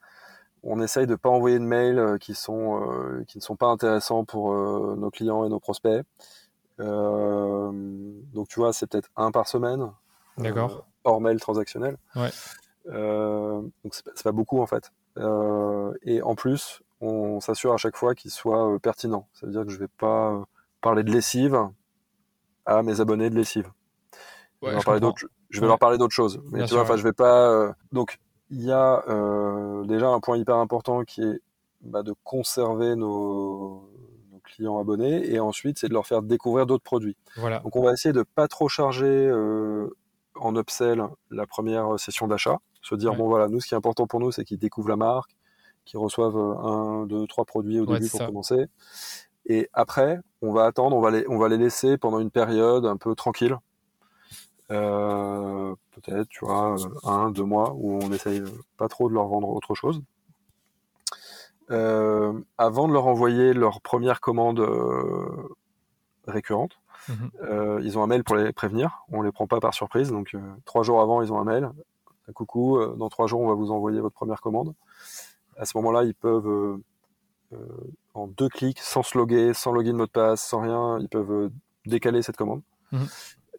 On essaye de pas envoyer de mails euh, qui sont qui ne sont pas intéressants pour nos clients et nos prospects. donc tu vois, c'est peut-être un par semaine. D'accord hors mail transactionnel. Ouais. Euh, donc c'est pas beaucoup en fait. Euh, et en plus, on s'assure à chaque fois qu'il soit euh, pertinent. Ça veut dire que je vais pas parler de lessive à mes abonnés de lessive. Je, vais parler je vais leur parler d'autres choses. Mais tu vois, enfin, je vais pas. Donc, il y a déjà un point hyper important qui est bah, de conserver nos, nos, clients abonnés et ensuite c'est de leur faire découvrir d'autres produits. Voilà. Donc, on va essayer de pas trop charger en upsell la première session d'achat. Se dire, bon voilà, nous, ce qui est important pour nous, c'est qu'ils découvrent la marque, qu'ils reçoivent un, deux, trois produits au début pour commencer. Et après, on va attendre, on va les, on va les laisser pendant une période un peu tranquille. Euh, peut-être, tu vois, un, deux mois, où on essaye pas trop de leur vendre autre chose. Euh, avant de leur envoyer leur première commande euh, récurrente, Mhm. Euh, ils ont un mail pour les prévenir. On les prend pas par surprise. Donc euh, trois jours avant, ils ont un mail. Coucou, euh, dans trois jours, on va vous envoyer votre première commande. À ce moment-là, ils peuvent en deux clics, sans se loguer, sans login mot de passe, sans rien, ils peuvent décaler cette commande.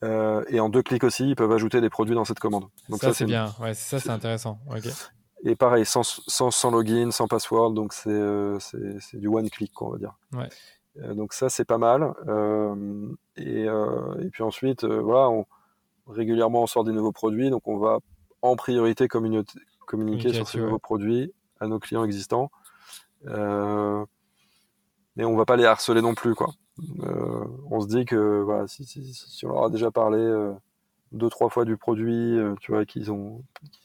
Mhm. et en deux clics aussi, ils peuvent ajouter des produits dans cette commande. Donc ça, c'est bien. Ouais, ça, c'est intéressant. Et pareil, sans, sans, sans, login, sans password, donc c'est du one click, on va dire. Ouais. Euh, donc ça, c'est pas mal. Euh, et, euh, et, puis ensuite, voilà, on, régulièrement, on sort des nouveaux produits. Donc on va en priorité communiquer sur ces nouveaux produits à nos clients existants. Euh, mais on va pas les harceler non plus, quoi. Euh, on se dit que voilà, si, on leur a déjà parlé euh, deux trois fois du produit, tu vois, qu'ils ont,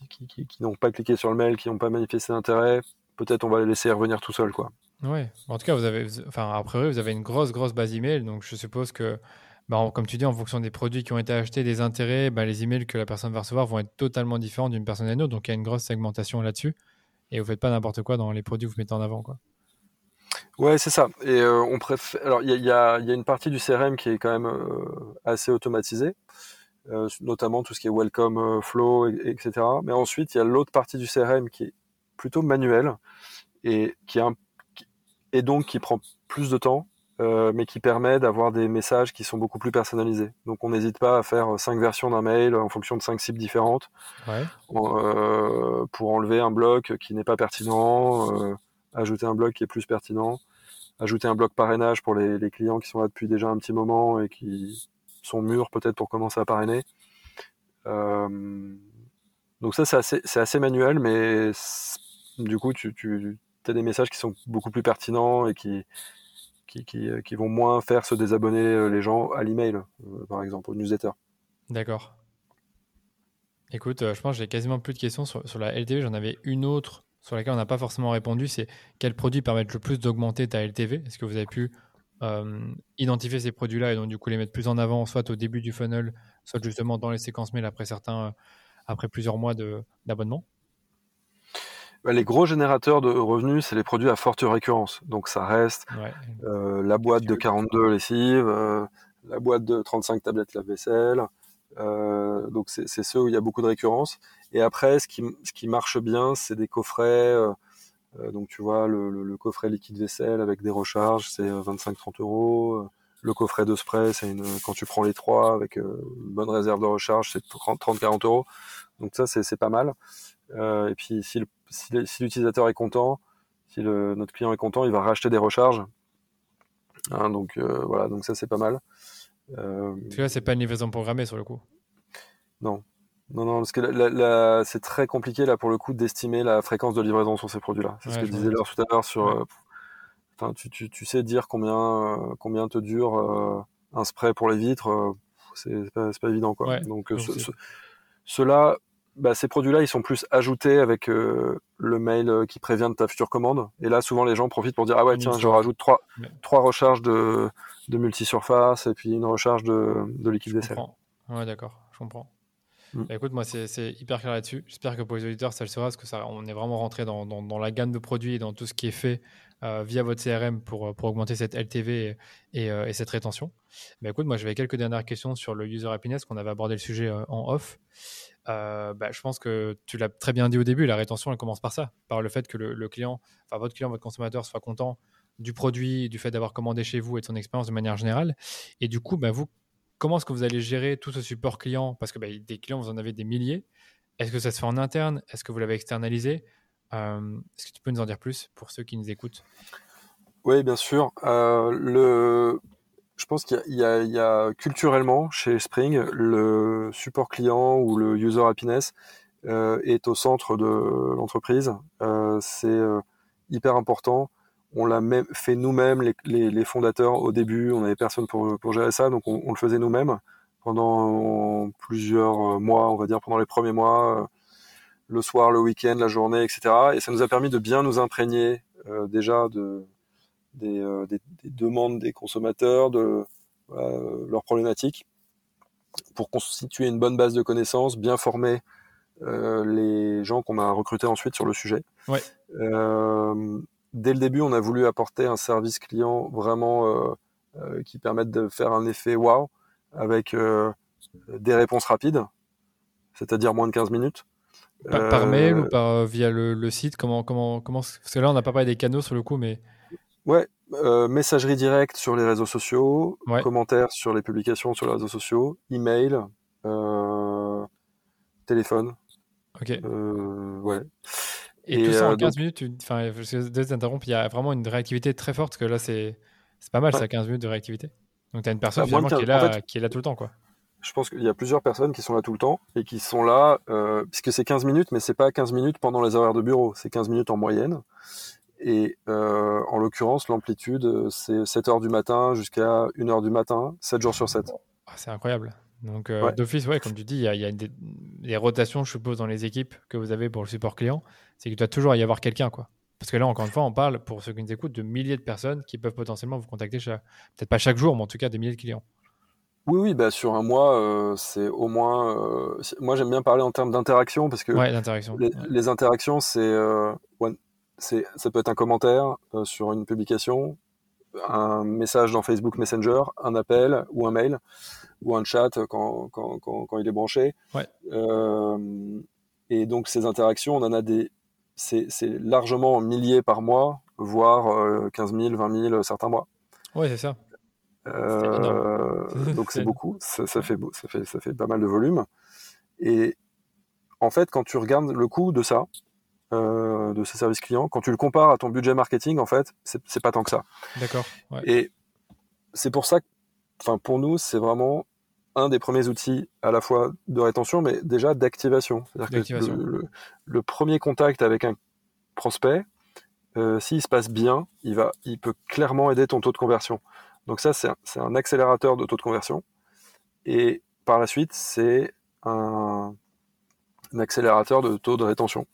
qui, n'ont pas cliqué sur le mail, qui n'ont pas manifesté d'intérêt, peut-être on va les laisser revenir tout seuls, quoi. Oui, en tout cas, vous avez, enfin, a priori, vous avez une grosse, grosse base email, donc je suppose que bah, comme tu dis, en fonction des produits qui ont été achetés, des intérêts, bah, les emails que la personne va recevoir vont être totalement différents d'une personne à une autre. Donc il y a une grosse segmentation là-dessus. Et vous faites pas n'importe quoi dans les produits que vous mettez en avant. Quoi. Ouais, c'est ça. Et euh, on préfère. Alors, il y a, une partie du CRM qui est quand même euh, assez automatisée, euh, notamment tout ce qui est welcome flow, etc. Mais ensuite, il y a l'autre partie du CRM qui est plutôt manuelle et qui et donc qui prend plus de temps, mais qui permet d'avoir des messages qui sont beaucoup plus personnalisés. Donc, on n'hésite pas à faire cinq versions d'un mail en fonction de cinq cibles différentes pour enlever un bloc qui n'est pas pertinent ajouter un bloc qui est plus pertinent, ajouter un bloc parrainage pour les, clients qui sont là depuis déjà un petit moment et qui sont mûrs peut-être pour commencer à parrainer. Euh, donc ça, c'est assez, manuel, mais du coup, tu, as des messages qui sont beaucoup plus pertinents et qui, qui, vont moins faire se désabonner euh, les gens à l'email, euh, par exemple, au newsletter. D'accord. Écoute, je pense que j'ai quasiment plus de questions sur, sur la LTV. J'en avais une autre sur laquelle on n'a pas forcément répondu, c'est quels produits permettent le plus d'augmenter ta LTV Est-ce que vous avez pu euh, identifier ces produits-là et donc du coup les mettre plus en avant, soit au début du funnel, soit justement dans les séquences mail après certains, euh, après plusieurs mois d'abonnement? Bah, les gros générateurs de revenus, c'est les produits à forte récurrence. Donc ça reste euh, la boîte de 42 lessives, la boîte de 35 tablettes lave-vaisselle, euh, donc c'est ceux où il y a beaucoup de récurrence. Et après, ce qui, marche bien, c'est des coffrets. Euh, euh, donc tu vois, le, coffret liquide vaisselle avec des recharges, c'est 25-30 euros. Le coffret de spray, c'est quand tu prends les trois avec une bonne réserve de recharge, c'est 30-40 euros. Donc ça, c'est pas mal. et puis si l'utilisateur est content, si notre client est content, il va racheter des recharges. Hein, donc voilà, donc ça c'est pas mal. Euh, tu vois, c'est pas une livraison programmée sur le coup. Non. Non, non, parce que c'est très compliqué là pour le coup d'estimer la fréquence de livraison sur ces produits-là. C'est ce que je disais tout à l'heure sur. Euh, enfin, tu, tu, tu, sais dire combien, euh, combien te dure un spray pour les vitres, c'est pas, pas, évident quoi. Donc, cela, bah, ces produits-là, ils sont plus ajoutés avec euh, le mail euh, qui prévient de ta future commande. Et là, souvent, les gens profitent pour dire ah ouais tiens, je rajoute trois, trois recharges de, de multi-surface et puis une recharge de, de liquide vaisselle. Ouais, d'accord, je comprends. Mm. Bah, écoute, moi, c'est hyper clair là-dessus. J'espère que pour les auditeurs, ça le sera, parce que ça, on est vraiment rentré dans, dans, dans, la gamme de produits et dans tout ce qui est fait euh, via votre CRM pour, pour augmenter cette LTV et, et, cette rétention. Mais bah, écoute, moi, j'avais quelques dernières questions sur le user happiness, qu'on avait abordé le sujet en off. Euh, bah, je pense que tu l'as très bien dit au début, la rétention, elle commence par ça, par le fait que le, client, enfin votre client, votre consommateur soit content du produit, du fait d'avoir commandé chez vous et de son expérience de manière générale. Et du coup, bah, vous, comment est-ce que vous allez gérer tout ce support client? Parce que bah, des clients, vous en avez des milliers. Est-ce que ça se fait en interne? Est-ce que vous l'avez externalisé? Euh, Est-ce que tu peux nous en dire plus pour ceux qui nous écoutent? Oui, bien sûr. Euh, le je pense qu'il y, a culturellement chez Spring le support client ou le user happiness euh, est au centre de l'entreprise. C'est hyper important. On l'a même fait nous-mêmes, les, fondateurs au début. On n'avait personne pour, pour gérer ça, donc on, le faisait nous-mêmes pendant plusieurs mois, on va dire pendant les premiers mois, le soir, le week-end, la journée, etc. Et ça nous a permis de bien nous imprégner déjà de euh, des, demandes des consommateurs, de leurs problématiques, pour constituer une bonne base de connaissances, bien former euh, les gens qu'on a recrutés ensuite sur le sujet. Euh, dès le début, on a voulu apporter un service client vraiment qui permette de faire un effet wow avec des réponses rapides, c'est-à-dire moins de 15 minutes. Par, mail ou par, via le, site comment, comment, comment, Parce que là, on n'a pas parlé des canaux sur le coup, mais Ouais, euh, messagerie directe sur les réseaux sociaux, commentaires sur les publications sur les réseaux sociaux, email, euh, téléphone. Ok. Euh, ouais. Et, tout ça en 15 minutes, enfin, je t'interrompre, il y a vraiment une réactivité très forte, parce que là, c'est pas mal, ça, 15 minutes de réactivité. Donc, tu as une personne bah, qui, est là, qui est là tout le temps, quoi. Je pense qu'il y a plusieurs personnes qui sont là tout le temps et qui sont là, puisque c'est 15 minutes, mais c'est pas 15 minutes pendant les horaires de bureau, c'est 15 minutes en moyenne. Et euh, en l'occurrence, l'amplitude, euh, c'est 7 heures du matin jusqu'à 1 heure du matin, 7 jours sur 7. Ah, c'est incroyable. Donc, euh, d'office, ouais, comme tu dis, il y a, des, rotations, je suppose, dans les équipes que vous avez pour le support client. C'est qu'il doit toujours y avoir quelqu'un, quoi. Parce que là, encore une fois, on parle, pour ceux qui nous écoutent, de milliers de personnes qui peuvent potentiellement vous contacter, peut-être pas chaque jour, mais en tout cas des milliers de clients. Oui, oui, bah sur un mois, c'est au moins. moi, j'aime bien parler en termes d'interaction parce que ouais, l'interaction. Les, les, interactions, c'est, c'est, ça peut être un commentaire sur une publication, un message dans Facebook Messenger, un appel ou un mail ou un chat quand, quand, quand, quand il est branché. Ouais. Euh, et donc ces interactions, on en a des, c'est, largement milliers par mois, voire 15 000, 20 000 certains mois. Ouais, c'est ça. Euh, donc c'est beaucoup, ça, ça, fait, ça, fait, ça fait pas mal de volume. Et en fait, quand tu regardes le coût de ça, euh, de ces services clients, quand tu le compares à ton budget marketing, en fait, c'est pas tant que ça. D'accord. Et c'est pour ça que, enfin, pour nous, c'est vraiment un des premiers outils à la fois de rétention, mais déjà d'activation. C'est-à-dire que le, le, premier contact avec un prospect, euh, s'il se passe bien, il, va, il peut clairement aider ton taux de conversion. Donc ça, c'est un, un, accélérateur de taux de conversion. Et par la suite, c'est un, un, accélérateur de taux de rétention.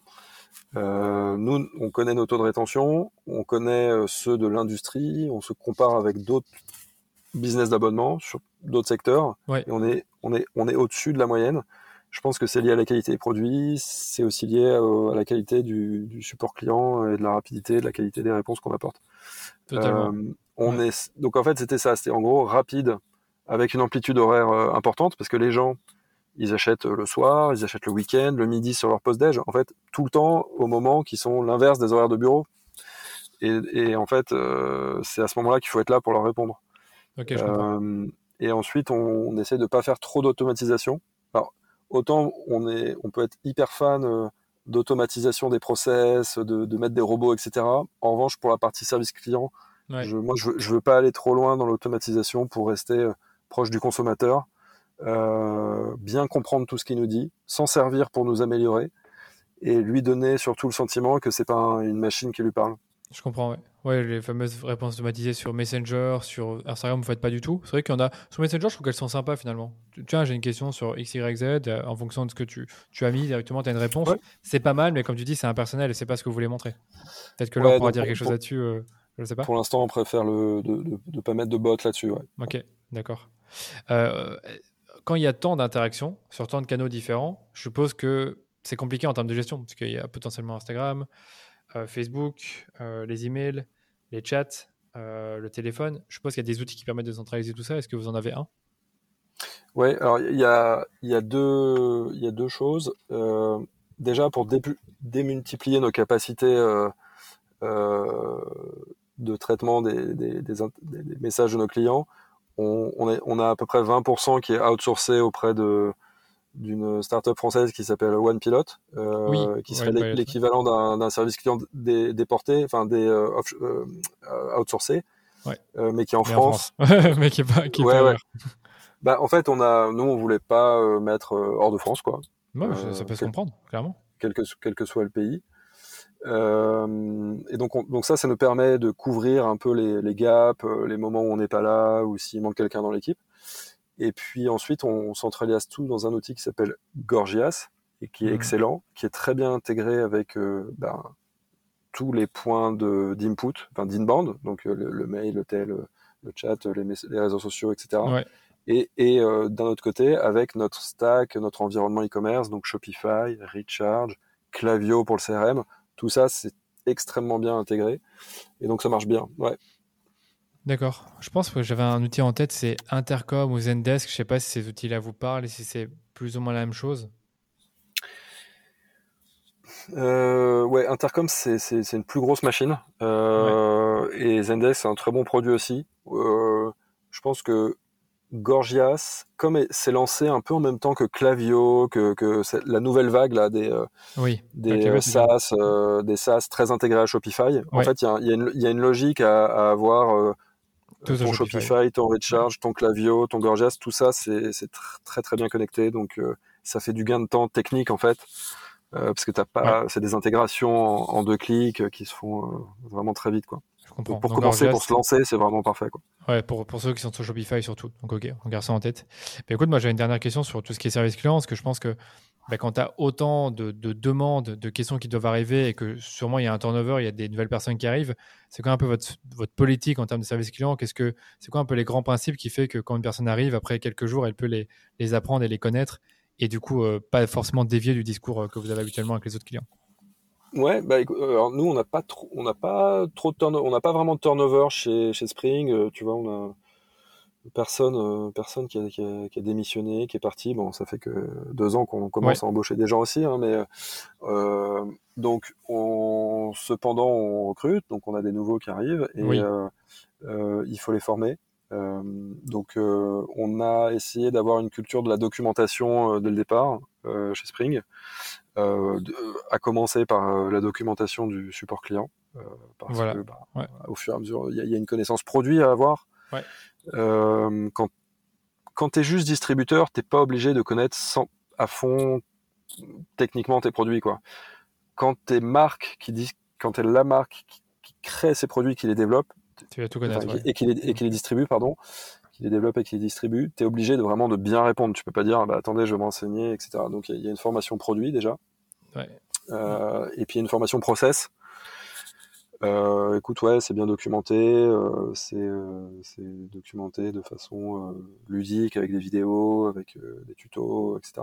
Euh, nous, on connaît nos taux de rétention, on connaît euh, ceux de l'industrie, on se compare avec d'autres business d'abonnement sur d'autres secteurs, ouais. et on est, on est, on est au-dessus de la moyenne. Je pense que c'est lié à la qualité des produits, c'est aussi lié à, la qualité du, du, support client et de la rapidité, de la qualité des réponses qu'on apporte. Euh, on ouais. est, donc en fait, c'était ça, c'était en gros rapide avec une amplitude horaire importante parce que les gens ils achètent le soir, ils achètent le week-end, le midi sur leur post-déj, en fait, tout le temps au moment qui sont l'inverse des horaires de bureau. Et, et en fait, euh, c'est à ce moment-là qu'il faut être là pour leur répondre. Okay, euh, et ensuite, on, on, essaie de pas faire trop d'automatisation. Alors, autant on, est, on peut être hyper fan euh, d'automatisation des process, de, de, mettre des robots, etc. En revanche, pour la partie service client, ouais. je, moi, je veux, je veux pas aller trop loin dans l'automatisation pour rester euh, proche du consommateur. Euh, bien comprendre tout ce qu'il nous dit, s'en servir pour nous améliorer et lui donner surtout le sentiment que c'est pas un, une machine qui lui parle. Je comprends, ouais. ouais. les fameuses réponses automatisées sur Messenger, sur Instagram, vous faites pas du tout. C'est vrai qu'il y en a. Sur Messenger, je trouve qu'elles sont sympas finalement. Tiens, j'ai une question sur XYZ, euh, en fonction de ce que tu, tu as mis directement, tu as une réponse. Ouais. C'est pas mal, mais comme tu dis, c'est impersonnel et c'est pas ce que vous voulez montrer. Peut-être que là, ouais, on pourra dire pour, quelque chose pour, là-dessus. Euh, je sais pas. Pour l'instant, on préfère le, de ne pas mettre de bot là-dessus. Ouais. Ok, d'accord. Euh, quand il y a tant d'interactions sur tant de canaux différents, je suppose que c'est compliqué en termes de gestion, parce qu'il y a potentiellement Instagram, euh, Facebook, euh, les emails, les chats, euh, le téléphone. Je suppose qu'il y a des outils qui permettent de centraliser tout ça. Est-ce que vous en avez un? Oui, alors il y a, deux, choses. Déjà, pour dé démultiplier nos capacités de traitement des, messages de nos clients, on, on, est, on, a à peu près 20% qui est outsourcé auprès de d'une startup française qui s'appelle OnePilot, euh, oui, qui serait ouais, l'équivalent d'un service client dé, déporté, enfin des euh, off, euh, outsourcés, ouais. mais qui est en mais France. En France. mais qui est pas. Qui est pas. Bah, en fait, on a, nous, on voulait pas euh, mettre hors de France, quoi. Ouais, ça peut se comprendre, clairement. Quel que, quel que soit le pays. Euh, et donc, on, donc ça, ça nous permet de couvrir un peu les, les gaps, les moments où on n'est pas là, ou s'il manque quelqu'un dans l'équipe. Et puis ensuite, on centralise tout dans un outil qui s'appelle Gorgias et qui est mmh. excellent, qui est très bien intégré avec euh, ben, tous les points d'input, enfin d'inbound, donc euh, le, le, mail, le tel, le chat, les, les réseaux sociaux, etc. Ouais. Et, et euh, d'un autre côté, avec notre stack, notre environnement e-commerce, donc Shopify, Recharge, Clavio pour le CRM, tout ça, c'est extrêmement bien intégré. Et donc ça marche bien. Ouais. D'accord. Je pense que j'avais un outil en tête, c'est Intercom ou Zendesk. Je ne sais pas si ces outils-là vous parlent et si c'est plus ou moins la même chose. Euh, ouais, Intercom, c'est une plus grosse machine. Euh, ouais. Et Zendesk, c'est un très bon produit aussi. Euh, je pense que Gorgias, comme c'est lancé un peu en même temps que Clavio, que, que la nouvelle vague là, des, oui, des, euh, SaaS, euh, des SaaS très intégrés à Shopify, ouais. en fait, il y, y, y, a une logique à, à avoir euh, tout ton Shopify. Shopify. ton Recharge, ton Clavio, ton Gorgias, tout ça, c'est très très bien connecté. Donc, euh, ça fait du gain de temps technique en fait, euh, parce que t'as pas, ouais. c'est des intégrations en, en, deux clics qui se font euh, vraiment très vite, quoi. Je comprends. Donc, pour Donc, commencer, pour se lancer, c'est vraiment parfait, quoi. Ouais, pour, pour ceux qui sont sur Shopify surtout. Donc, ok, on garde ça en tête. Mais écoute, moi, j'ai une dernière question sur tout ce qui est service client, parce que je pense que bah, quand tu as autant de, demandes, de questions qui doivent arriver et que sûrement il y a un turnover, il y a des nouvelles personnes qui arrivent, c'est quoi un peu votre, votre politique en termes de service client? Qu'est-ce que c'est quoi un peu les grands principes qui fait que quand une personne arrive après quelques jours, elle peut les, les apprendre et les connaître et du coup euh, pas forcément dévier du discours euh, que vous avez habituellement avec les autres clients? Ouais, bah alors nous on n'a pas trop, on n'a pas trop de turnover, on n'a pas vraiment de turnover chez, chez Spring. tu vois, on a personne, euh, personne qui a, qui, a, qui a, démissionné, qui est parti. Bon, ça fait que deux ans qu'on commence à embaucher des gens aussi, hein, mais euh, donc on, cependant on recrute, donc on a des nouveaux qui arrivent et euh, euh, il faut les former. Euh, donc on a essayé d'avoir une culture de la documentation dès le départ chez Spring, à commencer par la documentation du support client, parce que bah, au fur et à mesure il y, y, a une connaissance produit à avoir. Ouais. Euh, quand quand tu es juste distributeur, t'es pas obligé de connaître sans, à fond techniquement tes produits. Quoi. Quand tu es marque qui dit, quand es la marque qui, crée ces produits, qui les développe, tu vas tout connaître, et, qui les, distribue, pardon, qui les développe et qui les distribue, tu es obligé de vraiment de bien répondre. Tu peux pas dire, bah, attendez, je vais m'enseigner, etc. Donc il y, a une formation produit déjà. Ouais. Euh, et puis il y a une formation process euh, écoute, ouais, c'est bien documenté, euh, euh, c'est documenté de façon ludique, avec des vidéos, avec des tutos, etc.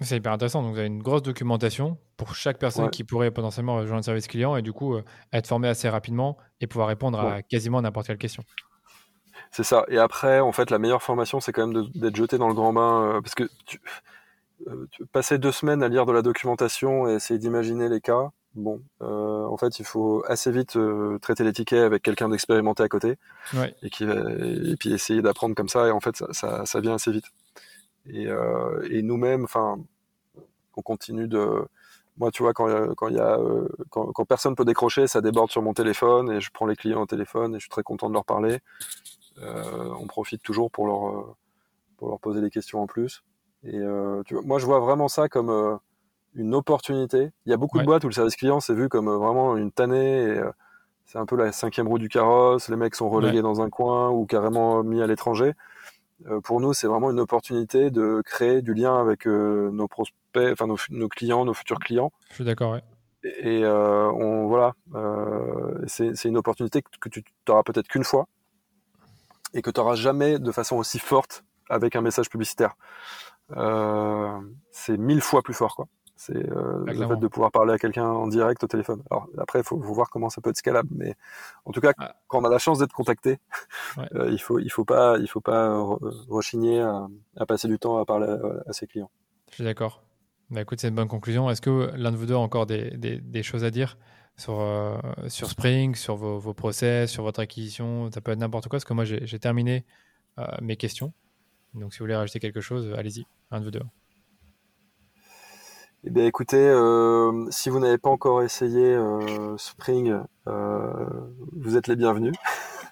C'est hyper intéressant. Donc, vous avez une grosse documentation pour chaque personne qui pourrait potentiellement rejoindre le service client et du coup être formé assez rapidement et pouvoir répondre à quasiment n'importe quelle question. C'est ça. Et après, en fait, la meilleure formation, c'est quand même d'être jeté dans le grand bain parce que tu, passer deux semaines à lire de la documentation et essayer d'imaginer les cas, bon, euh, en fait, il faut assez vite euh, traiter les tickets avec quelqu'un d'expérimenté à côté, et qui et puis essayer d'apprendre comme ça. Et en fait, ça, ça, ça vient assez vite. Et, euh, et nous-mêmes, enfin, on continue de. Moi, tu vois, quand quand il y a euh, quand, quand, personne peut décrocher, ça déborde sur mon téléphone et je prends les clients au téléphone et je suis très content de leur parler. Euh, on profite toujours pour leur pour leur poser des questions en plus. Et tu vois, moi, je vois vraiment ça comme une opportunité. Il y a beaucoup de boîtes où le service client c'est vu comme vraiment une tannée. Et, c'est un peu la cinquième roue du carrosse. Les mecs sont relégués dans un coin ou carrément mis à l'étranger. Euh, pour nous, c'est vraiment une opportunité de créer du lien avec nos prospects, enfin nos, clients, nos futurs clients. Je suis d'accord. Et, on voilà, c'est une opportunité que tu n'auras peut-être qu'une fois et que tu n'auras jamais de façon aussi forte avec un message publicitaire. c'est mille fois plus fort, quoi. C'est euh, le fait de pouvoir parler à quelqu'un en direct au téléphone. Alors après, il faut, voir comment ça peut être scalable, mais en tout cas, quand on a la chance d'être contacté, euh, il faut il faut pas il faut pas rechigner à, passer du temps à parler à, ses clients. Je suis d'accord. Bah, écoute, c'est une bonne conclusion. Est-ce que l'un de vous deux a encore des, des, choses à dire sur, euh, sur Spring, sur vos, vos, process, sur votre acquisition? Ça peut être n'importe quoi, parce que moi, j'ai terminé mes questions. Donc, si vous voulez rajouter quelque chose, allez-y, un de vous deux. Eh bien, écoutez, euh, si vous n'avez pas encore essayé euh, Spring, euh, vous êtes les bienvenus.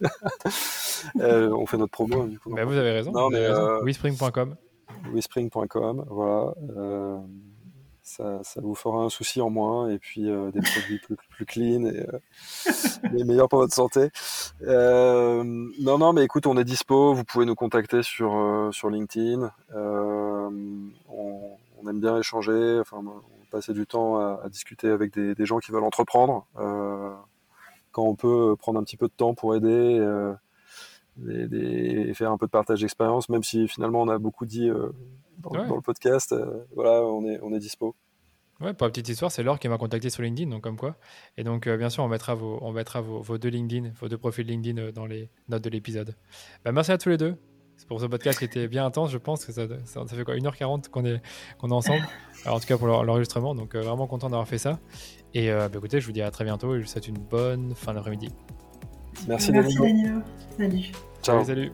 on fait notre promo. Du coup, bah, vous avez raison. Non, mais, Wispring.com. Wispring.com, voilà. Ça, ça, vous fera un souci en moins et puis des produits plus, plus clean et, et, meilleurs pour votre santé. non, non, mais écoute, on est dispo. Vous pouvez nous contacter sur, sur LinkedIn. on, on aime bien échanger, enfin, passer du temps à, discuter avec des, gens qui veulent entreprendre. Euh, quand on peut prendre un petit peu de temps pour aider euh, et, faire un peu de partage d'expérience, même si finalement on a beaucoup dit euh, dans, le podcast, voilà, on est, on est dispo. Ouais, pour la petite histoire, c'est Laure qui m'a contacté sur LinkedIn, donc comme quoi. Et donc, bien sûr, on mettra, vos, on mettra vos, deux LinkedIn, vos deux profils LinkedIn dans les notes de l'épisode. Bah, merci à tous les deux. C'est pour ce podcast qui était bien intense, je pense que ça, ça, fait quoi 1h40 qu'on est, qu'on est ensemble, Alors, en tout cas pour l'enregistrement, donc euh, vraiment content d'avoir fait ça. Et euh, bah, écoutez, je vous dis à très bientôt et je vous souhaite une bonne fin d'après-midi. Merci, Merci Danilo. Salut. Ciao. salut.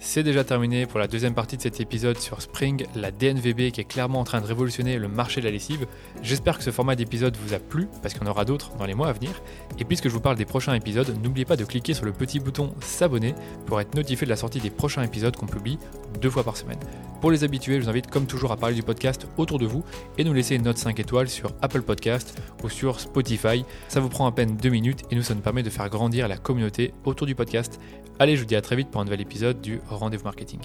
C'est déjà terminé pour la deuxième partie de cet épisode sur Spring, la DNVB qui est clairement en train de révolutionner le marché de la lessive. J'espère que ce format d'épisode vous a plu, parce qu'il y en aura d'autres dans les mois à venir. Et puisque je vous parle des prochains épisodes, n'oubliez pas de cliquer sur le petit bouton s'abonner pour être notifié de la sortie des prochains épisodes qu'on publie deux fois par semaine. Pour les habitués, je vous invite comme toujours à parler du podcast autour de vous et nous laisser une note 5 étoiles sur Apple Podcast ou sur Spotify. Ça vous prend à peine deux minutes et nous ça nous permet de faire grandir la communauté autour du podcast. Allez, je vous dis à très vite pour un nouvel épisode du Rendez-vous Marketing.